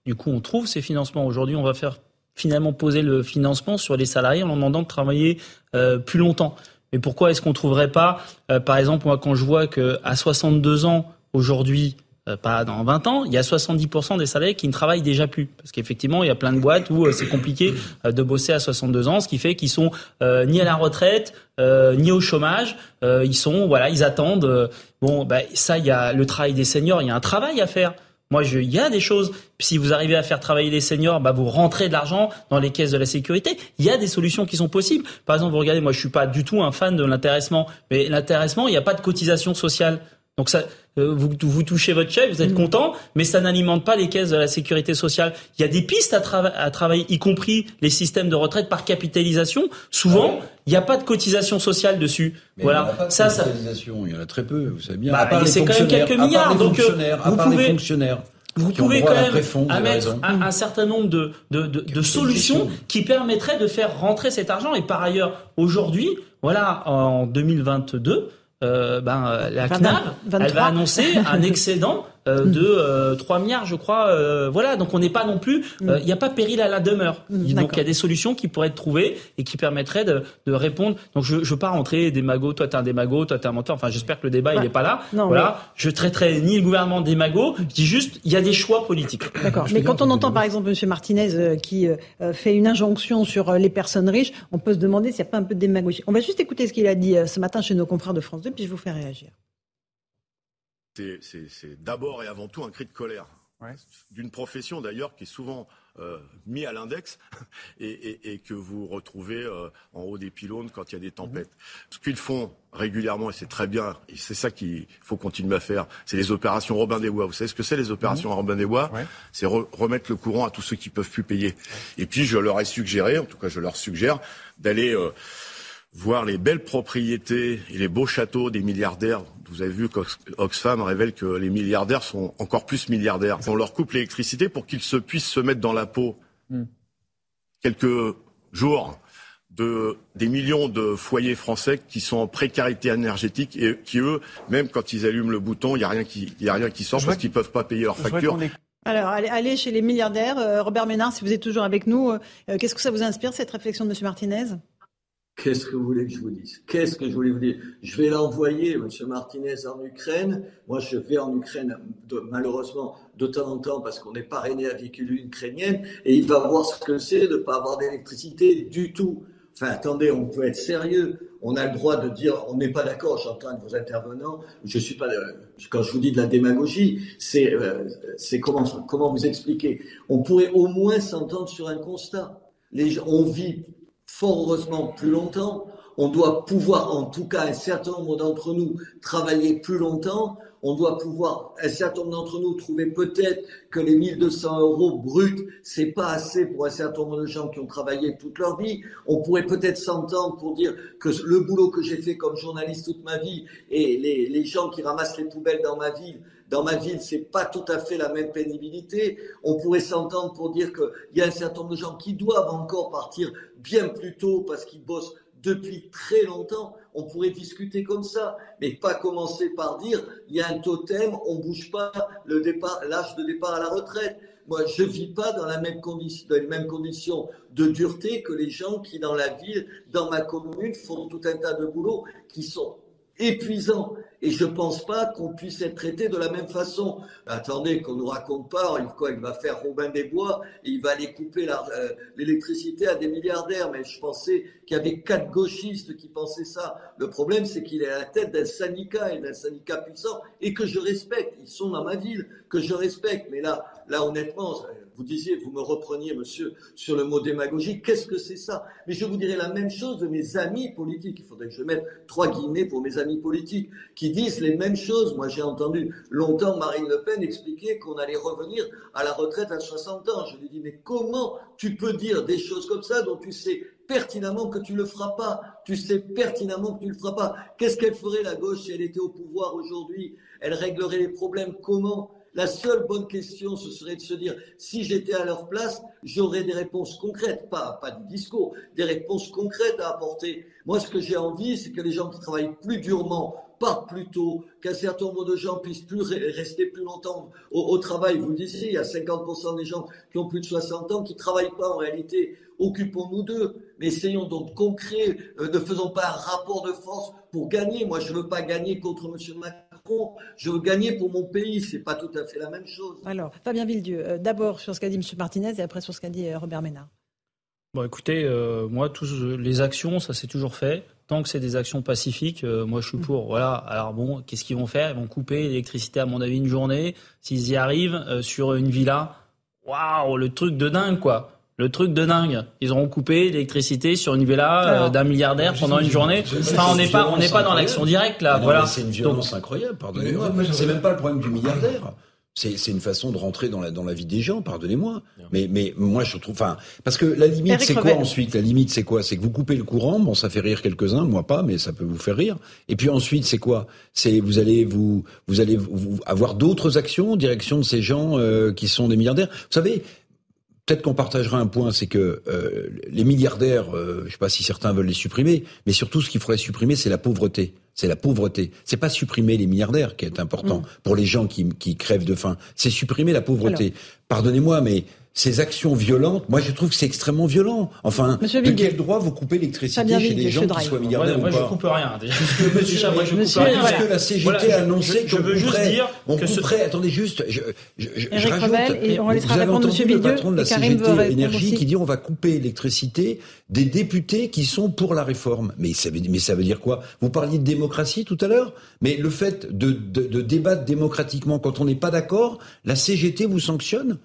du coup, on trouve ces financements. Aujourd'hui, on va faire finalement poser le financement sur les salariés en leur demandant de travailler euh, plus longtemps. Mais pourquoi est-ce qu'on ne trouverait pas, euh, par exemple, moi, quand je vois qu'à 62 ans, aujourd'hui, pas dans 20 ans, il y a 70% des salariés qui ne travaillent déjà plus. Parce qu'effectivement, il y a plein de boîtes où euh, c'est compliqué euh, de bosser à 62 ans, ce qui fait qu'ils sont ni à la retraite, ni au chômage. ils sont, voilà, ils attendent. bon, bah, ça, il y a le travail des seniors, il y a un travail à faire. Moi, je, il y a des choses. Si vous arrivez à faire travailler les seniors, bah, vous rentrez de l'argent dans les caisses de la sécurité. Il y a des solutions qui sont possibles. Par exemple, vous regardez, moi, je suis pas du tout un fan de l'intéressement, mais l'intéressement, il n'y a pas de cotisation sociale. Donc ça, euh, vous, vous touchez votre chèque, vous êtes mm. content, mais ça n'alimente pas les caisses de la sécurité sociale. Il y a des pistes à, à travailler, y compris les systèmes de retraite par capitalisation. Souvent, ah il n'y a pas de cotisation sociale dessus. voilà. Il n'y a pas de ça, capitalisation, il y en a très peu, vous savez bien. Bah, c'est quand même quelques milliards. Donc, euh, vous pouvez, fonctionnaires. Vous pouvez quand même mettre un, certain nombre de, de, de, de solutions qui permettraient de faire rentrer cet argent. Et par ailleurs, aujourd'hui, voilà, en 2022, euh, ben, euh, la CNAV, elle va annoncer un excédent euh, mm. de 3 milliards, je crois. voilà, donc on n'est pas non plus, mm. il n'y a pas péril à la demeure. Mm, donc il y a des solutions qui pourraient être trouvées et qui permettraient de, de répondre. Donc je ne veux pas rentrer démago, toi t'es un démago, toi t'es un menteur. Enfin, j'espère que le débat il n'est pas là. Non, voilà, je traiterai ni le gouvernement démago. Je dis juste, il y a des choix politiques. D'accord. Mais quand on entend par exemple M. Martinez qui fait une injonction sur les personnes riches, on peut se demander s'il n'y a pas un peu de démagogie. On va juste écouter ce qu'il a dit ce matin chez nos confrères de France puis je vous fais réagir. C'est d'abord et avant tout un cri de colère. D'une profession d'ailleurs qui est souvent euh, mis à l'index et, que vous retrouvez euh, en haut des pylônes quand il y a des tempêtes. Ce qu'ils font régulièrement, et c'est très bien, et c'est ça qu'il faut continuer à faire, c'est les opérations Robin des Bois. Vous savez ce que c'est les opérations Robin des Bois? C'est remettre le courant à tous ceux qui peuvent plus payer. Et puis je leur ai suggéré, en tout cas je leur suggère, d'aller... Euh, voir les belles propriétés et les beaux châteaux des milliardaires. Vous avez vu qu'Oxfam révèle que les milliardaires sont encore plus milliardaires. On leur coupe l'électricité pour qu'ils se puissent se mettre dans la peau hmm. quelques jours de, des millions de foyers français qui sont en précarité énergétique et qui, eux, même quand ils allument le bouton, il n'y a rien qui, y a rien qui sort parce qu'ils ne peuvent pas payer leurs factures. Alors, allez, chez les milliardaires. Euh, Robert Ménard, si vous êtes toujours avec nous, euh, qu'est-ce que ça vous inspire, cette réflexion de M. Martinez? Qu'est-ce que vous voulez que je vous dise? Qu'est-ce que je voulais vous dire? Je vais l'envoyer, M. Martinez, en Ukraine. Moi, je vais en Ukraine, malheureusement, de temps en temps, parce qu'on est parrainé avec une ukrainienne, et il va voir ce que c'est de ne pas avoir d'électricité du tout. Enfin, attendez, on peut être sérieux. On a le droit de dire, on n'est pas d'accord, j'entends vos intervenants. Je suis pas, quand je vous dis de la démagogie, c'est, euh, comment, comment vous expliquer? On pourrait au moins s'entendre sur un constat. Les, on vit fort heureusement plus longtemps. On doit pouvoir, en tout cas un certain nombre d'entre nous, travailler plus longtemps. On doit pouvoir, un certain nombre d'entre nous, trouver peut-être que les 1200 euros bruts, c'est pas assez pour un certain nombre de gens qui ont travaillé toute leur vie. On pourrait peut-être s'entendre pour dire que le boulot que j'ai fait comme journaliste toute ma vie et les, les gens qui ramassent les poubelles dans ma ville dans ma ville, c'est pas tout à fait la même pénibilité. On pourrait s'entendre pour dire qu'il y a un certain nombre de gens qui doivent encore partir bien plus tôt parce qu'ils bossent depuis très longtemps. on pourrait discuter comme ça, mais pas commencer par dire il y a un totem, on bouge pas le départ, l'âge de départ à la retraite. Moi, je vis pas dans, la même condition, dans les mêmes conditions de dureté que les gens qui, dans la ville, dans ma commune, font tout un tas de boulot qui sont épuisants. Et je pense pas qu'on puisse être traité de la même façon. Attendez, qu'on nous raconte pas, il va faire Robin des Bois et il va aller couper euh, l'électricité à des milliardaires. Mais je pensais qu'il y avait quatre gauchistes qui pensaient ça. Le problème, c'est qu'il est à la tête d'un syndicat et d'un syndicat puissant et que je respecte. Ils sont dans ma ville, que je respecte. Mais là, là, honnêtement, vous disiez, vous me repreniez, monsieur, sur le mot démagogie. Qu'est-ce que c'est ça? Mais je vous dirais la même chose de mes amis politiques. Il faudrait que je mette trois guillemets pour mes amis politiques qui disent les mêmes choses. Moi, j'ai entendu longtemps Marine Le Pen expliquer qu'on allait revenir à la retraite à 60 ans. Je lui dis, mais comment tu peux dire des choses comme ça dont tu sais pertinemment que tu ne le feras pas? Tu sais pertinemment que tu ne le feras pas. Qu'est-ce qu'elle ferait, la gauche, si elle était au pouvoir aujourd'hui? Elle réglerait les problèmes comment la seule bonne question, ce serait de se dire, si j'étais à leur place, j'aurais des réponses concrètes, pas, pas du discours, des réponses concrètes à apporter. Moi, ce que j'ai envie, c'est que les gens qui travaillent plus durement partent plus tôt, qu'un certain nombre de gens puissent plus rester plus longtemps au, travail. Vous le disiez, il y a 50% des gens qui ont plus de 60 ans qui ne travaillent pas en réalité. Occupons-nous d'eux, mais essayons donc concret, euh, ne faisons pas un rapport de force pour gagner. Moi, je ne veux pas gagner contre M. Macron je veux gagner pour mon pays. C'est pas tout à fait la même chose. Alors, Fabien Villedieu, euh, d'abord sur ce qu'a dit M. Martinez et après sur ce qu'a dit euh, Robert Ménard. Bon, écoutez, euh, moi, tous les actions, ça s'est toujours fait. Tant que c'est des actions pacifiques, moi, je suis pour. Voilà. Alors bon, qu'est-ce qu'ils vont faire? Ils vont couper l'électricité, à mon avis, une journée. S'ils y arrivent sur une villa, waouh, le truc de dingue, quoi. Le truc de dingue. Ils auront coupé l'électricité sur une villa euh, d'un milliardaire pendant une journée. Enfin, on n'est pas, on n'est pas dans l'action directe là. voilà. C'est une violence incroyable. Pardonnez-moi. C'est même pas le problème du milliardaire. C'est une façon de rentrer dans la, dans la vie des gens, pardonnez-moi. Mais, mais moi, je trouve. Enfin, parce que la limite, c'est quoi ensuite? La limite, c'est quoi? C'est que vous coupez le courant. Bon, ça fait rire quelques-uns, moi pas, mais ça peut vous faire rire. Et puis ensuite, c'est quoi? C'est vous allez vous vous allez vous, avoir d'autres actions en direction de ces gens euh, qui sont des milliardaires. Vous savez, Peut-être qu'on partagera un point, c'est que euh, les milliardaires, euh, je ne sais pas si certains veulent les supprimer, mais surtout ce qu'il faudrait supprimer, c'est la pauvreté. C'est la pauvreté. C'est pas supprimer les milliardaires qui est important mm. pour les gens qui, qui crèvent de faim. C'est supprimer la pauvreté. Pardonnez-moi, mais ces actions violentes, moi je trouve que c'est extrêmement violent. Enfin, de quel droit vous coupez l'électricité chez des gens qui soient milliardaires moi, ou pas Moi je coupe rien. Puisque, monsieur, moi, je coupe rien. Puisque la CGT a annoncé qu'on couperait, dire on couperait, attendez juste, je, je, je, je rajoute, et on vous avez entendu le patron de la CGT Énergie qui dit on va couper l'électricité des députés qui sont pour la réforme. Mais ça veut, mais ça veut dire quoi? Vous parliez de démocratie tout à l'heure, mais le fait de, de, de débattre démocratiquement quand on n'est pas d'accord, la CGT vous sanctionne?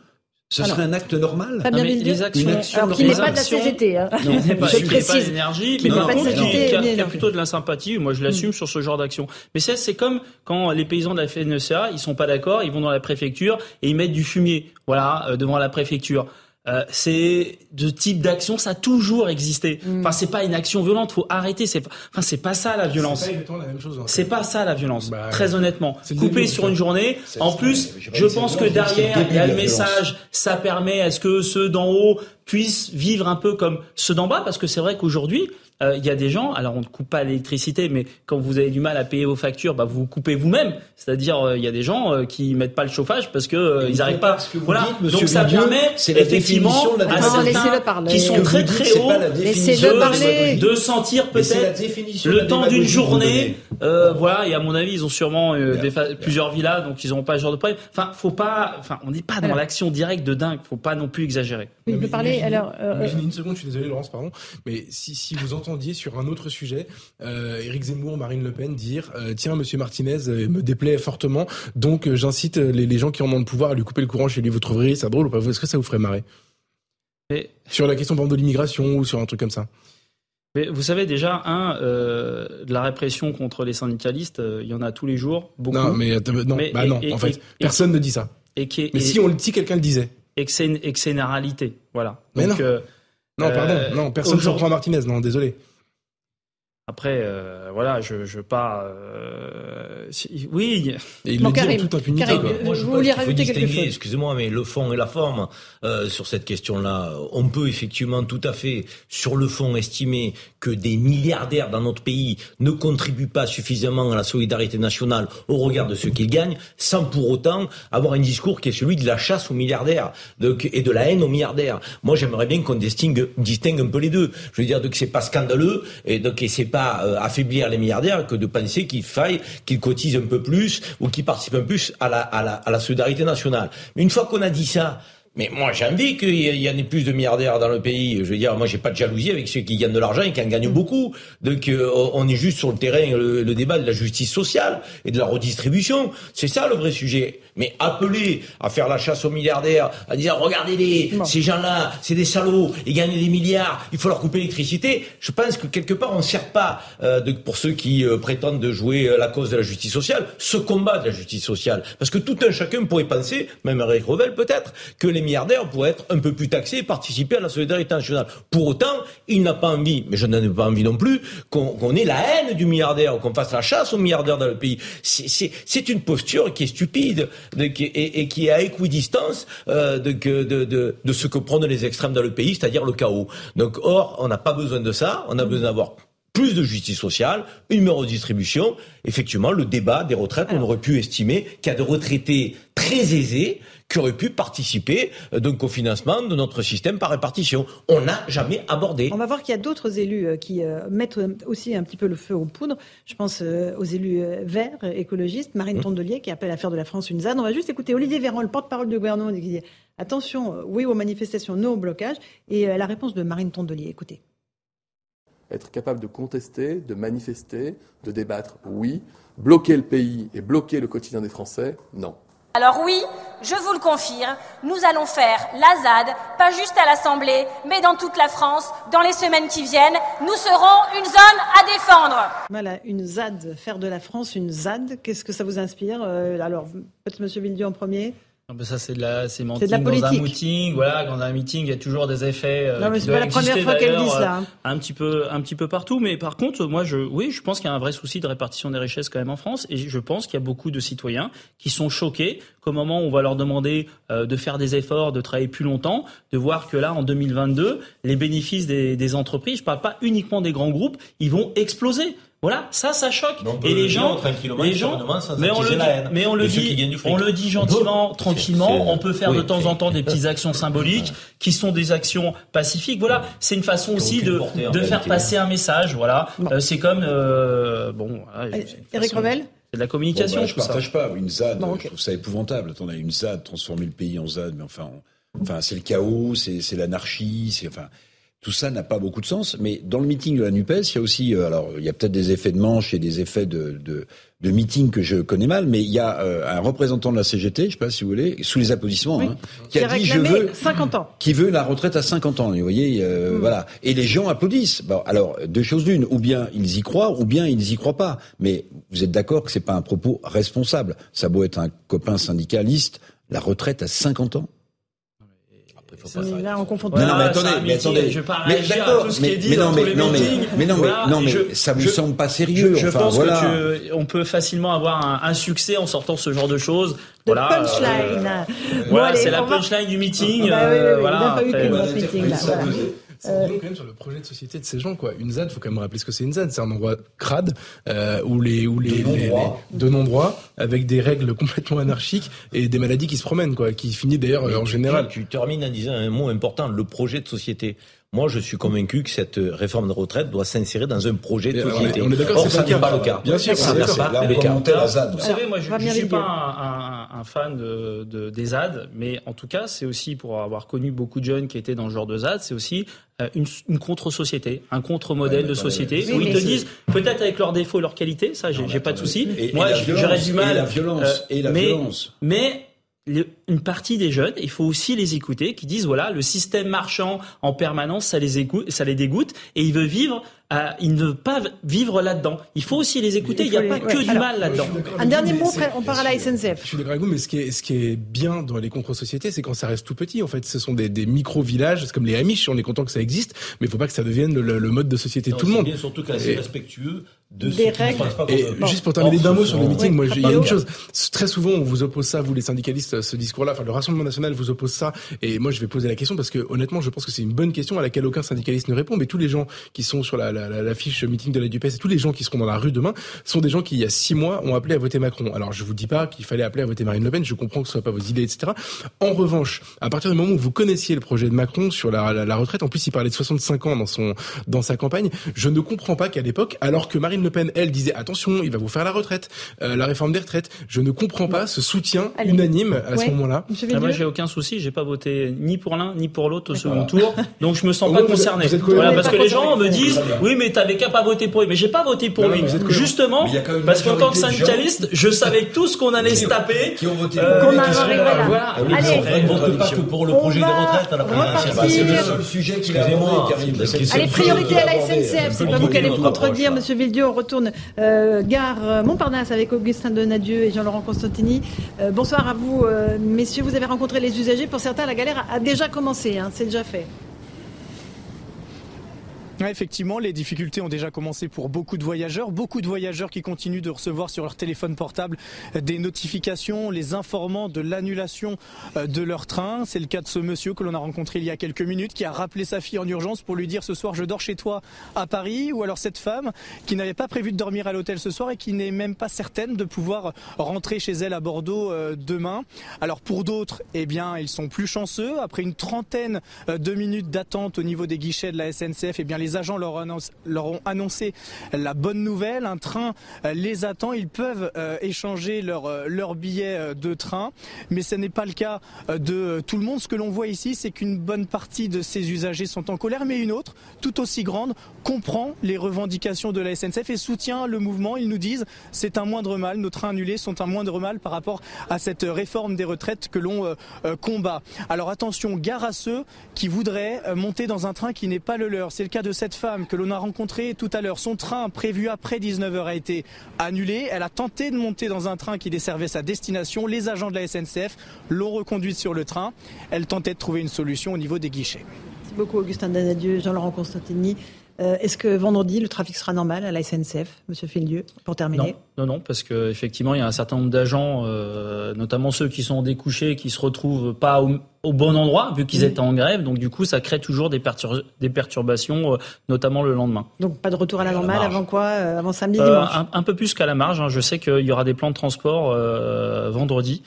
Ce serait un acte normal Pas bien les actions, une action alors qu'il n'est pas de la CGT. Hein. Non, je pas, je pas l'énergie, mais par contre, il y a plutôt de la sympathie. Moi, je l'assume mm. sur ce genre d'action. Mais ça, c'est comme quand les paysans de la FNSEA, ils sont pas d'accord, ils vont dans la préfecture et ils mettent du fumier, voilà, euh, devant la préfecture. Euh, c'est de type d'action, ça a toujours existé. Mm. Enfin, c'est pas une action violente, faut arrêter. C'est, enfin, c'est pas ça la violence. C'est pas, ça la violence. Bah, très honnêtement, couper sur une journée. En plus, je pense que derrière, il y a le message. Ça permet à ce que ceux d'en haut puissent vivre un peu comme ceux d'en bas, parce que c'est vrai qu'aujourd'hui, euh, il y a des gens, alors on ne coupe pas l'électricité, mais quand vous avez du mal à payer vos factures, bah vous coupez vous-même. C'est-à-dire, euh, il y a des gens euh, qui mettent pas le chauffage parce que ils n'arrivent pas. Voilà. Donc ça permet effectivement à certains qui sont très très hauts de, de, sentir peut-être le temps d'une journée. voilà. Et à mon avis, ils ont sûrement plusieurs villas, donc ils n'ont pas ce genre de problème. Enfin, faut pas. Enfin, on n'est pas dans l'action directe de dingue. Faut pas non plus exagérer. Oui, parler. Alors, une seconde. Je suis désolé, Laurence, pardon. Mais si si vous entendez entendiez sur un autre sujet euh, Éric Zemmour, Marine Le Pen dire euh, tiens Monsieur Martinez euh, me déplaît fortement, donc euh, j'incite les, gens qui en ont le pouvoir à lui couper le courant chez lui. Vous trouverez ça drôle ou pas? Est-ce que ça vous ferait marrer? Sur la question de l'immigration ou sur un truc comme ça mais vous savez déjà, un, de la répression contre les syndicalistes, il y en a tous les jours, beaucoup. Non, mais non, bah non en fait, personne ne dit ça. Et mais si on le dit, quelqu'un le disait. Et que c'est une, une, réalité, voilà. Mais Donc, non. Non, pardon, non, personne ne reprend Martinez, non, désolé. Après, euh, voilà, je je pas. Euh, oui. Et il bon, le dit en toute impunité. Moi, je vouliez rajouter quelque chose Excusez-moi, mais le fond et la forme euh, sur cette question-là, on peut effectivement tout à fait, sur le fond, estimer que des milliardaires dans notre pays ne contribuent pas suffisamment à la solidarité nationale au regard de ce qu'ils gagnent, sans pour autant avoir un discours qui est celui de la chasse aux milliardaires et de la haine aux milliardaires. Moi, j'aimerais bien qu'on distingue, distingue un peu les deux. Je veux dire que c'est pas scandaleux et donc c'est pas euh, affaiblir les milliardaires que de penser qu'il faille qu'ils cotisent un peu plus ou qu'ils participent un peu plus à la, à la, à la solidarité nationale. Mais une fois qu'on a dit ça, mais moi, j'ai envie qu'il y en ait plus de milliardaires dans le pays. Je veux dire, moi, j'ai pas de jalousie avec ceux qui gagnent de l'argent et qui en gagnent mm. beaucoup. Donc, euh, on est juste sur le terrain, le, débat de la justice sociale et de la redistribution. C'est ça le vrai sujet. Mais appeler à faire la chasse aux milliardaires, à dire, regardez-les, ces gens-là, c'est des salauds, ils gagnent des milliards, il faut leur couper l'électricité. Je pense que quelque part, on ne sert pas, euh, de, pour ceux qui euh, prétendent de jouer la cause de la justice sociale, ce combat de la justice sociale. Parce que tout un chacun pourrait penser, même Eric Revel peut-être, que les milliardaires pourraient être un peu plus taxés et participer à la solidarité nationale. Pour autant, il n'a pas envie, mais je n'en ai pas envie non plus, qu'on ait la haine du milliardaire, qu'on fasse la chasse aux milliardaires dans le pays. C'est une posture qui est stupide et, qui est à équidistance euh, de, de, de, ce que prennent les extrêmes dans le pays, c'est-à-dire le chaos. Donc, or, on n'a pas besoin de ça, on a besoin d'avoir plus de justice sociale, une meilleure redistribution. Effectivement, le débat des retraites, on aurait pu estimer qu'il y a des retraités très aisés qui auraient pu participer euh, donc au financement de notre système par répartition. On n'a jamais abordé. On va voir qu'il y a d'autres élus euh, qui euh, mettent aussi un petit peu le feu aux poudres. Je pense aux élus verts, écologistes, Marine mmh. Tondelier qui appelle à faire de la France une ZAD. On va juste écouter Olivier Véran, le porte-parole du gouvernement, qui dit attention, oui aux manifestations, non au blocage. Et la réponse de Marine Tondelier, écoutez être capable de contester, de manifester, de débattre, oui. Bloquer le pays et bloquer le quotidien des Français, non. Alors oui, je vous le confirme, nous allons faire la ZAD, pas juste à l'Assemblée, mais dans toute la France, dans les semaines qui viennent. Nous serons une zone à défendre. Voilà, une ZAD, faire de la France une ZAD, qu'est-ce que ça vous inspire euh, Alors, peut-être Monsieur Villedieu en premier? Ça c'est de la sémantique de la dans un meeting. Voilà, dans un meeting, il y a toujours des effets. Euh, non, mais c'est pas la première fois qu'elle dit ça. Hein. Un petit peu, un petit peu partout. Mais par contre, moi, je, oui, je pense qu'il y a un vrai souci de répartition des richesses quand même en France, et je pense qu'il y a beaucoup de citoyens qui sont choqués qu'au moment où on va leur demander euh, de faire des efforts, de travailler plus longtemps, de voir que là, en 2022, les bénéfices des, des entreprises, je parle pas uniquement des grands groupes, ils vont exploser. Voilà, ça, ça choque. et les gens, les gens, mais on le dit, mais on le dit, on le dit gentiment, tranquillement. On peut faire de temps en temps des petites actions symboliques qui sont des actions pacifiques. Voilà, c'est une façon aussi de, de faire passer un message. Voilà, euh, c'est comme euh, bon. Eric Revel. C'est de la communication. Bah, je partage pas une ZAD. Je trouve ça épouvantable. Attendez, une ZAD, transformer le pays en ZAD, mais enfin, enfin, c'est le chaos, c'est l'anarchie, c'est enfin tout ça n'a pas beaucoup de sens. Mais dans le meeting de la NUPES, il y a aussi, euh, alors il y a peut-être des effets de manche et des effets de, de, de meeting que je connais mal, mais il y a euh, un représentant de la CGT, je ne sais pas si vous voulez, sous les applaudissements, hein, qui, a, dit je veux 50 ans, qui veut la retraite à 50 ans. Vous voyez, euh, hmm. voilà. Et les gens applaudissent. Bon, alors deux choses d'une, ou bien ils y croient, ou bien ils y croient pas. Mais vous êtes d'accord que c'est pas un propos responsable. Ça doit être un copain syndicaliste, la retraite à 50 ans là, on confond non, non, mais attendez, mais attendez. Je vais pas à tout ce qui est dit mais dans non, tous les non, meetings. Mais non, mais, non, mais ça vous semble pas sérieux. Je, enfin, pense voilà. que on peut facilement avoir un, un, succès en sortant ce genre de choses. De voilà, punchline. Euh, voilà, c'est la punchline du meeting. Bah, oui, oui, oui, voilà, il n'a pas eu de meeting là. C'est euh... quand même sur le projet de société de ces gens, quoi. Une ZAD, faut quand même rappeler ce que c'est une ZAD. C'est un endroit crade euh, où les où les, de non-droit avec des règles complètement anarchiques et des maladies qui se promènent, quoi, qui finit d'ailleurs en général. Tu, tu termines en disant un mot important, le projet de société. Moi, je suis convaincu que cette réforme de retraite doit s'insérer dans un projet de société. On est d'accord, ça n'est pas le cas. Bien sûr, c'est pas le cas. Vous savez, moi, je ne suis pas un, fan de, de, des ZAD, mais en tout cas, c'est aussi pour avoir connu beaucoup de jeunes qui étaient dans le genre de ZAD, c'est aussi euh, une, une contre-société, un contre-modèle de société où ils te disent peut-être avec leurs défauts, leurs qualités, ça, j'ai pas de souci. Moi, j'aurais du mal. Et la violence. et la mais, violence. Mais une partie des jeunes, il faut aussi les écouter, qui disent voilà, le système marchand en permanence, ça les, écoute, ça les dégoûte, et ils veulent vivre à ils ne pas vivre là-dedans. Il faut aussi les écouter. Il n'y a pas que du mal là-dedans. Un dernier mot, on part à la SNCF. Je suis d'accord avec vous, mais ce qui est, ce qui est bien dans les contre-sociétés, c'est quand ça reste tout petit. En fait, ce sont des, des micro-villages, c'est comme les Amish. On est content que ça existe, mais il ne faut pas que ça devienne le, mode de société de tout le monde. Bien surtout quand c'est respectueux de des règles. Et juste pour terminer d'un mot sur le meeting, moi, il y a une chose. Très souvent, on vous oppose ça, vous les syndicalistes, ce discours-là. Enfin, le Rassemblement national vous oppose ça. Et moi, je vais poser la question parce que honnêtement, je pense que c'est une bonne question à laquelle aucun syndicaliste ne répond. Mais tous les gens qui sont sur la, la, la, fiche meeting de la Dupes et tous les gens qui seront dans la rue demain sont des gens qui, il y a six mois, ont appelé à voter Macron. Alors, je vous dis pas qu'il fallait appeler à voter Marine Le Pen. Je comprends que ce soit pas vos idées, etc. En revanche, à partir du moment où vous connaissiez le projet de Macron sur la, la, retraite, en plus, il parlait de 65 ans dans son dans sa campagne. Je ne comprends pas qu'à l'époque, alors que Marine Le Pen, elle disait attention, il va vous faire la retraite, euh, la réforme des retraites. Je ne comprends pas ce soutien unanime à ce moment-là. Ah, moi, j'ai aucun souci. J'ai pas voté ni pour l'un ni pour l'autre au second tour, donc je me sens pas concerné. voilà, parce que les gens me disent, oui, mais t'avais qu'à pas voter pour lui. Mais j'ai pas voté pour lui. Justement, parce qu'en tant que syndicaliste, je savais tout ce qu'on allait se taper. Qui ont voté euh, pour voilà. Allez, on vote pas que pour le projet de retraite. C'est le seul sujet qui a Allez, priorité à la SNCF. C'est pas vous qui allez contredire, Monsieur Villedieu. On retourne euh, gare Montparnasse avec Augustin Donadieu et Jean-Laurent Constantini. Euh, bonsoir à vous, euh, messieurs. Vous avez rencontré les usagers. Pour certains, la galère a déjà commencé. Hein. C'est déjà fait effectivement, les difficultés ont déjà commencé pour beaucoup de voyageurs. Beaucoup de voyageurs qui continuent de recevoir sur leur téléphone portable des notifications les informant de l'annulation euh, de leur train. C'est le cas de ce monsieur que l'on a rencontré il y a quelques minutes qui a rappelé sa fille en urgence pour lui dire ce soir je dors chez toi à Paris. Ou alors cette femme qui n'avait pas prévu de dormir à l'hôtel ce soir et qui n'est même pas certaine de pouvoir rentrer chez elle à Bordeaux euh, demain. Alors pour d'autres, eh bien, ils sont plus chanceux. Après une trentaine euh, de minutes d'attente au niveau des guichets de la SNCF, eh bien, les les agents leur, ont annoncé la bonne nouvelle. Un train euh, les attend. Ils peuvent euh, échanger leur, euh, leur billet de train. Mais ce n'est pas le cas de tout le monde. Ce que l'on voit ici, c'est qu'une bonne partie de ces usagers sont en colère, mais une autre, tout aussi grande, comprend les revendications de la SNCF et soutient le mouvement. Ils nous disent c'est un moindre mal. Nos trains annulés sont un moindre mal par rapport à cette réforme des retraites que l'on combat. Alors attention, gare à ceux qui voudraient monter dans un train qui n'est pas le leur. C'est le cas de cette femme que l'on a rencontrée tout à l'heure, son train prévu après 19h a été annulé. Elle a tenté de monter dans un train qui desservait sa destination. Les agents de la SNCF l'ont reconduite sur le train. Elle tentait de trouver une solution au niveau des guichets. Merci beaucoup Augustin Danadieu, Jean-Laurent Constantini. Euh, est-ce que vendredi, le trafic sera normal à la SNCF, Monsieur Félieu, pour terminer? Non, non, parce qu'effectivement, il y a un certain nombre d'agents, euh, notamment ceux qui sont découchés, qui se retrouvent pas au, bon endroit, vu qu'ils étaient en grève. Donc, du coup, ça crée toujours des, des perturbations, euh, notamment le lendemain. Donc, pas de retour à la normale avant quoi Avant samedi, dimanche? un, peu plus qu'à la marge. Hein. Je sais qu'il y aura des plans de transport vendredi.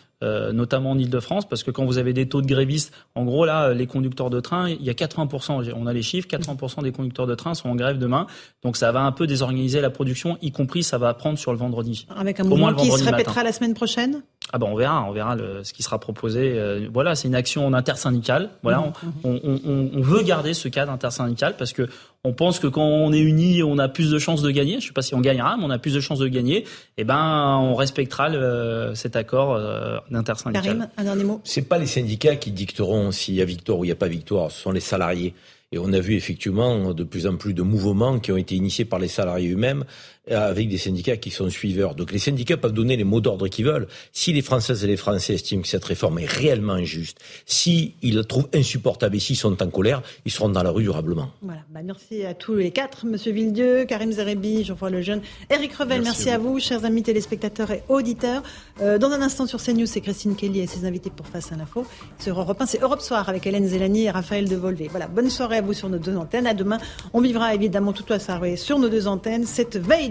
Notamment en Ile-de-France, parce que quand vous avez des taux de grévistes, en gros là, les conducteurs de train, il y a 80%, on a les chiffres, 80% des conducteurs de train sont en grève demain, donc ça va un peu désorganiser la production, y compris ça va prendre sur le vendredi avec un mouvement qui se répétera la semaine prochaine? Ah ben on verra, on verra ce qui sera proposé. Euh, voilà, c'est une action intersyndicale. Voilà, mmh, mmh. on, veut garder ce cadre intersyndical parce que on pense que quand on est unis, on a plus de chances de gagner. Je sais pas si on gagnera, mais on a plus de chances de gagner. Et eh ben, on respectera cet accord euh, intersyndical. Karim, un dernier mot. C'est pas les syndicats qui dicteront s'il y a victoire ou il n'y a pas victoire. Ce sont les salariés. Et on a vu effectivement de plus en plus de mouvements qui ont été initiés par les salariés eux-mêmes avec des syndicats qui sont suiveurs. Donc les syndicats peuvent donner les mots d'ordre qu'ils veulent. Si les Françaises et les Français estiment que cette réforme est réellement injuste, si ils la trouvent insupportable et s'ils sont en colère, ils seront dans la rue durablement. Voilà. Bah, merci à tous les quatre, Monsieur Villedieu, Karim Zerebi, Jean-François Lejeune, Eric Revel. Merci, à, vous. chers amis téléspectateurs et auditeurs. Euh, dans un instant sur CNews, c'est Christine Kelly et ses invités pour Face à l'info. Sur Europe 1, c'est Europe Soir avec Hélène Zélani et Raphaël Devolvé. Voilà. Bonne soirée à vous sur nos deux antennes. À demain. On vivra évidemment toute la soirée sur nos deux antennes cette veille